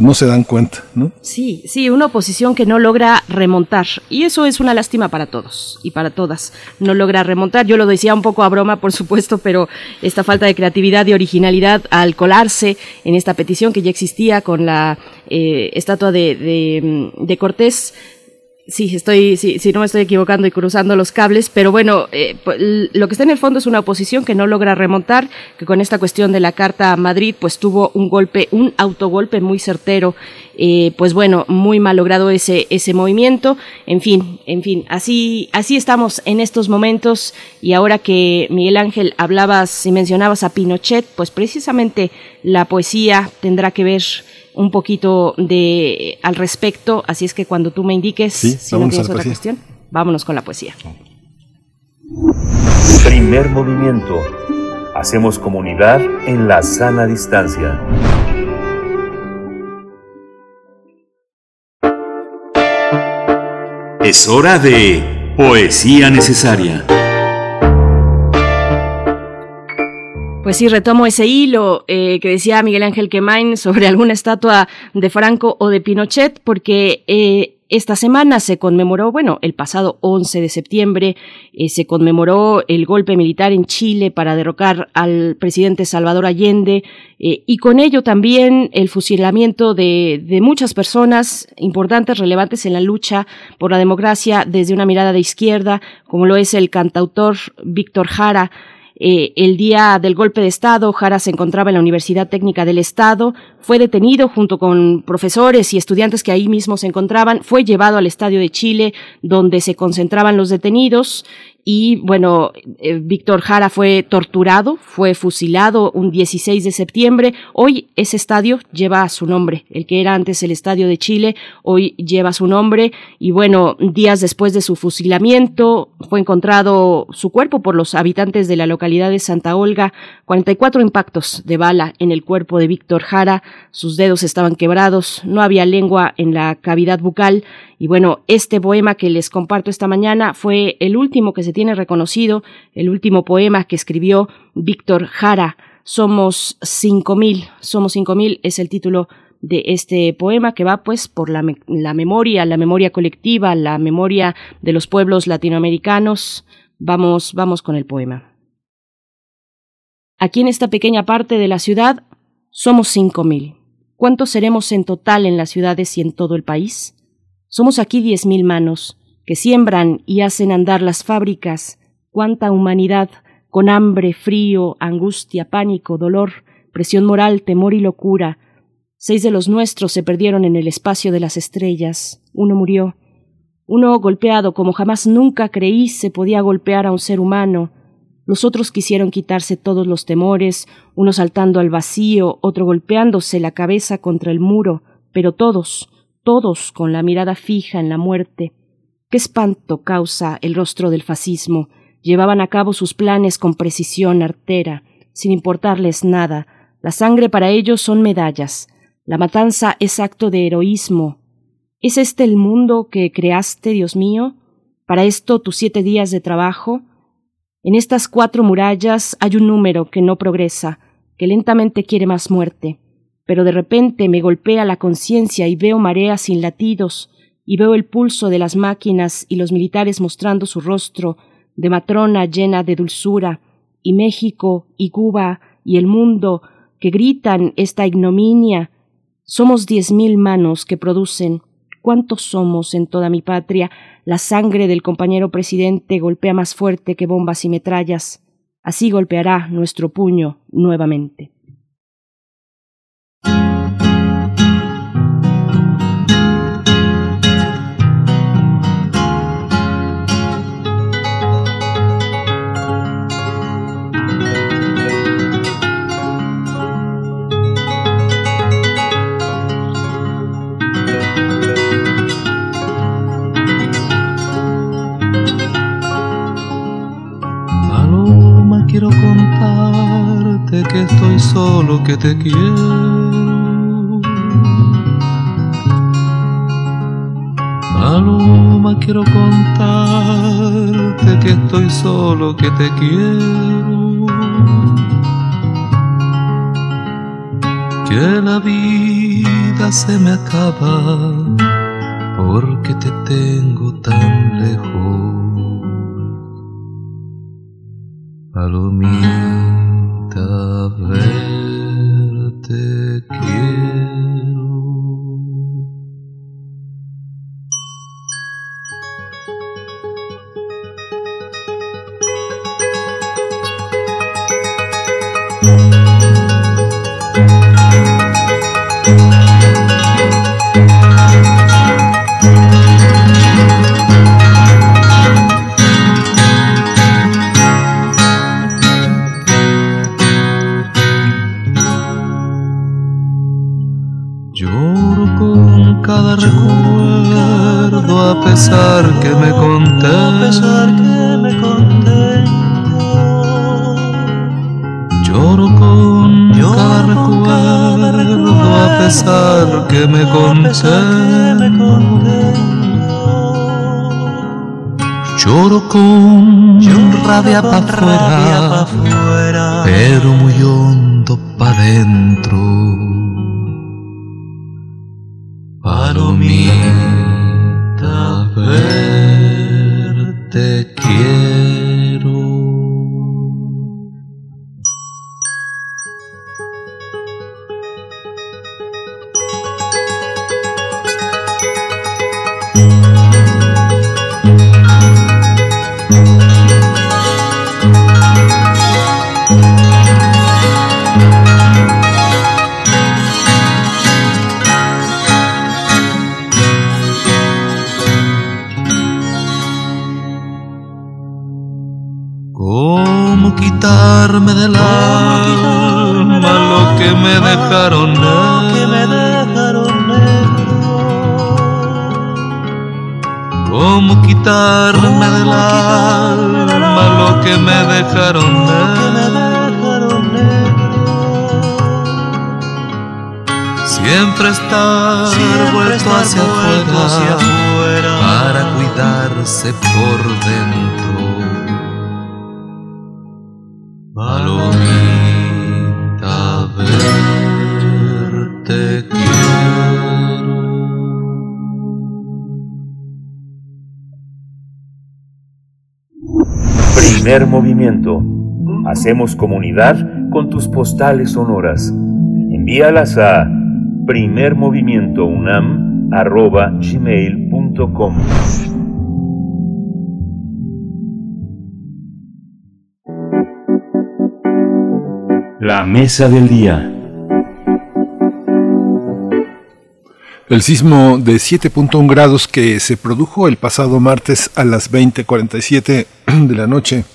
no se dan cuenta, ¿no? Sí, sí, una oposición que no logra remontar, y eso es una lástima para todos y para todas. No logra remontar. Yo lo decía un poco a broma, por supuesto, pero esta falta de creatividad y originalidad al colarse en esta petición que ya existía con la eh, estatua de, de, de Cortés Sí, estoy, sí, sí, no me estoy equivocando y cruzando los cables, pero bueno, eh, lo que está en el fondo es una oposición que no logra remontar, que con esta cuestión de la Carta a Madrid, pues tuvo un golpe, un autogolpe muy certero, eh, pues bueno, muy mal logrado ese, ese movimiento, en fin, en fin, así, así estamos en estos momentos. Y ahora que Miguel Ángel hablabas y mencionabas a Pinochet, pues precisamente la poesía tendrá que ver un poquito de al respecto, así es que cuando tú me indiques si no tienes otra cuestión, vámonos con la poesía. Primer movimiento. Hacemos comunidad en la sana distancia. Es hora de poesía necesaria. Pues sí, retomo ese hilo eh, que decía Miguel Ángel Quemain sobre alguna estatua de Franco o de Pinochet, porque eh, esta semana se conmemoró, bueno, el pasado 11 de septiembre eh, se conmemoró el golpe militar en Chile para derrocar al presidente Salvador Allende y con ello también el fusilamiento de, de muchas personas importantes, relevantes en la lucha por la democracia desde una mirada de izquierda, como lo es el cantautor Víctor Jara, eh, el día del golpe de Estado, Jara se encontraba en la Universidad Técnica del Estado, fue detenido junto con profesores y estudiantes que ahí mismo se encontraban, fue llevado al Estadio de Chile, donde se concentraban los detenidos, y bueno, eh, Víctor Jara fue torturado, fue fusilado un 16 de septiembre. Hoy ese estadio lleva su nombre, el que era antes el Estadio de Chile, hoy lleva su nombre. Y bueno, días después de su fusilamiento fue encontrado su cuerpo por los habitantes de la localidad de Santa Olga, 44 impactos de bala en el cuerpo de Víctor Jara, sus dedos estaban quebrados, no había lengua en la cavidad bucal. Y bueno, este poema que les comparto esta mañana fue el último que se tiene reconocido, el último poema que escribió Víctor Jara. Somos cinco mil, somos cinco mil es el título de este poema que va pues por la, memoria, la memoria colectiva, la memoria de los pueblos latinoamericanos. Vamos, vamos con el poema. Aquí en esta pequeña parte de la ciudad somos cinco mil. ¿Cuántos seremos en total en las ciudades y en todo el país? Somos aquí diez mil manos que siembran y hacen andar las fábricas. Cuánta humanidad con hambre, frío, angustia, pánico, dolor, presión moral, temor y locura. Seis de los nuestros se perdieron en el espacio de las estrellas. Uno murió. Uno golpeado como jamás nunca creí se podía golpear a un ser humano. Los otros quisieron quitarse todos los temores, uno saltando al vacío, otro golpeándose la cabeza contra el muro, pero todos, todos con la mirada fija en la muerte. Qué espanto causa el rostro del fascismo. Llevaban a cabo sus planes con precisión artera, sin importarles nada. La sangre para ellos son medallas. La matanza es acto de heroísmo. ¿Es este el mundo que creaste, Dios mío? ¿Para esto tus siete días de trabajo? En estas cuatro murallas hay un número que no progresa, que lentamente quiere más muerte pero de repente me golpea la conciencia y veo mareas sin latidos, y veo el pulso de las máquinas y los militares mostrando su rostro de matrona llena de dulzura, y México y Cuba y el mundo que gritan esta ignominia. Somos diez mil manos que producen. ¿Cuántos somos en toda mi patria? La sangre del compañero presidente golpea más fuerte que bombas y metrallas. Así golpeará nuestro puño nuevamente. Que estoy solo, que te quiero. Paloma, quiero contarte que estoy solo, que te quiero. Que la vida se me acaba porque te tengo tan lejos. Palomita, verte quiero. Lloro cada recuerdo a pesar que me conté. A pesar que me Lloro con cada recuerdo a pesar que me conté. Lloro con rabia para afuera, pero muy hondo pa' dentro. Palomita, verte Hacemos comunidad con tus postales sonoras. Envíalas a primermovimientounam.gmail.com La mesa del día. El sismo de 7.1 grados que se produjo el pasado martes a las 20:47 de la noche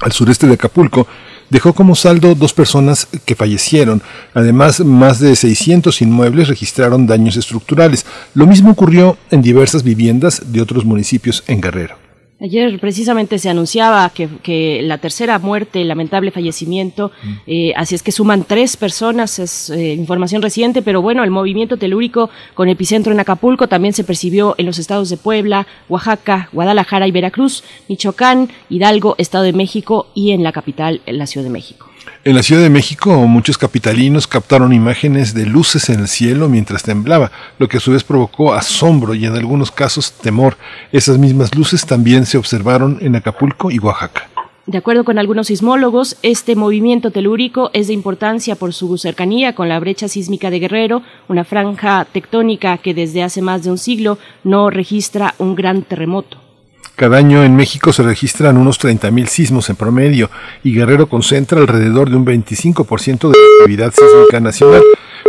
al sureste de Acapulco dejó como saldo dos personas que fallecieron. Además, más de 600 inmuebles registraron daños estructurales. Lo mismo ocurrió en diversas viviendas de otros municipios en Guerrero. Ayer precisamente se anunciaba que, que la tercera muerte, lamentable fallecimiento, eh, así es que suman tres personas, es eh, información reciente, pero bueno, el movimiento telúrico con epicentro en Acapulco también se percibió en los estados de Puebla, Oaxaca, Guadalajara y Veracruz, Michoacán, Hidalgo, Estado de México y en la capital, en la Ciudad de México. En la Ciudad de México, muchos capitalinos captaron imágenes de luces en el cielo mientras temblaba, lo que a su vez provocó asombro y en algunos casos temor. Esas mismas luces también se observaron en Acapulco y Oaxaca. De acuerdo con algunos sismólogos, este movimiento telúrico es de importancia por su cercanía con la brecha sísmica de Guerrero, una franja tectónica que desde hace más de un siglo no registra un gran terremoto. Cada año en México se registran unos 30.000 sismos en promedio y Guerrero concentra alrededor de un 25% de la actividad sísmica nacional.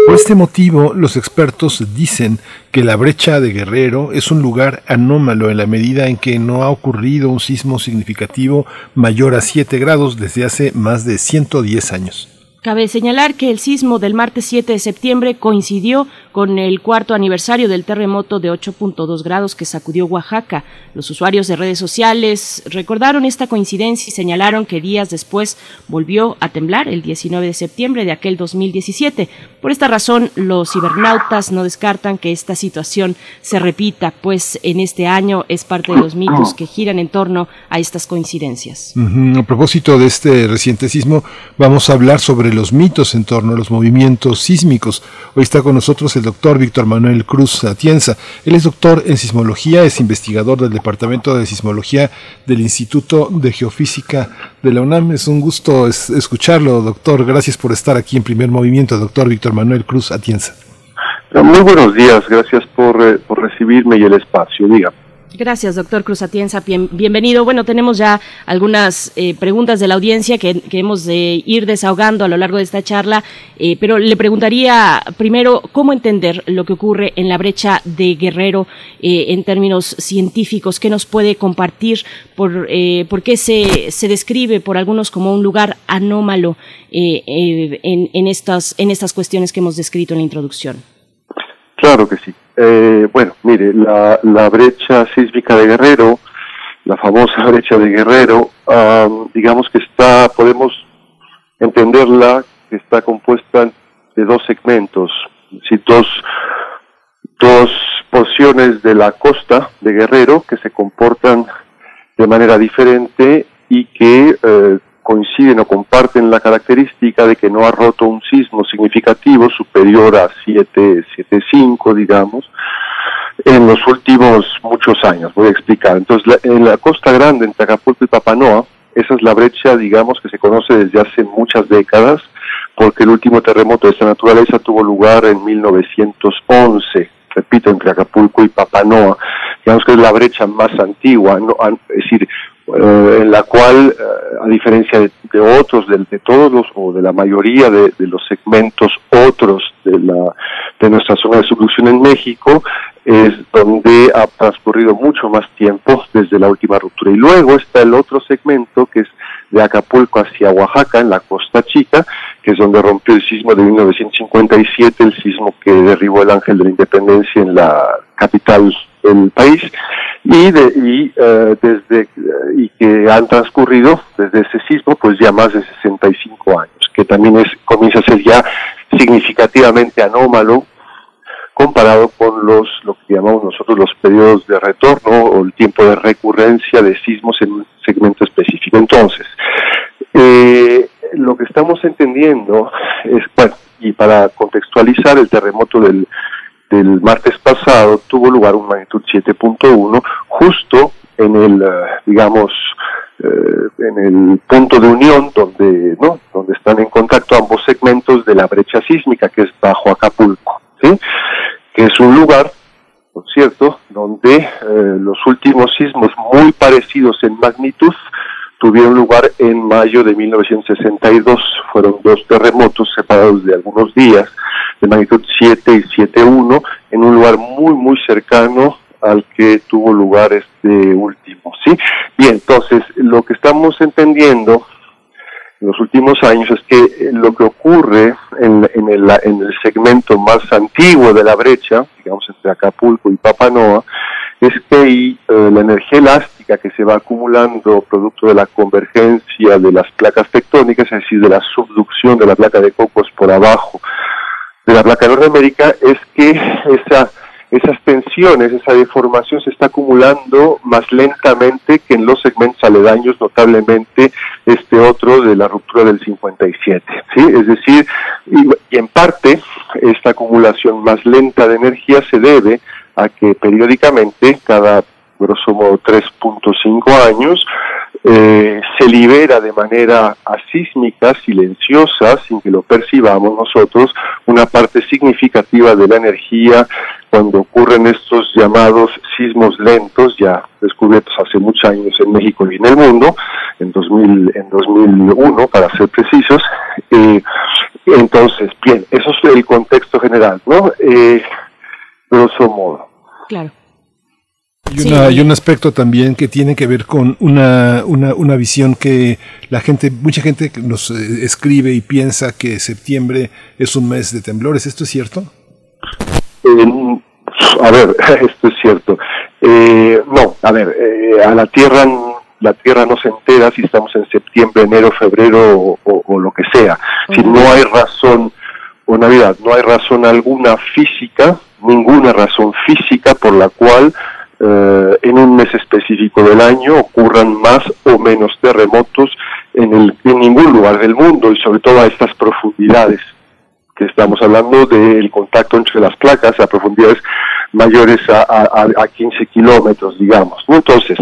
Por este motivo, los expertos dicen que la brecha de Guerrero es un lugar anómalo en la medida en que no ha ocurrido un sismo significativo mayor a 7 grados desde hace más de 110 años. Cabe señalar que el sismo del martes 7 de septiembre coincidió con el cuarto aniversario del terremoto de 8.2 grados que sacudió Oaxaca. Los usuarios de redes sociales recordaron esta coincidencia y señalaron que días después volvió a temblar el 19 de septiembre de aquel 2017. Por esta razón, los cibernautas no descartan que esta situación se repita, pues en este año es parte de los mitos que giran en torno a estas coincidencias. A propósito de este reciente sismo, vamos a hablar sobre los mitos en torno a los movimientos sísmicos. Hoy está con nosotros el doctor Víctor Manuel Cruz Atienza. Él es doctor en sismología, es investigador del Departamento de Sismología del Instituto de Geofísica de la UNAM. Es un gusto escucharlo, doctor. Gracias por estar aquí en primer movimiento, doctor Víctor Manuel Cruz Atienza. Muy buenos días, gracias por, eh, por recibirme y el espacio. Diga. Gracias, doctor Cruz Atienza. bienvenido. Bueno, tenemos ya algunas eh, preguntas de la audiencia que, hemos de ir desahogando a lo largo de esta charla, eh, pero le preguntaría primero cómo entender lo que ocurre en la brecha de Guerrero eh, en términos científicos. ¿Qué nos puede compartir? ¿Por, por qué se, se, describe por algunos como un lugar anómalo en, en, estas, en estas cuestiones que hemos descrito en la introducción? Claro que sí. Eh, bueno, mire, la, la, brecha sísmica de Guerrero, la famosa brecha de Guerrero, digamos que está, podemos entenderla, que está compuesta de dos segmentos, dos, dos porciones de la costa de Guerrero que se comportan de manera diferente y que eh, coinciden o comparten la característica de que no ha roto un sismo significativo superior a 7.5, digamos, en los últimos muchos años. Voy a explicar. Entonces, en la Costa Grande, entre Acapulco y Papanoa, esa es la brecha, digamos, que se conoce desde hace muchas décadas, porque el último terremoto de esta naturaleza tuvo lugar en 1911 repito, entre Acapulco y Papanoa, digamos que es la brecha más antigua, ¿no? es decir, eh, en la cual, eh, a diferencia de, otros, de, de, todos los, o de la mayoría de, los segmentos otros de, la, de nuestra zona de solución en México, es donde ha transcurrido mucho más tiempo desde la última ruptura. Y luego está el otro segmento que es de Acapulco hacia Oaxaca, en la Costa Chica, que es donde rompió el sismo de 1957, el sismo que derribó el Ángel de la Independencia en la capital del país, y, de, y eh, desde y que han transcurrido desde ese sismo pues ya más de 65 años, que también es comienza a ser ya significativamente anómalo comparado con los lo que llamamos nosotros los periodos de retorno o el tiempo de recurrencia de sismos en un segmento específico. Entonces, eh, lo que estamos entendiendo es, bueno, y para contextualizar, el terremoto del, del martes pasado tuvo lugar un magnitud 7.1 justo en el, eh, digamos, eh, en el punto de unión donde, ¿no? Donde están en contacto ambos segmentos de la brecha sísmica que es bajo Acapulco, ¿sí? Que es un lugar, por cierto, donde eh, los últimos sismos muy parecidos en magnitud tuvieron lugar en mayo de 1962. Fueron dos terremotos separados de algunos días, de magnitud 7 y 7.1, en un lugar muy, muy cercano al que tuvo lugar este último, ¿sí? Bien, entonces, lo que estamos entendiendo en los últimos años es que eh, lo que ocurre en, en, el, en el segmento más antiguo de la brecha, digamos entre Acapulco y Papanoa, es que eh, la energía elástica que se va acumulando producto de la convergencia de las placas tectónicas, es decir, de la subducción de la placa de Cocos por abajo de la placa Norteamérica, es que esa, esas tensiones, esa deformación se está acumulando más lentamente que en los segmentos aledaños, notablemente este otro de la ruptura del 57. ¿sí? Es decir, y en parte esta acumulación más lenta de energía se debe a que periódicamente, cada grosso modo 3.5 años, eh, se libera de manera asísmica, silenciosa, sin que lo percibamos nosotros, una parte significativa de la energía cuando ocurren estos llamados sismos lentos, ya descubiertos hace muchos años en México y en el mundo, en, 2000, en 2001 para ser precisos. Eh, entonces, bien, eso es el contexto general, ¿no? Eh, grosso modo. Claro. Y, un aspecto también que tiene que ver con una, una, una visión que la gente, mucha gente nos eh, escribe y piensa que septiembre es un mes de temblores. ¿Esto es cierto? a ver, esto es cierto. Eh, no, a ver, eh, a la Tierra la Tierra no se entera si estamos en septiembre, enero, febrero o, lo que sea. Si no hay razón, o Navidad, no hay razón alguna física, ninguna razón física por la cual eh, en un mes específico del año ocurran más o menos terremotos en, el, en ningún lugar del mundo y sobre todo a estas profundidades que estamos hablando del contacto entre las placas a profundidades mayores a, a, 15 kilómetros, digamos. Entonces,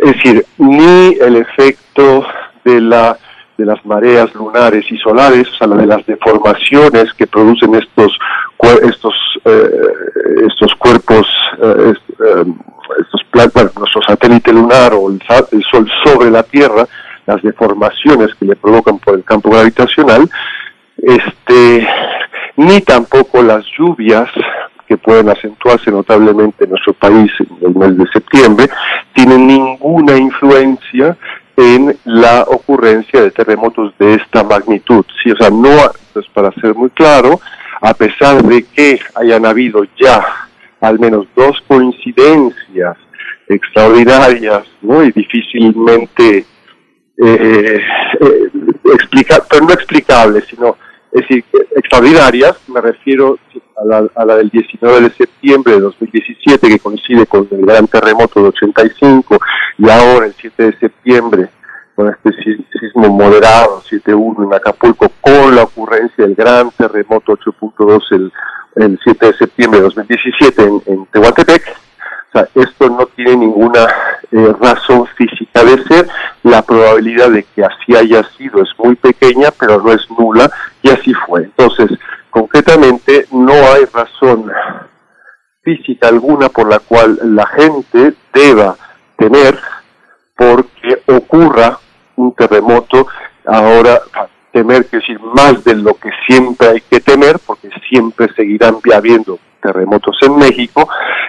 es decir, ni el efecto de la de las mareas lunares y solares, o sea, de las deformaciones que producen estos estos eh, estos cuerpos eh, eh, estos bueno, nuestro satélite lunar o el, el, sol sobre la Tierra, las deformaciones que le provocan por el campo gravitacional, este ni tampoco las lluvias que pueden acentuarse notablemente en nuestro país en el mes de septiembre, tienen ninguna influencia en la ocurrencia de terremotos de esta magnitud. Sí, o sea, no, pues para ser muy claro, a pesar de que hayan habido ya al menos dos coincidencias extraordinarias, ¿no? Y difícilmente eh, eh, explica, pero no explicables, sino es decir, extraordinarias, me refiero a la, a la, del 19 de septiembre de 2017, que coincide con el gran terremoto de 85, y ahora el 7 de septiembre, con este sismo moderado, 7.1 en Acapulco, con la ocurrencia del gran terremoto 8.2 el, el 7 de septiembre de 2017 en, en Tehuantepec, o sea, esto no tiene ninguna eh, razón física de ser. La probabilidad de que así haya sido es muy pequeña, pero no es nula, y así fue. Entonces, concretamente, no hay razón física alguna por la cual la gente deba temer porque ocurra un terremoto ahora temer que decir más de lo que siempre hay que temer porque siempre seguirán habiendo terremotos en México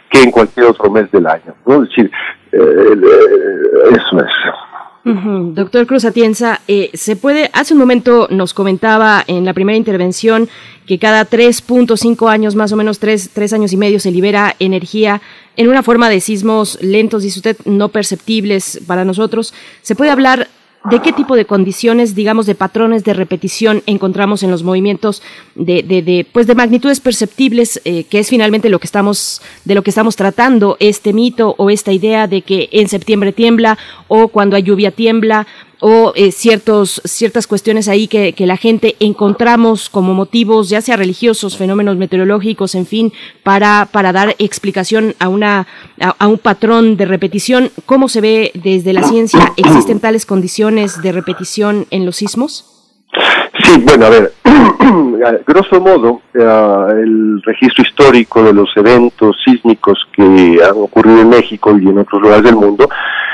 que en cualquier otro mes del año. ¿no? Es decir, eh, eh, eso es. Doctor Cruz Atienza, eh, se puede, hace un momento nos comentaba en la primera intervención que cada 3.5 años, más o menos 3, tres años y medio, se libera energía en una forma de sismos lentos, dice usted, no perceptibles para nosotros. ¿Se puede hablar de qué tipo de condiciones, digamos, de patrones de repetición encontramos en los movimientos de, de, pues de magnitudes perceptibles, eh, que es finalmente lo que estamos, de lo que estamos tratando, este mito o esta idea de que en septiembre tiembla o cuando hay lluvia tiembla o eh, ciertos, ciertas cuestiones ahí que, que, la gente encontramos como motivos, ya sea religiosos, fenómenos meteorológicos, en fin, para, para dar explicación a, una, a, un patrón de repetición. ¿Cómo se ve desde la ciencia? ¿Existen tales condiciones de repetición en los sismos? Sí, bueno, a ver, grosso modo, eh, el registro histórico de los eventos sísmicos que han ocurrido en México y en otros lugares del mundo,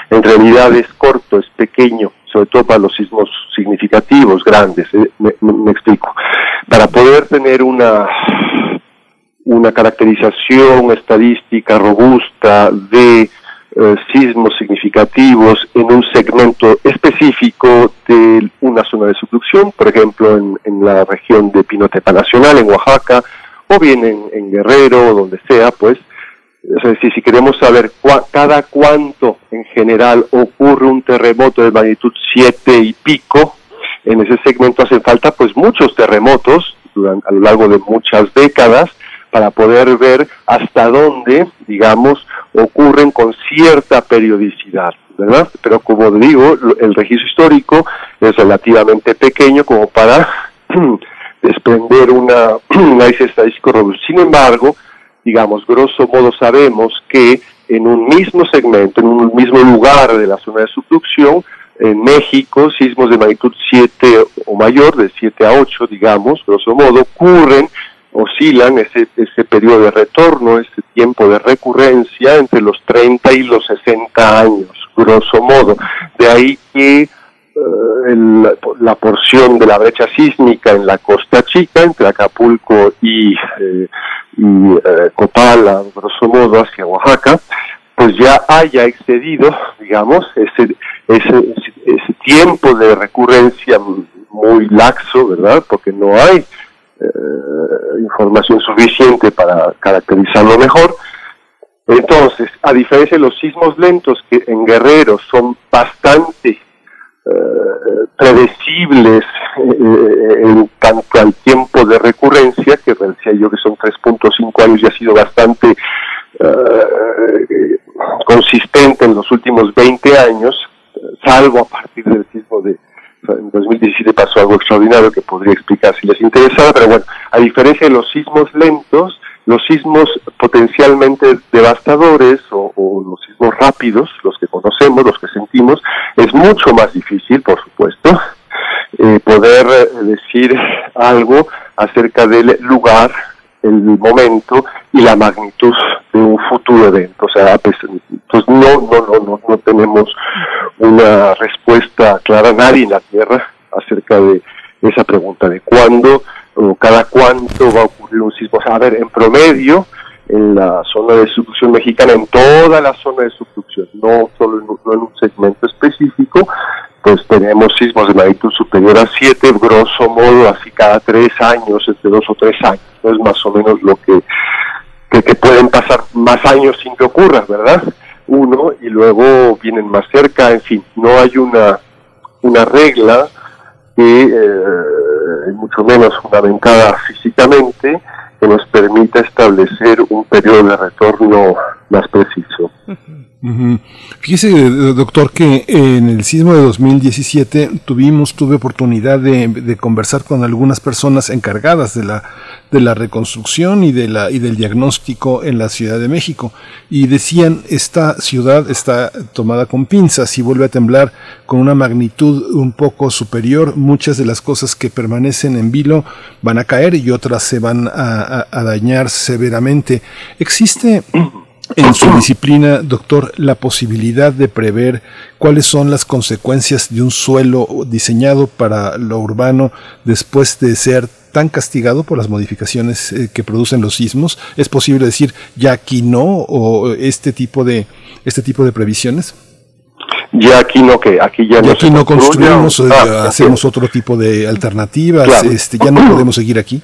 en realidad es corto, es pequeño sobre todo para los sismos significativos, grandes. Eh, me, explico. Para poder tener una, una caracterización estadística robusta de eh, sismos significativos en un segmento específico de una zona de subducción, por ejemplo en, en la región de Pinotepa Nacional, en Oaxaca, o bien en, en Guerrero, o donde sea, pues es decir, si queremos saber cada cuánto en general ocurre un terremoto de magnitud 7 y pico, en ese segmento hacen falta pues muchos terremotos durante, a lo largo de muchas décadas para poder ver hasta dónde, digamos, ocurren con cierta periodicidad, ¿verdad? Pero como digo, el registro histórico es relativamente pequeño como para desprender una, un análisis estadístico robusto. Sin embargo, digamos, grosso modo sabemos que en un mismo segmento, en un mismo lugar de la zona de subducción, en México, sismos de magnitud 7 o mayor, de 7 a 8, digamos, grosso modo, ocurren, oscilan ese, ese periodo de retorno, ese tiempo de recurrencia entre los 30 y los 60 años, grosso modo. De ahí que eh, la porción de la brecha sísmica en la Costa Chica, entre Acapulco y, eh, eh, Copala, grosso modo, hacia Oaxaca, pues ya haya excedido, digamos, ese, ese, ese tiempo de recurrencia muy laxo, ¿verdad? Porque no hay información suficiente para caracterizarlo mejor. Entonces, a diferencia de los sismos lentos que en Guerrero son bastante predecibles en tanto al tiempo de recurrencia, que decía yo que son 3.5 años y ha sido bastante consistente en los últimos 20 años, salvo a partir del sismo de en 2017 pasó algo extraordinario que podría explicar si les interesaba, pero bueno, a diferencia de los sismos lentos, los sismos potencialmente devastadores o, los sismos rápidos, los que conocemos, los que sentimos, es mucho más difícil, por supuesto, eh, poder eh, decir algo acerca del lugar, el momento y la magnitud de un futuro evento. O sea, pues, pues no, no, no, no, no tenemos una respuesta clara, nadie en la Tierra, acerca de esa pregunta de cuándo o cada cuánto va a ocurrir un sismo. A ver, en promedio, en la zona de subducción mexicana, en toda la zona de subducción, no solo en, no en un segmento específico, pues tenemos sismos de magnitud superior a 7, grosso modo, así cada tres años, entre dos o tres años. No es más o menos lo que, que, que pueden pasar más años sin que ocurra, ¿verdad? Uno, y luego vienen más cerca, en fin, no hay una, una regla que, eh, mucho menos fundamentada físicamente, que nos permita establecer un periodo de retorno más preciso. Fíjese, doctor, que en el sismo de 2017 tuvimos, tuve oportunidad de, conversar con algunas personas encargadas de la, de la reconstrucción y, de la, y del diagnóstico en la Ciudad de México. Y decían, esta ciudad está tomada con pinzas y vuelve a temblar con una magnitud un poco superior. Muchas de las cosas que permanecen en vilo van a caer y otras se van a dañar severamente. Existe en su disciplina, doctor, la posibilidad de prever cuáles son las consecuencias de un suelo diseñado para lo urbano después de ser tan castigado por las modificaciones eh, que producen los sismos? ¿Es posible decir ya aquí no o este tipo de este tipo de previsiones? Ya aquí no que aquí ya, no, aquí no construimos, ah, hacemos otro tipo de alternativas, este, ya no podemos seguir aquí.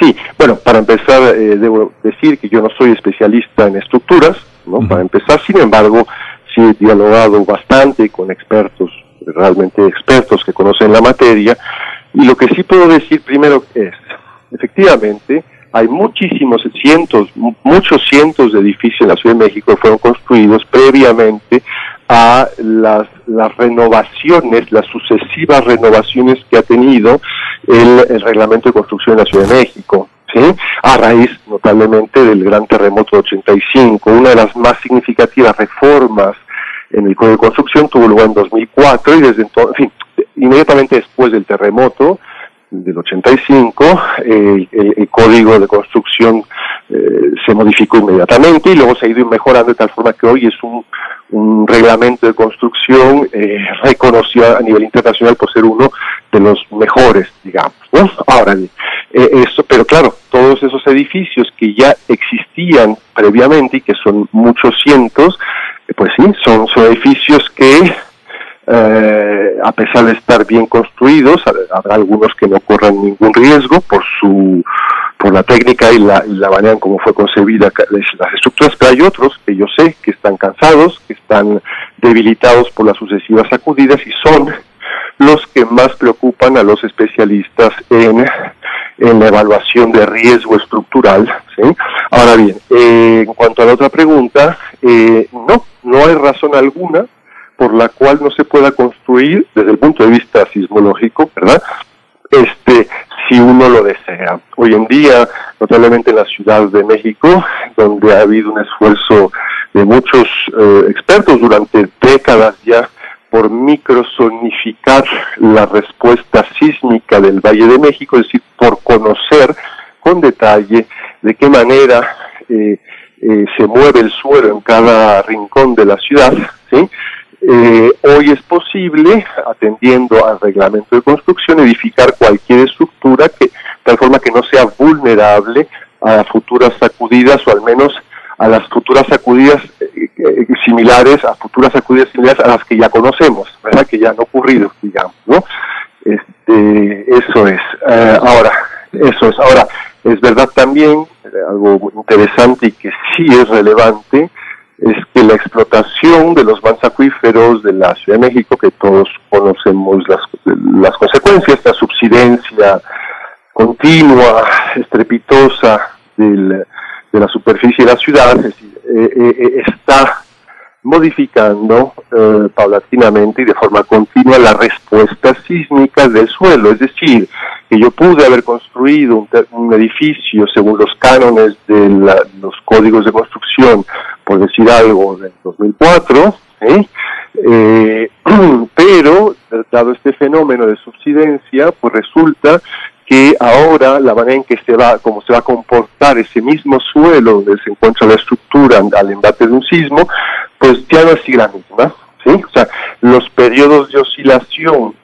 Sí, bueno, para empezar, eh, debo decir que yo no soy especialista en estructuras, ¿no? Para empezar, sin embargo, sí he dialogado bastante con expertos, realmente expertos que conocen la materia, y lo que sí puedo decir primero es, efectivamente, hay muchísimos cientos, muchos cientos de edificios en la Ciudad de México que fueron construidos previamente a las, las renovaciones, las sucesivas renovaciones que ha tenido el, reglamento de construcción de la Ciudad de México. ¿Sí? a raíz notablemente del gran terremoto de 85. Una de las más significativas reformas en el Código de Construcción tuvo lugar en 2004 y desde entonces, en fin, inmediatamente después del terremoto del 85, el, el, Código de Construcción eh, se modificó inmediatamente y luego se ha ido mejorando de tal forma que hoy es un, un reglamento de construcción eh, reconocido a nivel internacional por ser uno de los mejores, digamos. ¿no? Ahora, eh, eso, pero claro, todos esos edificios que ya existían previamente y que son muchos cientos, eh, pues sí, son edificios que eh, a pesar de estar bien construidos, habrá algunos que no corran ningún riesgo por su por la técnica y la, y la manera en cómo fue concebida las estructuras, pero hay otros que yo sé que están cansados, que están debilitados por las sucesivas sacudidas y son los que más preocupan a los especialistas en, en la evaluación de riesgo estructural. Ahora bien, eh, en cuanto a la otra pregunta, eh, no, no hay razón alguna por la cual no se pueda construir desde el punto de vista sismológico, ¿verdad? Este, si uno lo desea. Hoy en día, notablemente en la Ciudad de México, donde ha habido un esfuerzo de muchos eh, expertos durante décadas ya por microsonificar la respuesta sísmica del Valle de México, es decir, por conocer con detalle de qué manera eh, eh, se mueve el suelo en cada rincón de la ciudad, ¿sí? Eh, hoy es posible, atendiendo al reglamento de construcción, edificar cualquier estructura que, tal forma que no sea vulnerable a futuras sacudidas o al menos a las futuras sacudidas eh, eh, similares, a futuras sacudidas similares a las que ya conocemos, ¿verdad? Que ya han ocurrido, digamos, ¿no? Este, eso es. ahora, eso es. Ahora, es verdad también, eh, algo interesante y que sí es relevante, es que la explotación de los acuíferos de la Ciudad de México, que todos conocemos las, las consecuencias, la subsidencia continua, estrepitosa del, de la superficie de la ciudad, es decir, eh, eh, está modificando eh, paulatinamente y de forma continua las respuestas sísmicas del suelo. Es decir, que yo pude haber construido un, edificio según los cánones de los códigos de construcción, por decir algo, del 2004, eh, pero dado este fenómeno de subsidencia, pues resulta que ahora la manera en que se va, como se va a comportar ese mismo suelo donde se encuentra la estructura al embate de un sismo, pues ya no es la misma, ¿sí? O sea, los periodos de oscilación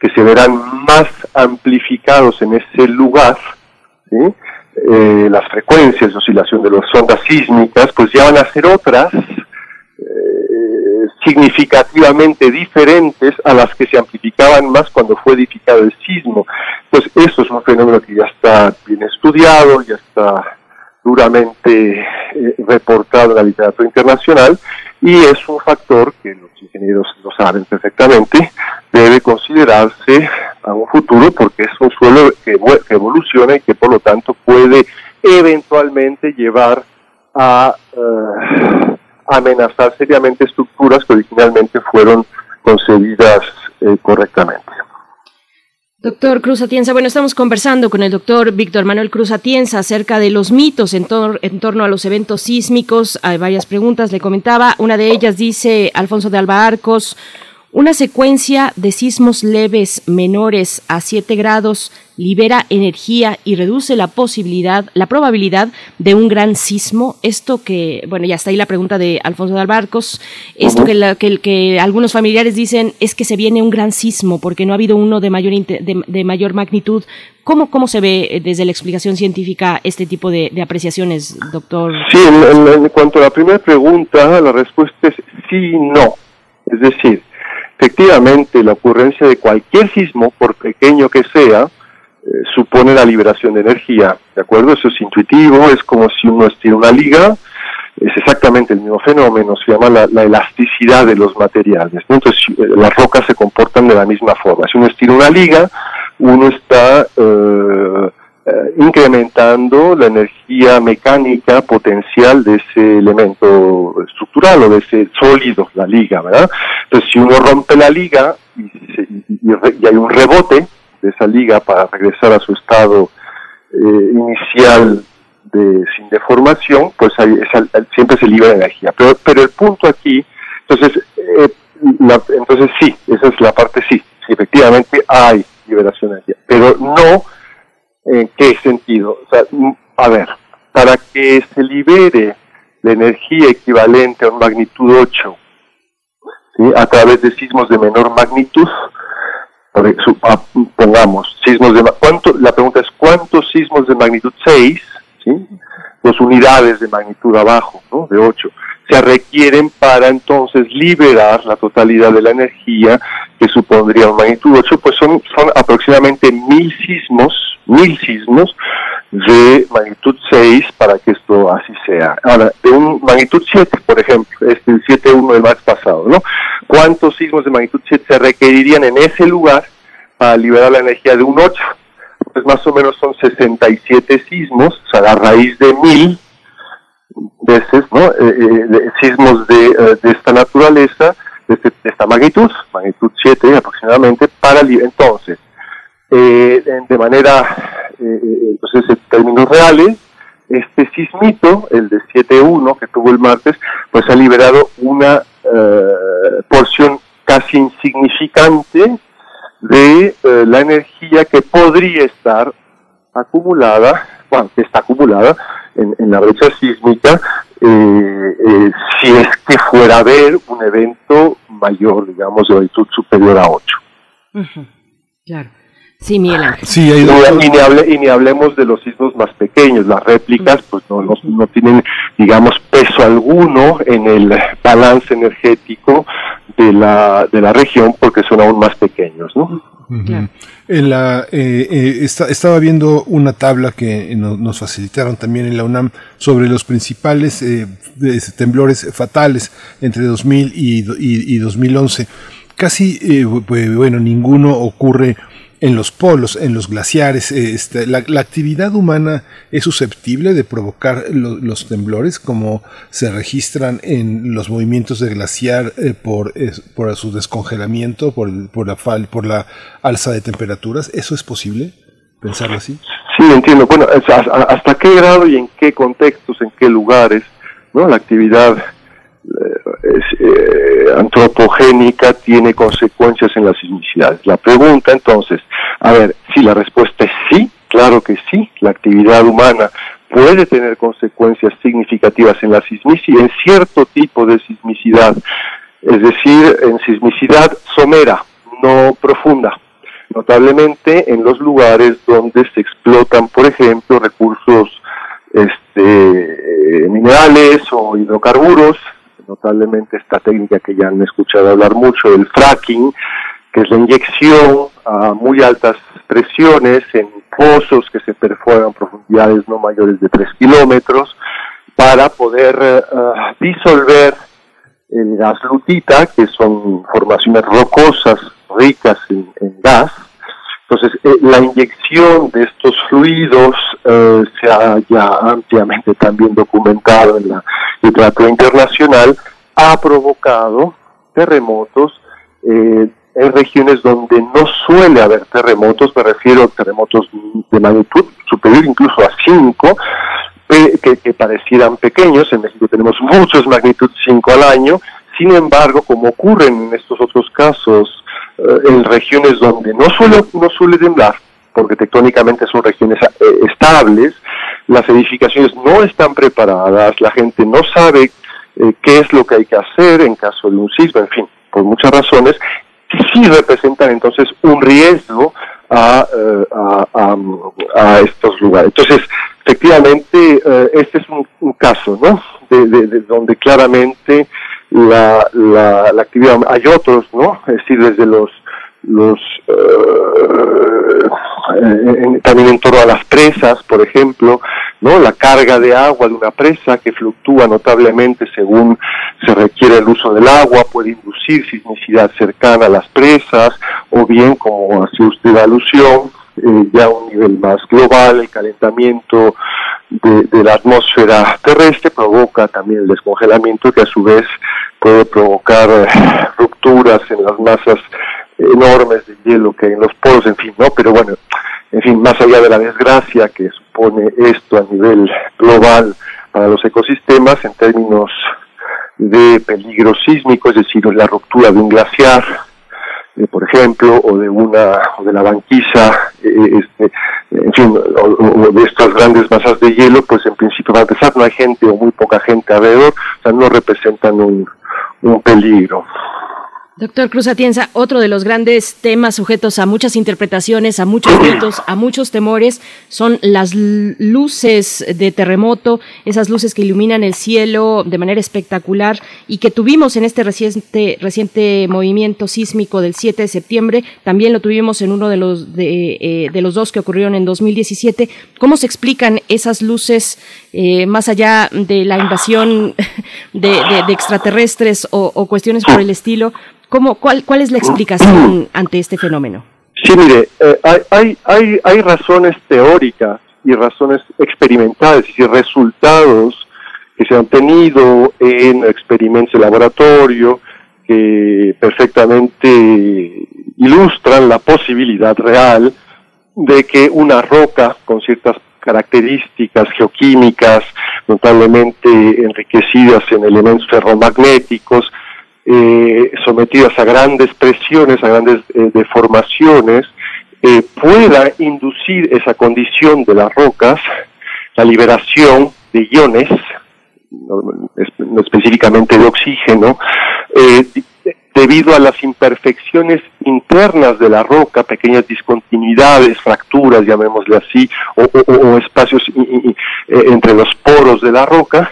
que se verán más amplificados en ese lugar. Eh, las frecuencias de oscilación de las ondas sísmicas, pues ya van a ser otras, significativamente diferentes a las que se amplificaban más cuando fue edificado el sismo. Pues eso es un fenómeno que ya está bien estudiado, ya está duramente eh, reportado en la literatura internacional y es un factor que los ingenieros lo saben perfectamente, debe considerarse a un futuro porque es un suelo que, que evoluciona y que por lo tanto puede eventualmente llevar a... Uh, amenazar seriamente estructuras que originalmente fueron concebidas eh, correctamente. Doctor Cruz Atienza, bueno, estamos conversando con el doctor Víctor Manuel Cruz Atienza acerca de los mitos en, en, torno a los eventos sísmicos. Hay varias preguntas, le comentaba. Una de ellas dice Alfonso de Alba Arcos, una secuencia de sismos leves menores a 7 grados libera energía y reduce la posibilidad, la probabilidad de un gran sismo. Esto que, bueno, ya está ahí la pregunta de Alfonso de Albarcos, esto que, que, que, algunos familiares dicen es que se viene un gran sismo porque no ha habido uno de mayor, de, mayor magnitud. ¿Cómo, ¿Cómo se ve eh, desde la explicación científica este tipo de, apreciaciones, doctor? Sí, en, en cuanto a la primera pregunta, la respuesta es sí y no. Es decir, efectivamente la ocurrencia de cualquier sismo, por pequeño que sea, eh, supone la liberación de energía, ¿de acuerdo? Eso es intuitivo, es como si uno estira una liga, es exactamente el mismo fenómeno, se llama la, elasticidad de los materiales. Entonces, eh, las rocas se comportan de la misma forma. Si uno estira una liga, uno está eh, incrementando la energía mecánica potencial de ese elemento estructural o de ese sólido, la liga, ¿verdad? Entonces, si uno rompe la liga y, y hay un rebote, de esa liga para regresar a su estado eh, inicial de, sin deformación, pues siempre se libera energía. Pero, pero el punto aquí, entonces, eh, entonces sí, esa es la parte sí, sí, efectivamente hay liberación de energía, pero no en qué sentido. O sea, a ver, para que se libere la energía equivalente a una magnitud 8 a través de sismos de menor magnitud, pongamos, sismos de ¿cuánto? La pregunta es ¿cuántos sismos de magnitud 6, ¿sí? dos unidades de magnitud abajo, ¿no? de 8, se requieren para entonces liberar la totalidad de la energía que supondría una magnitud 8, pues son, son aproximadamente mil sismos, mil sismos de magnitud 6 para que esto así sea. Ahora, de un magnitud 7, por ejemplo, este el 7.1 del mes pasado, ¿no? ¿Cuántos sismos de magnitud 7 se requerirían en ese lugar para liberar la energía de un 8? Pues más o menos son 67 sismos, o sea, a raíz de mil veces, ¿no? Eh, eh, sismos de, eh, de, esta naturaleza, de, este, esta magnitud, magnitud 7 aproximadamente, para entonces, de manera, entonces en términos reales, este sismito, el de 7.1 que tuvo el martes, pues ha liberado una eh, porción casi insignificante de eh, la energía que podría estar acumulada, bueno, que está acumulada en, la brecha sísmica, eh, si es que fuera a haber un evento mayor, digamos, de altitud superior a 8. Claro. Sí, Miguel Ángel. Sí, y, ni hablemos de los sismos más pequeños, las réplicas pues no, no, tienen, digamos, peso alguno en el balance energético de la, de la región porque son aún más pequeños, ¿no? En la, eh, eh, estaba viendo una tabla que nos facilitaron también en la UNAM sobre los principales eh, temblores fatales entre 2000 y, y 2011. Casi, bueno, ninguno ocurre en los polos, en los glaciares. Eh, este, la, actividad humana es susceptible de provocar los temblores como se registran en los movimientos de glaciar eh, por, por su descongelamiento, por, por, la fal, por la alza de temperaturas. ¿Eso es posible? ¿Pensarlo así? Sí, entiendo. Bueno, ¿hasta qué grado y en qué contextos, en qué lugares ¿no? la actividad eh, antropogénica tiene consecuencias en las sismicidades. La pregunta entonces, a ver, si la respuesta es sí, claro que sí, la actividad humana puede tener consecuencias significativas en la sismicidad, en cierto tipo de sismicidad, es decir, en sismicidad somera, no profunda, notablemente en los lugares donde se explotan, por ejemplo, recursos este, minerales o hidrocarburos, notablemente esta técnica que ya han escuchado hablar mucho, el fracking, que es la inyección a muy altas presiones en pozos que se perforan profundidades no mayores de 3 kilómetros para poder eh, disolver el gas lutita, que son formaciones rocosas ricas en, gas. Entonces, eh, la inyección de estos fluidos eh, se ha ya ampliamente también documentado en la literatura internacional, ha provocado terremotos eh, en regiones donde no suele haber terremotos, me refiero a terremotos de magnitud superior incluso a 5, que, parecieran pequeños, en México tenemos muchos magnitud 5 al año, sin embargo, como ocurre en estos otros casos, en regiones donde no suele, no suele temblar, porque tectónicamente son regiones eh, estables, las edificaciones no están preparadas, la gente no sabe eh, qué es lo que hay que hacer en caso de un sismo, en fin, por muchas razones, sí representan entonces un riesgo a, eh, a, estos lugares. Entonces, efectivamente, este es un, caso, ¿no? De, donde claramente la, la, la actividad, hay otros, ¿no? Es decir, desde los los eh, también en torno a las presas, por ejemplo, ¿no? La carga de agua de una presa que fluctúa notablemente según se requiere el uso del agua, puede inducir sismicidad cercana a las presas, o bien, como hacía usted alusión, eh, ya a un nivel más global, el calentamiento de, de, la atmósfera terrestre provoca también el descongelamiento que a su vez puede provocar eh, rupturas en las masas enormes de hielo que hay en los polos, en fin, ¿no? Pero bueno, en fin, más allá de la desgracia que supone esto a nivel global para los ecosistemas en términos de peligro sísmico, es decir, la ruptura de un glaciar, eh, por ejemplo, o de una o de la banquisa, eh, este, en fin, o, de estas grandes masas de hielo, pues en principio para empezar no hay gente o muy poca gente alrededor, o sea, no representan un, un peligro. Doctor Cruz Atienza, otro de los grandes temas sujetos a muchas interpretaciones, a muchos mitos, a muchos temores, son las luces de terremoto, esas luces que iluminan el cielo de manera espectacular y que tuvimos en este reciente, reciente movimiento sísmico del 7 de septiembre, también lo tuvimos en uno de los, de, eh, de los dos que ocurrieron en 2017. ¿Cómo se explican esas luces eh, más allá de la invasión de, extraterrestres o cuestiones por el estilo? ¿Cómo, cuál, ¿Cuál es la explicación ante este fenómeno? Sí, mire, eh, hay, hay, hay razones teóricas y razones experimentales, y resultados que se han tenido en experimentos de laboratorio que perfectamente ilustran la posibilidad real de que una roca con ciertas características geoquímicas notablemente enriquecidas en elementos ferromagnéticos eh, sometidas a grandes presiones, a grandes eh, deformaciones, eh, pueda inducir esa condición de las rocas, la liberación de iones, no, específicamente de oxígeno, debido a las imperfecciones internas de la roca, pequeñas discontinuidades, fracturas, llamémosle así, o espacios entre los poros de la roca,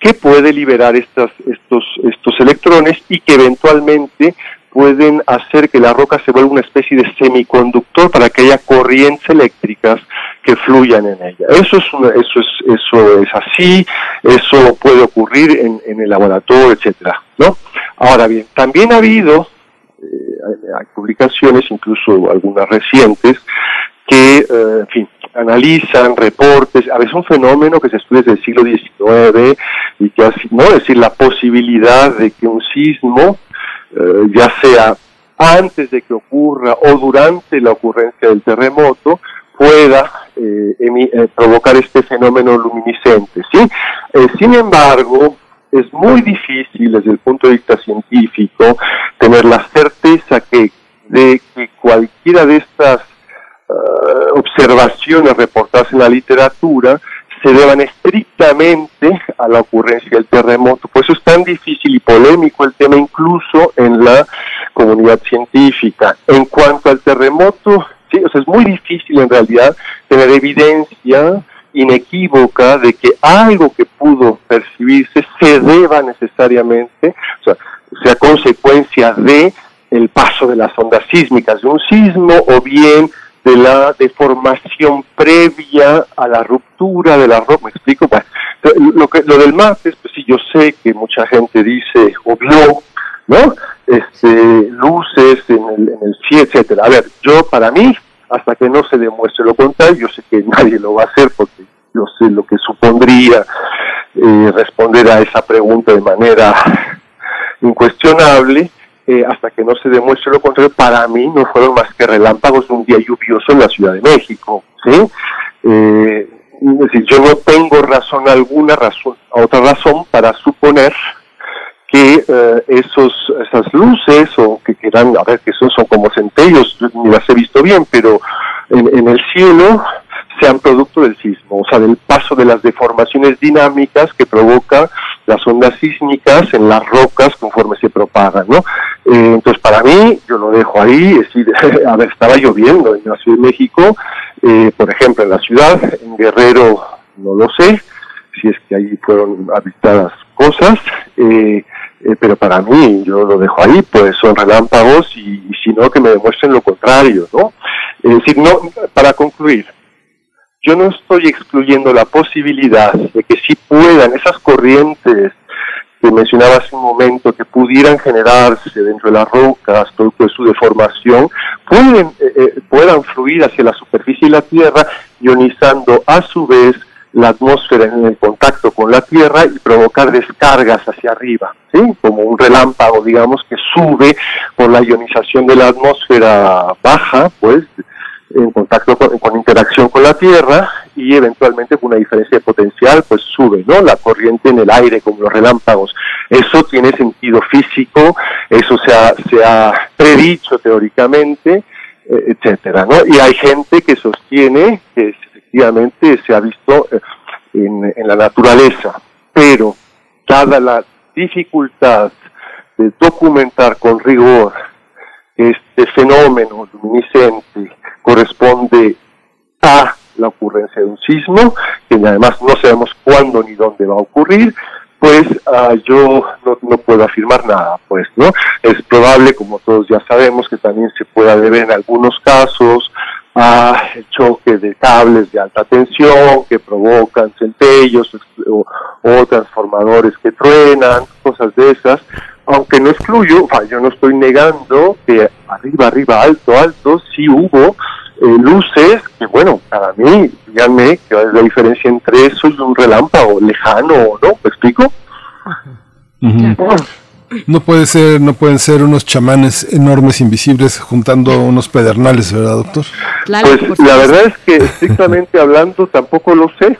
que puede liberar estas, estos, estos electrones y que eventualmente pueden hacer que la roca se vuelva una especie de semiconductor para que haya corrientes eléctricas que fluyan en ella. Eso es, eso es, eso es así, eso puede ocurrir en, en el laboratorio, etcétera, ¿no? Ahora bien, también ha habido eh, hay publicaciones, incluso algunas recientes, que, eh, en fin, analizan reportes, a veces un fenómeno que se estudia desde el siglo XIX y que así, ¿no? Es decir, la posibilidad de que un sismo, eh, ya sea antes de que ocurra o durante la ocurrencia del terremoto, pueda provocar este fenómeno luminiscente, ¿sí? sin embargo, es muy difícil desde el punto de vista científico tener la certeza que de que cualquiera de estas eh, observaciones reportadas en la literatura se deban estrictamente a la ocurrencia del terremoto. Por eso es tan difícil y polémico el tema incluso en la comunidad científica. En cuanto al terremoto, sí, o sea, es muy difícil en realidad tener evidencia inequívoca de que algo que pudo percibirse se deba necesariamente, o sea, sea consecuencia de el paso de las ondas sísmicas de un sismo o bien de la deformación previa a la ruptura de la roca. ¿Me explico? Lo, que, lo del MAPES, pues sí, yo sé que mucha gente dice o vio, ¿no? Este, luces en el, en el etcétera. A ver, yo para mí hasta que no se demuestre lo contrario. Yo sé que nadie lo va a hacer porque yo sé lo que supondría eh, responder a esa pregunta de manera incuestionable. Eh, hasta que no se demuestre lo contrario, para mí no fueron más que relámpagos de un día lluvioso en la Ciudad de México. ¿sí? Eh, yo no tengo razón alguna, razón, otra razón para suponer que eh, esos, esas luces o que quedan, a ver, que son, son como centellos, ni las he visto bien, pero en, el cielo sean producto del sismo, o sea, del paso de las deformaciones dinámicas que provoca las ondas sísmicas en las rocas conforme se propagan, ¿no? Eh, entonces, para mí, yo lo dejo ahí, es decir, a ver, estaba lloviendo en la Ciudad de México, eh, por ejemplo, en la ciudad, en Guerrero, no lo sé, si es que ahí fueron habitadas cosas, eh, pero para mí, yo lo dejo ahí, pues son relámpagos y, si no, que me demuestren lo contrario, ¿no? Es decir, no, para concluir, yo no estoy excluyendo la posibilidad de que si puedan esas corrientes que mencionaba hace un momento, que pudieran generarse dentro de las rocas, producto de su deformación, pueden, eh, puedan fluir hacia la superficie de la Tierra, ionizando a su vez la atmósfera en el contacto con la Tierra y provocar descargas hacia arriba, ¿sí? como un relámpago, digamos, que sube por la ionización de la atmósfera baja, pues, en contacto con, interacción con la Tierra y eventualmente con una diferencia de potencial, pues sube, ¿no? La corriente en el aire, como los relámpagos. Eso tiene sentido físico, eso se ha, se ha predicho teóricamente, eh, etcétera, ¿no? Y hay gente que sostiene que efectivamente se ha visto eh, en, la naturaleza, pero dada la dificultad de documentar con rigor este fenómeno luminiscente corresponde a la ocurrencia de un sismo, que además no sabemos cuándo ni dónde va a ocurrir, pues ah, yo no, no, puedo afirmar nada, pues, ¿no? Es probable, como todos ya sabemos, que también se pueda deber en algunos casos a el choque de cables de alta tensión que provocan centellos o, transformadores que truenan, cosas de esas, aunque no excluyo, yo no estoy negando que arriba, arriba, alto, alto, sí hubo eh, luces que, bueno, para mí, díganme que es la diferencia entre eso y un relámpago lejano, ¿no? ¿Me explico? No puede ser, no pueden ser unos chamanes enormes invisibles juntando unos pedernales, ¿verdad, doctor? pues la verdad es que estrictamente hablando tampoco lo sé.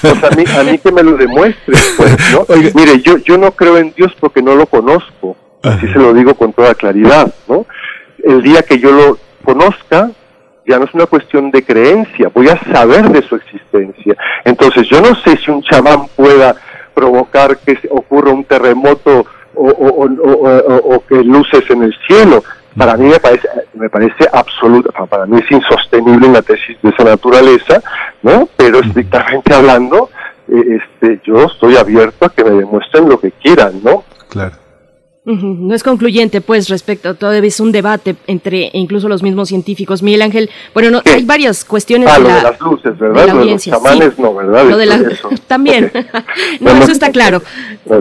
sea, a mí, a mí que me lo demuestre, pues, ¿no? Mire, yo, yo no creo en Dios porque no lo conozco. Así se lo digo con toda claridad, ¿no? El día que yo lo conozca, ya no es una cuestión de creencia, voy a saber de su existencia. Entonces, yo no sé si un chamán pueda provocar que ocurra un terremoto o, que luces en el cielo. Para mí me parece, me parece absoluto, para mí es insostenible una tesis de esa naturaleza, ¿no? Pero estrictamente hablando, eh, este, yo estoy abierto a que me demuestren lo que quieran, ¿no? Claro. No es concluyente, pues, respecto, todavía es un debate entre incluso los mismos científicos. Miguel Ángel, bueno, no, hay varias cuestiones ah, de, lo de las luces, ¿verdad? De la. Lo de los no, ¿verdad? Lo de la, también. no, eso está claro.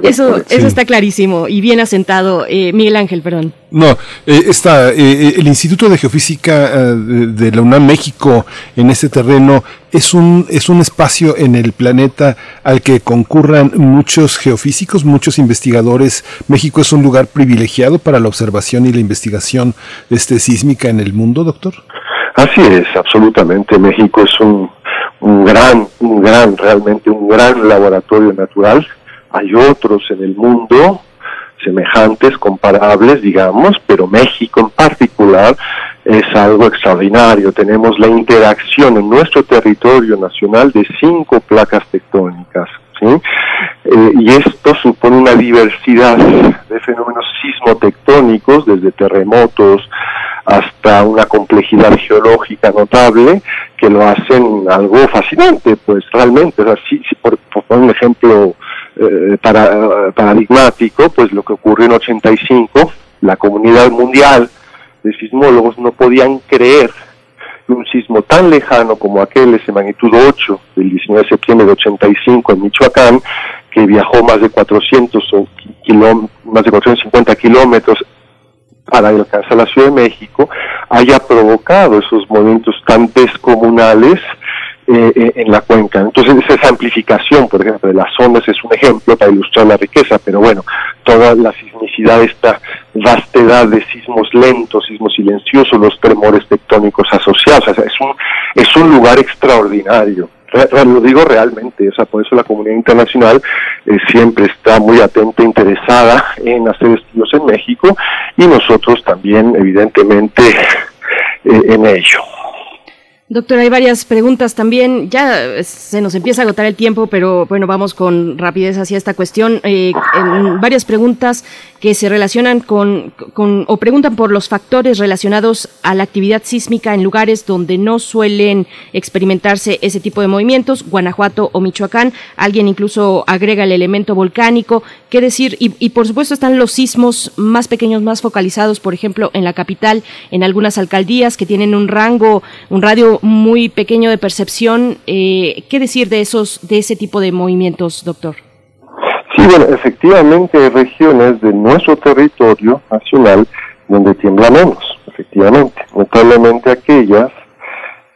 Eso, eso está clarísimo y bien asentado. Eh, Miguel Ángel, perdón. No, eh, está eh, el Instituto de Geofísica de, de la UNAM México en este terreno es un, es un espacio en el planeta al que concurran muchos geofísicos, muchos investigadores. México es un lugar privilegiado para la observación y la investigación este, sísmica en el mundo, doctor. Así es, absolutamente. México es un, un gran, un gran, realmente un gran laboratorio natural. Hay otros en el mundo semejantes, comparables, digamos, pero México en particular es algo extraordinario. Tenemos la interacción en nuestro territorio nacional de cinco placas tectónicas. ¿sí? Eh, y esto supone una diversidad de fenómenos sismotectónicos, desde terremotos hasta una complejidad geológica notable, que lo hacen algo fascinante, pues realmente. O por, por un ejemplo eh, para, paradigmático, pues lo que ocurrió en 85, la comunidad mundial de sismólogos no podían creer que un sismo tan lejano como aquel, ese magnitud 8 del 19 de septiembre de 85 en Michoacán, que viajó más de 400 más de 450 kilómetros para alcanzar la Ciudad de México, haya provocado esos movimientos tan descomunales eh, eh, en la cuenca. Entonces esa amplificación, por ejemplo, de las ondas es un ejemplo para ilustrar la riqueza, pero bueno, toda la sismicidad, esta vastedad de sismos lentos, sismos silenciosos, los tremores tectónicos asociados, es un, es un lugar extraordinario. Lo digo realmente, o sea, por eso la comunidad internacional eh, siempre está muy atenta, interesada en hacer estudios en México y nosotros también, evidentemente, en ello. Doctor, hay varias preguntas también. Ya se nos empieza a agotar el tiempo, pero bueno, vamos con rapidez hacia esta cuestión. Eh, varias preguntas que se relacionan con, con, o preguntan por los factores relacionados a la actividad sísmica en lugares donde no suelen experimentarse ese tipo de movimientos, Guanajuato o Michoacán. Alguien incluso agrega el elemento volcánico. ¿Qué decir? Y, y por supuesto están los sismos más pequeños, más focalizados, por ejemplo, en la capital, en algunas alcaldías que tienen un rango, un radio muy pequeño de percepción. Eh, ¿Qué decir de esos, de ese tipo de movimientos, doctor? Sí, bueno, efectivamente hay regiones de nuestro territorio nacional donde tiembla menos, efectivamente. Notablemente aquellas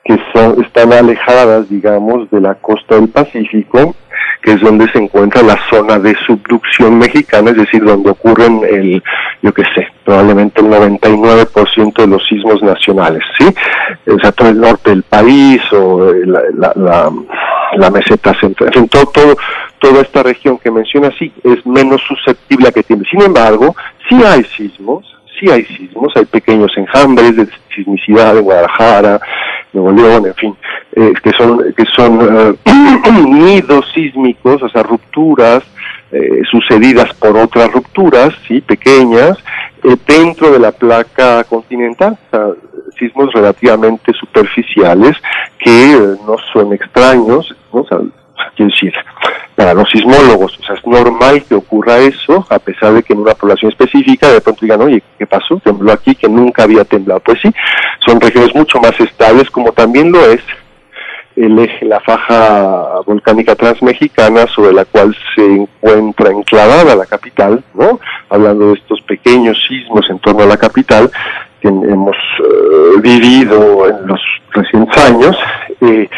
que son, están alejadas, digamos, de la costa del Pacífico, que es donde se encuentra la zona de subducción mexicana, es decir, donde ocurren el, yo qué sé, probablemente el 99% de los sismos nacionales, ¿sí? O sea, todo el norte del país o eh, la, la, la, meseta central, en fin, todo, todo, toda esta región que menciona sí es menos susceptible a que tiemble. Sin embargo, sí hay sismos, sí hay sismos, hay pequeños enjambres de sismicidad en Guadalajara, Nuevo León, en fin, eh, que son, que son eh, nidos sísmicos, o sea, rupturas eh, sucedidas por otras rupturas, sí, pequeñas, dentro de la placa continental, sismos relativamente superficiales que no son extraños, ¿no? O sea, quiero decir, para los sismólogos, o sea, es normal que ocurra eso, a pesar de que en una población específica de pronto digan, oye, ¿qué pasó? Tembló aquí que nunca había temblado. Pues sí, son regiones mucho más estables, como también lo es el eje, la faja volcánica transmexicana sobre la cual se encuentra enclavada la capital, ¿no? Hablando de estos pequeños sismos en torno a la capital que hemos eh, vivido en los recientes años, eh,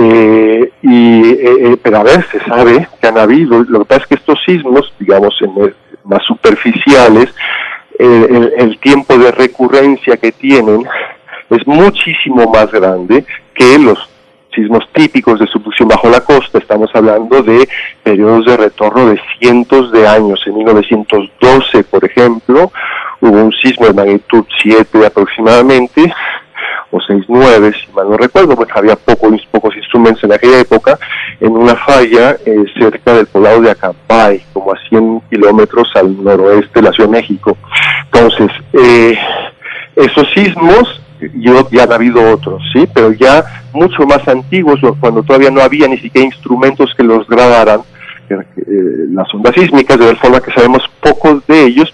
eh, y, eh, eh, pero a ver, se sabe que han habido, lo que pasa es que estos sismos, digamos, en más superficiales, el, tiempo de recurrencia que tienen es muchísimo más grande que los sismos típicos de subducción bajo la costa. Estamos hablando de periodos de retorno de cientos de años. En 1912, por ejemplo, hubo un sismo de magnitud 7 aproximadamente, o 6-9, si mal no recuerdo, pues había pocos, pocos instrumentos en aquella época, en una falla eh, cerca del poblado de Acampay, como a 100 kilómetros al noroeste de la Ciudad de México. Entonces, eh, esos sismos, yo, ya han habido otros, ¿sí? Pero ya mucho más antiguos, cuando todavía no había ni siquiera instrumentos que los grabaran, eh, las ondas sísmicas, de tal forma que sabemos pocos de ellos,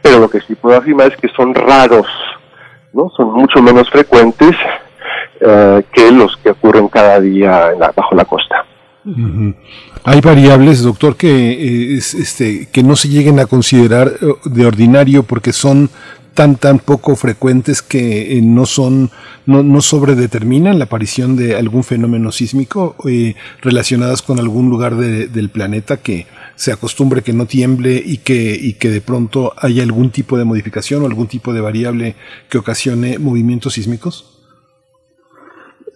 pero lo que sí puedo afirmar es que son raros, ¿no? Son mucho menos frecuentes eh, que los que ocurren cada día bajo la costa. Hay variables, doctor, que, eh, este, que no se lleguen a considerar de ordinario porque son tan tan poco frecuentes que no son no, no sobredeterminan la aparición de algún fenómeno sísmico relacionadas con algún lugar del planeta que se acostumbre que no tiemble y que y que de pronto haya algún tipo de modificación o algún tipo de variable que ocasione movimientos sísmicos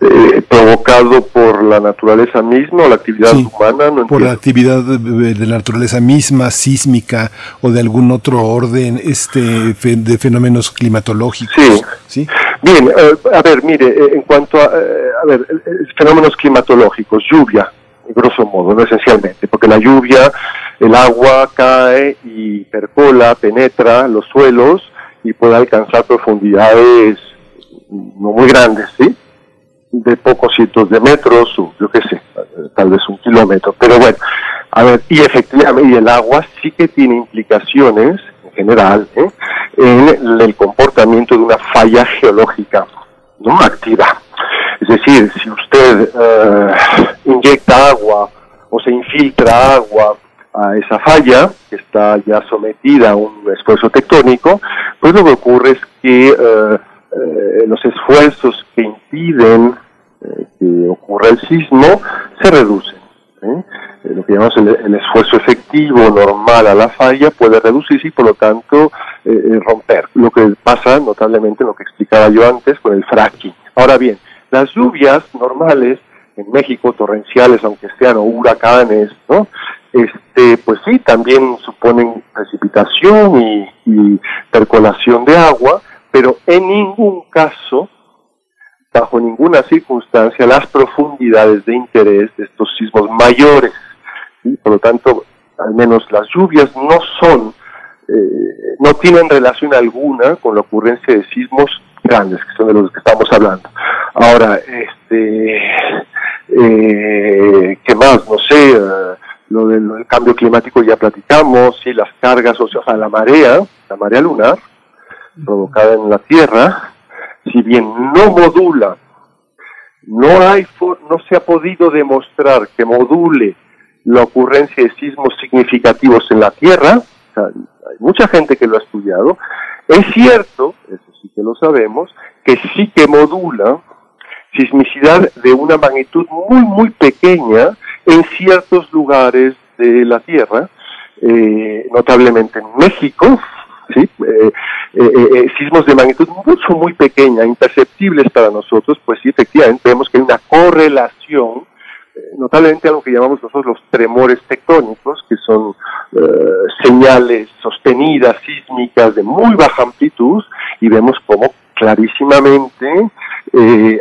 eh, provocado por la naturaleza misma o la actividad humana. No por la actividad de, la naturaleza misma, sísmica o de algún otro orden este de fenómenos climatológicos. Sí. Bien, eh, a ver, mire, eh, en cuanto a, a ver, fenómenos climatológicos, lluvia, grosso modo, no esencialmente, porque la lluvia, el agua cae y percola, penetra los suelos y puede alcanzar profundidades no muy grandes, ¿sí? De pocos cientos de metros, o yo qué sé, tal vez un kilómetro. Pero bueno, a ver, y efectivamente, el agua sí que tiene implicaciones, en general, ¿eh? en el comportamiento de una falla geológica no activa. Es decir, si usted eh, inyecta agua o se infiltra agua a esa falla, que está ya sometida a un esfuerzo tectónico, pues lo que ocurre es que eh, eh, los esfuerzos que impiden eh, que ocurra el sismo se reducen. ¿eh? lo que llamamos el, esfuerzo efectivo normal a la falla puede reducirse y por lo tanto romper. Lo que pasa notablemente lo que explicaba yo antes con el fracking. Ahora bien, las lluvias normales en México, torrenciales, aunque sean o huracanes, ¿no? Este, pues sí, también suponen precipitación y percolación de agua, pero en ningún caso, bajo ninguna circunstancia, las profundidades de interés de estos sismos mayores. Por lo tanto, al menos las lluvias no son, eh, no tienen relación alguna con la ocurrencia de sismos grandes, que son de los que estamos hablando. Ahora, este, eh, ¿qué más? No sé, eh, lo, del, cambio climático ya platicamos, sí, las cargas, o sea, la marea, la marea lunar, provocada en la Tierra, si bien no modula, no, hay no se ha podido demostrar que module la ocurrencia de sismos significativos en la Tierra, hay mucha gente que lo ha estudiado, es cierto, eso sí que lo sabemos, que sí que modula sismicidad de una magnitud muy, muy pequeña en ciertos lugares de la Tierra, eh, notablemente en México, ¿sí? Eh, eh, eh, sismos de magnitud mucho, muy pequeña, imperceptibles para nosotros, pues sí, efectivamente vemos que hay una correlación, notablemente algo que llamamos nosotros los tremores tectónicos, que son señales sostenidas, sísmicas de muy baja amplitud, y vemos como clarísimamente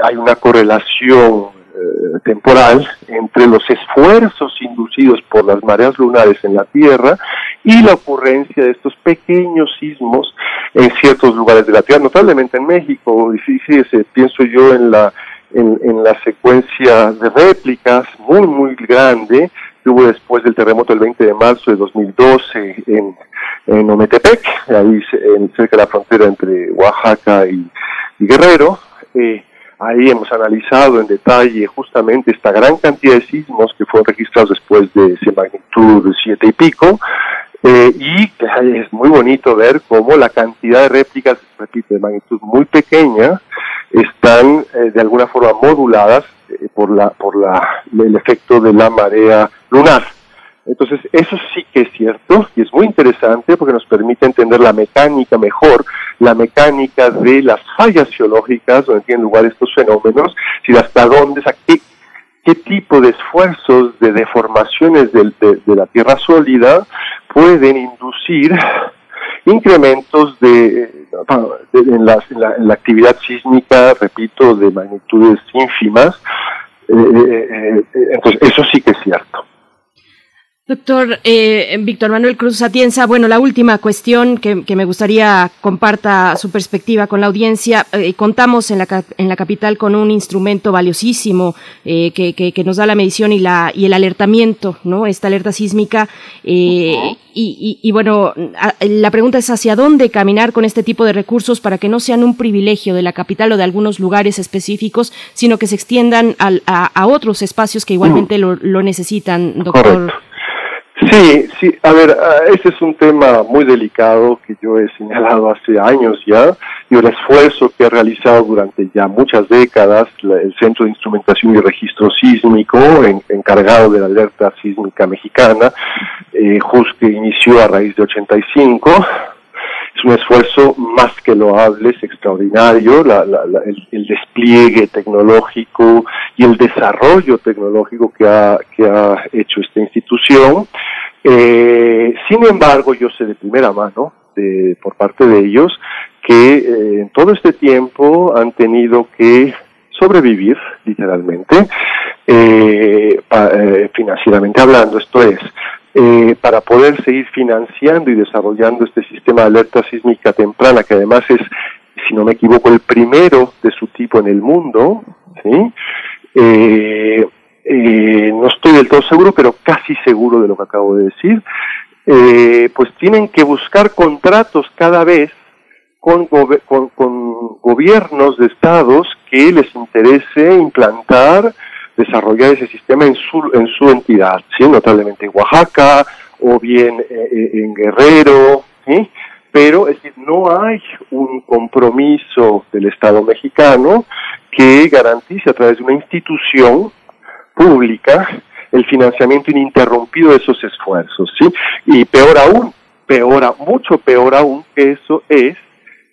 hay una correlación eh, temporal entre los esfuerzos inducidos por las mareas lunares en la Tierra y la ocurrencia de estos pequeños sismos en ciertos lugares de la Tierra, notablemente en México, y pienso yo en la, en, la secuencia de réplicas muy, muy grande que hubo después del terremoto del 20 de marzo de 2012 en, en Ometepec, ahí en, cerca de la frontera entre Oaxaca y, Guerrero. Eh, Ahí hemos analizado en detalle justamente esta gran cantidad de sismos que fueron registrados después de esa magnitud siete y pico, eh, y es muy bonito ver cómo la cantidad de réplicas, repito, de magnitud muy pequeña, están eh, de alguna forma moduladas eh, por la por la el efecto de la marea lunar. Entonces, eso sí que es cierto y es muy interesante porque nos permite entender la mecánica mejor, la mecánica de las fallas geológicas donde tienen lugar estos fenómenos, si hasta dónde, qué, tipo de esfuerzos de deformaciones de, la tierra sólida pueden inducir incrementos de, en, la, actividad sísmica, repito, de magnitudes ínfimas. Eh, eh, eh, entonces, eso sí que es cierto. Doctor eh, Víctor Manuel Cruz Atienza, bueno, la última cuestión que, me gustaría comparta su perspectiva con la audiencia. Eh, contamos en la, en la capital con un instrumento valiosísimo eh, que, que, nos da la medición y, la, y el alertamiento, ¿no? Esta alerta sísmica. y, y, y, bueno, la pregunta es hacia dónde caminar con este tipo de recursos para que no sean un privilegio de la capital o de algunos lugares específicos, sino que se extiendan a, a, otros espacios que igualmente lo, lo necesitan, doctor. Sí, sí, a ver, ah, ese es un tema muy delicado que yo he señalado hace años ya y el esfuerzo que ha realizado durante ya muchas décadas el Centro de Instrumentación y Registro Sísmico, encargado de la alerta sísmica mexicana, eh, justo que inició a raíz de 85, es un esfuerzo más que loable, es extraordinario, el, despliegue tecnológico y el desarrollo tecnológico que ha, hecho esta institución. Eh, sin embargo, yo sé de primera mano, de, por parte de ellos, que eh, en todo este tiempo han tenido que sobrevivir, literalmente, eh, financieramente hablando, esto es, eh, para poder seguir financiando y desarrollando este sistema de alerta sísmica temprana, que además es, si no me equivoco, el primero de su tipo en el mundo. Eh, eh, no estoy del todo seguro, pero casi seguro de lo que acabo de decir, pues tienen que buscar contratos cada vez con, gobiernos de estados que les interese implantar desarrollar ese sistema en su, en su entidad, ¿sí? notablemente en Oaxaca o bien eh, eh, en Guerrero, ¿sí? pero es decir, no hay un compromiso del Estado mexicano que garantice a través de una institución pública el financiamiento ininterrumpido de esos esfuerzos, ¿sí? Y peor aún, peor, mucho peor aún que eso es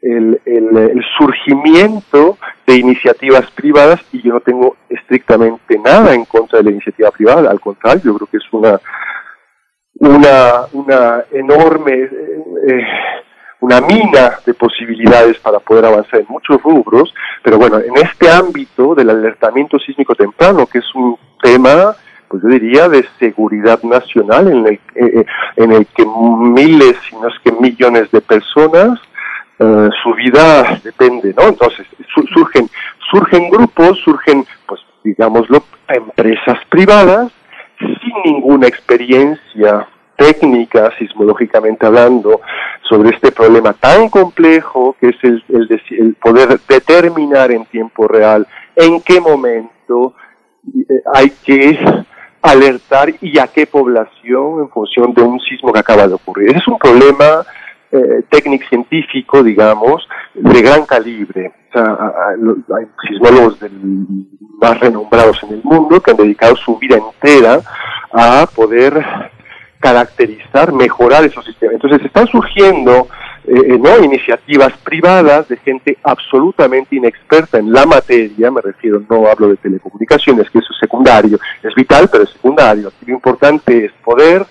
el, el, surgimiento de iniciativas privadas y yo no tengo estrictamente nada en contra de la iniciativa privada, al contrario, yo creo que es una una, una enorme eh, una mina de posibilidades para poder avanzar en muchos rubros, pero bueno, en este ámbito del alertamiento sísmico temprano, que es un tema pues yo diría de seguridad nacional en el, eh, en el que miles, si no es que millones de personas eh, su vida depende, ¿no? Entonces surgen surgen grupos, surgen, pues digámoslo, empresas privadas sin ninguna experiencia técnica, sismológicamente hablando, sobre este problema tan complejo que es el, el, poder determinar en tiempo real en qué momento eh, hay que alertar y a qué población en función de un sismo que acaba de ocurrir. Es un problema eh, técnico científico, digamos, de gran calibre. O sea, hay sismólogos más renombrados en el mundo que han dedicado su vida entera a poder caracterizar, mejorar esos sistemas. Entonces están surgiendo eh, eh, ¿no? iniciativas privadas de gente absolutamente inexperta en la materia, me refiero, no hablo de telecomunicaciones, que eso es secundario, es vital, pero es secundario. Lo importante es poder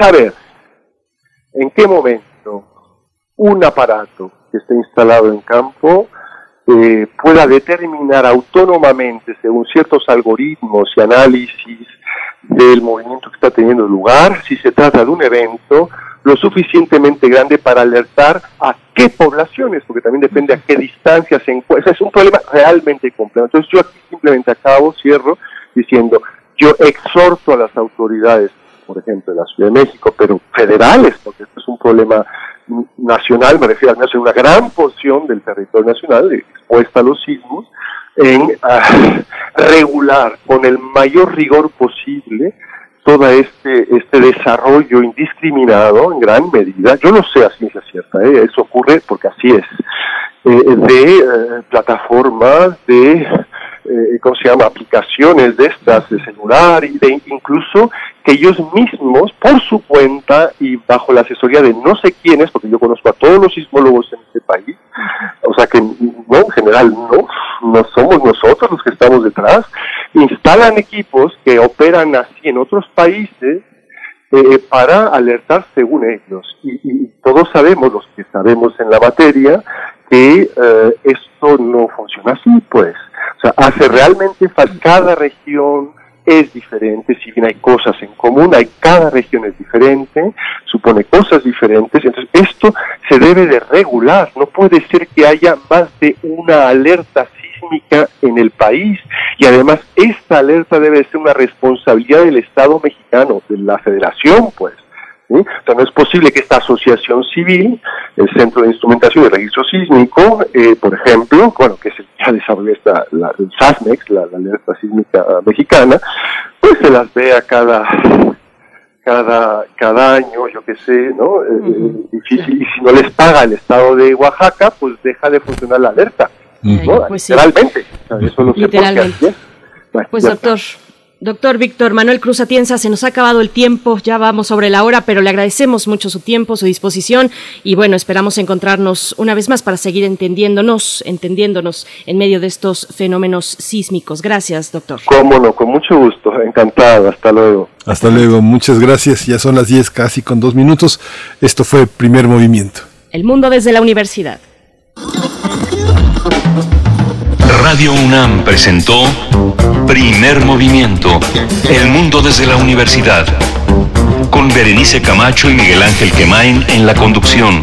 saber en qué momento un aparato que esté instalado en campo eh, pueda determinar autónomamente, según ciertos algoritmos y análisis del movimiento que está teniendo lugar, si se trata de un evento lo suficientemente grande para alertar a qué poblaciones, porque también depende a qué distancia se encuentra. Es un problema realmente complejo. Entonces yo aquí simplemente acabo, cierro, diciendo, yo exhorto a las autoridades por ejemplo, de la Ciudad de México, pero federales, porque esto es un problema nacional, me refiero al menos en una gran porción del territorio nacional expuesta a los sismos, en ah, regular con el mayor rigor posible todo este, este desarrollo indiscriminado en gran medida, yo no sé a ciencia cierta, ¿eh? eso ocurre porque así es, eh, de eh, plataformas, de eh, ¿cómo se llama?, aplicaciones de estas de celular y de incluso que ellos mismos, por su cuenta y bajo la asesoría de no sé quiénes, porque yo conozco a todos los sismólogos en este país, o sea que no, en general no, no somos nosotros los que estamos detrás, instalan equipos que operan así en otros países eh, para alertar según ellos. Y, todos sabemos, los que sabemos en la materia, que eh, esto no funciona así, pues. O sea, hace realmente falta cada región, es diferente, si bien hay cosas en común, hay cada región es diferente, supone cosas diferentes, entonces esto se debe de regular, no puede ser que haya más de una alerta sísmica en el país y además esta alerta debe ser una responsabilidad del Estado mexicano, de la Federación, pues. Entonces no es posible que esta asociación civil, el Centro de Instrumentación y Registro Sísmico, eh, por ejemplo, bueno, que el que desarrolló esta, la, el SASMEX, la, alerta sísmica mexicana, pues se las vea cada cada cada año, yo qué sé, ¿no? Eh, eh, difícil, y si no les paga el Estado de Oaxaca, pues deja de funcionar la alerta, ¿no? Pues Literalmente. eso lo Literalmente. pues doctor, Doctor Víctor Manuel Cruz Atienza, se nos ha acabado el tiempo, ya vamos sobre la hora, pero le agradecemos mucho su tiempo, su disposición y bueno, esperamos encontrarnos una vez más para seguir entendiéndonos, entendiéndonos en medio de estos fenómenos sísmicos. Gracias, doctor. Cómo no, con mucho gusto, encantado, hasta luego. Hasta luego, muchas gracias, ya son las 10 casi con dos minutos. Esto fue Primer Movimiento. El mundo desde la universidad. Radio UNAM presentó Primer Movimiento, El Mundo desde la Universidad, con Berenice Camacho y Miguel Ángel Quemain en la conducción.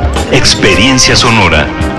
Experiencia sonora.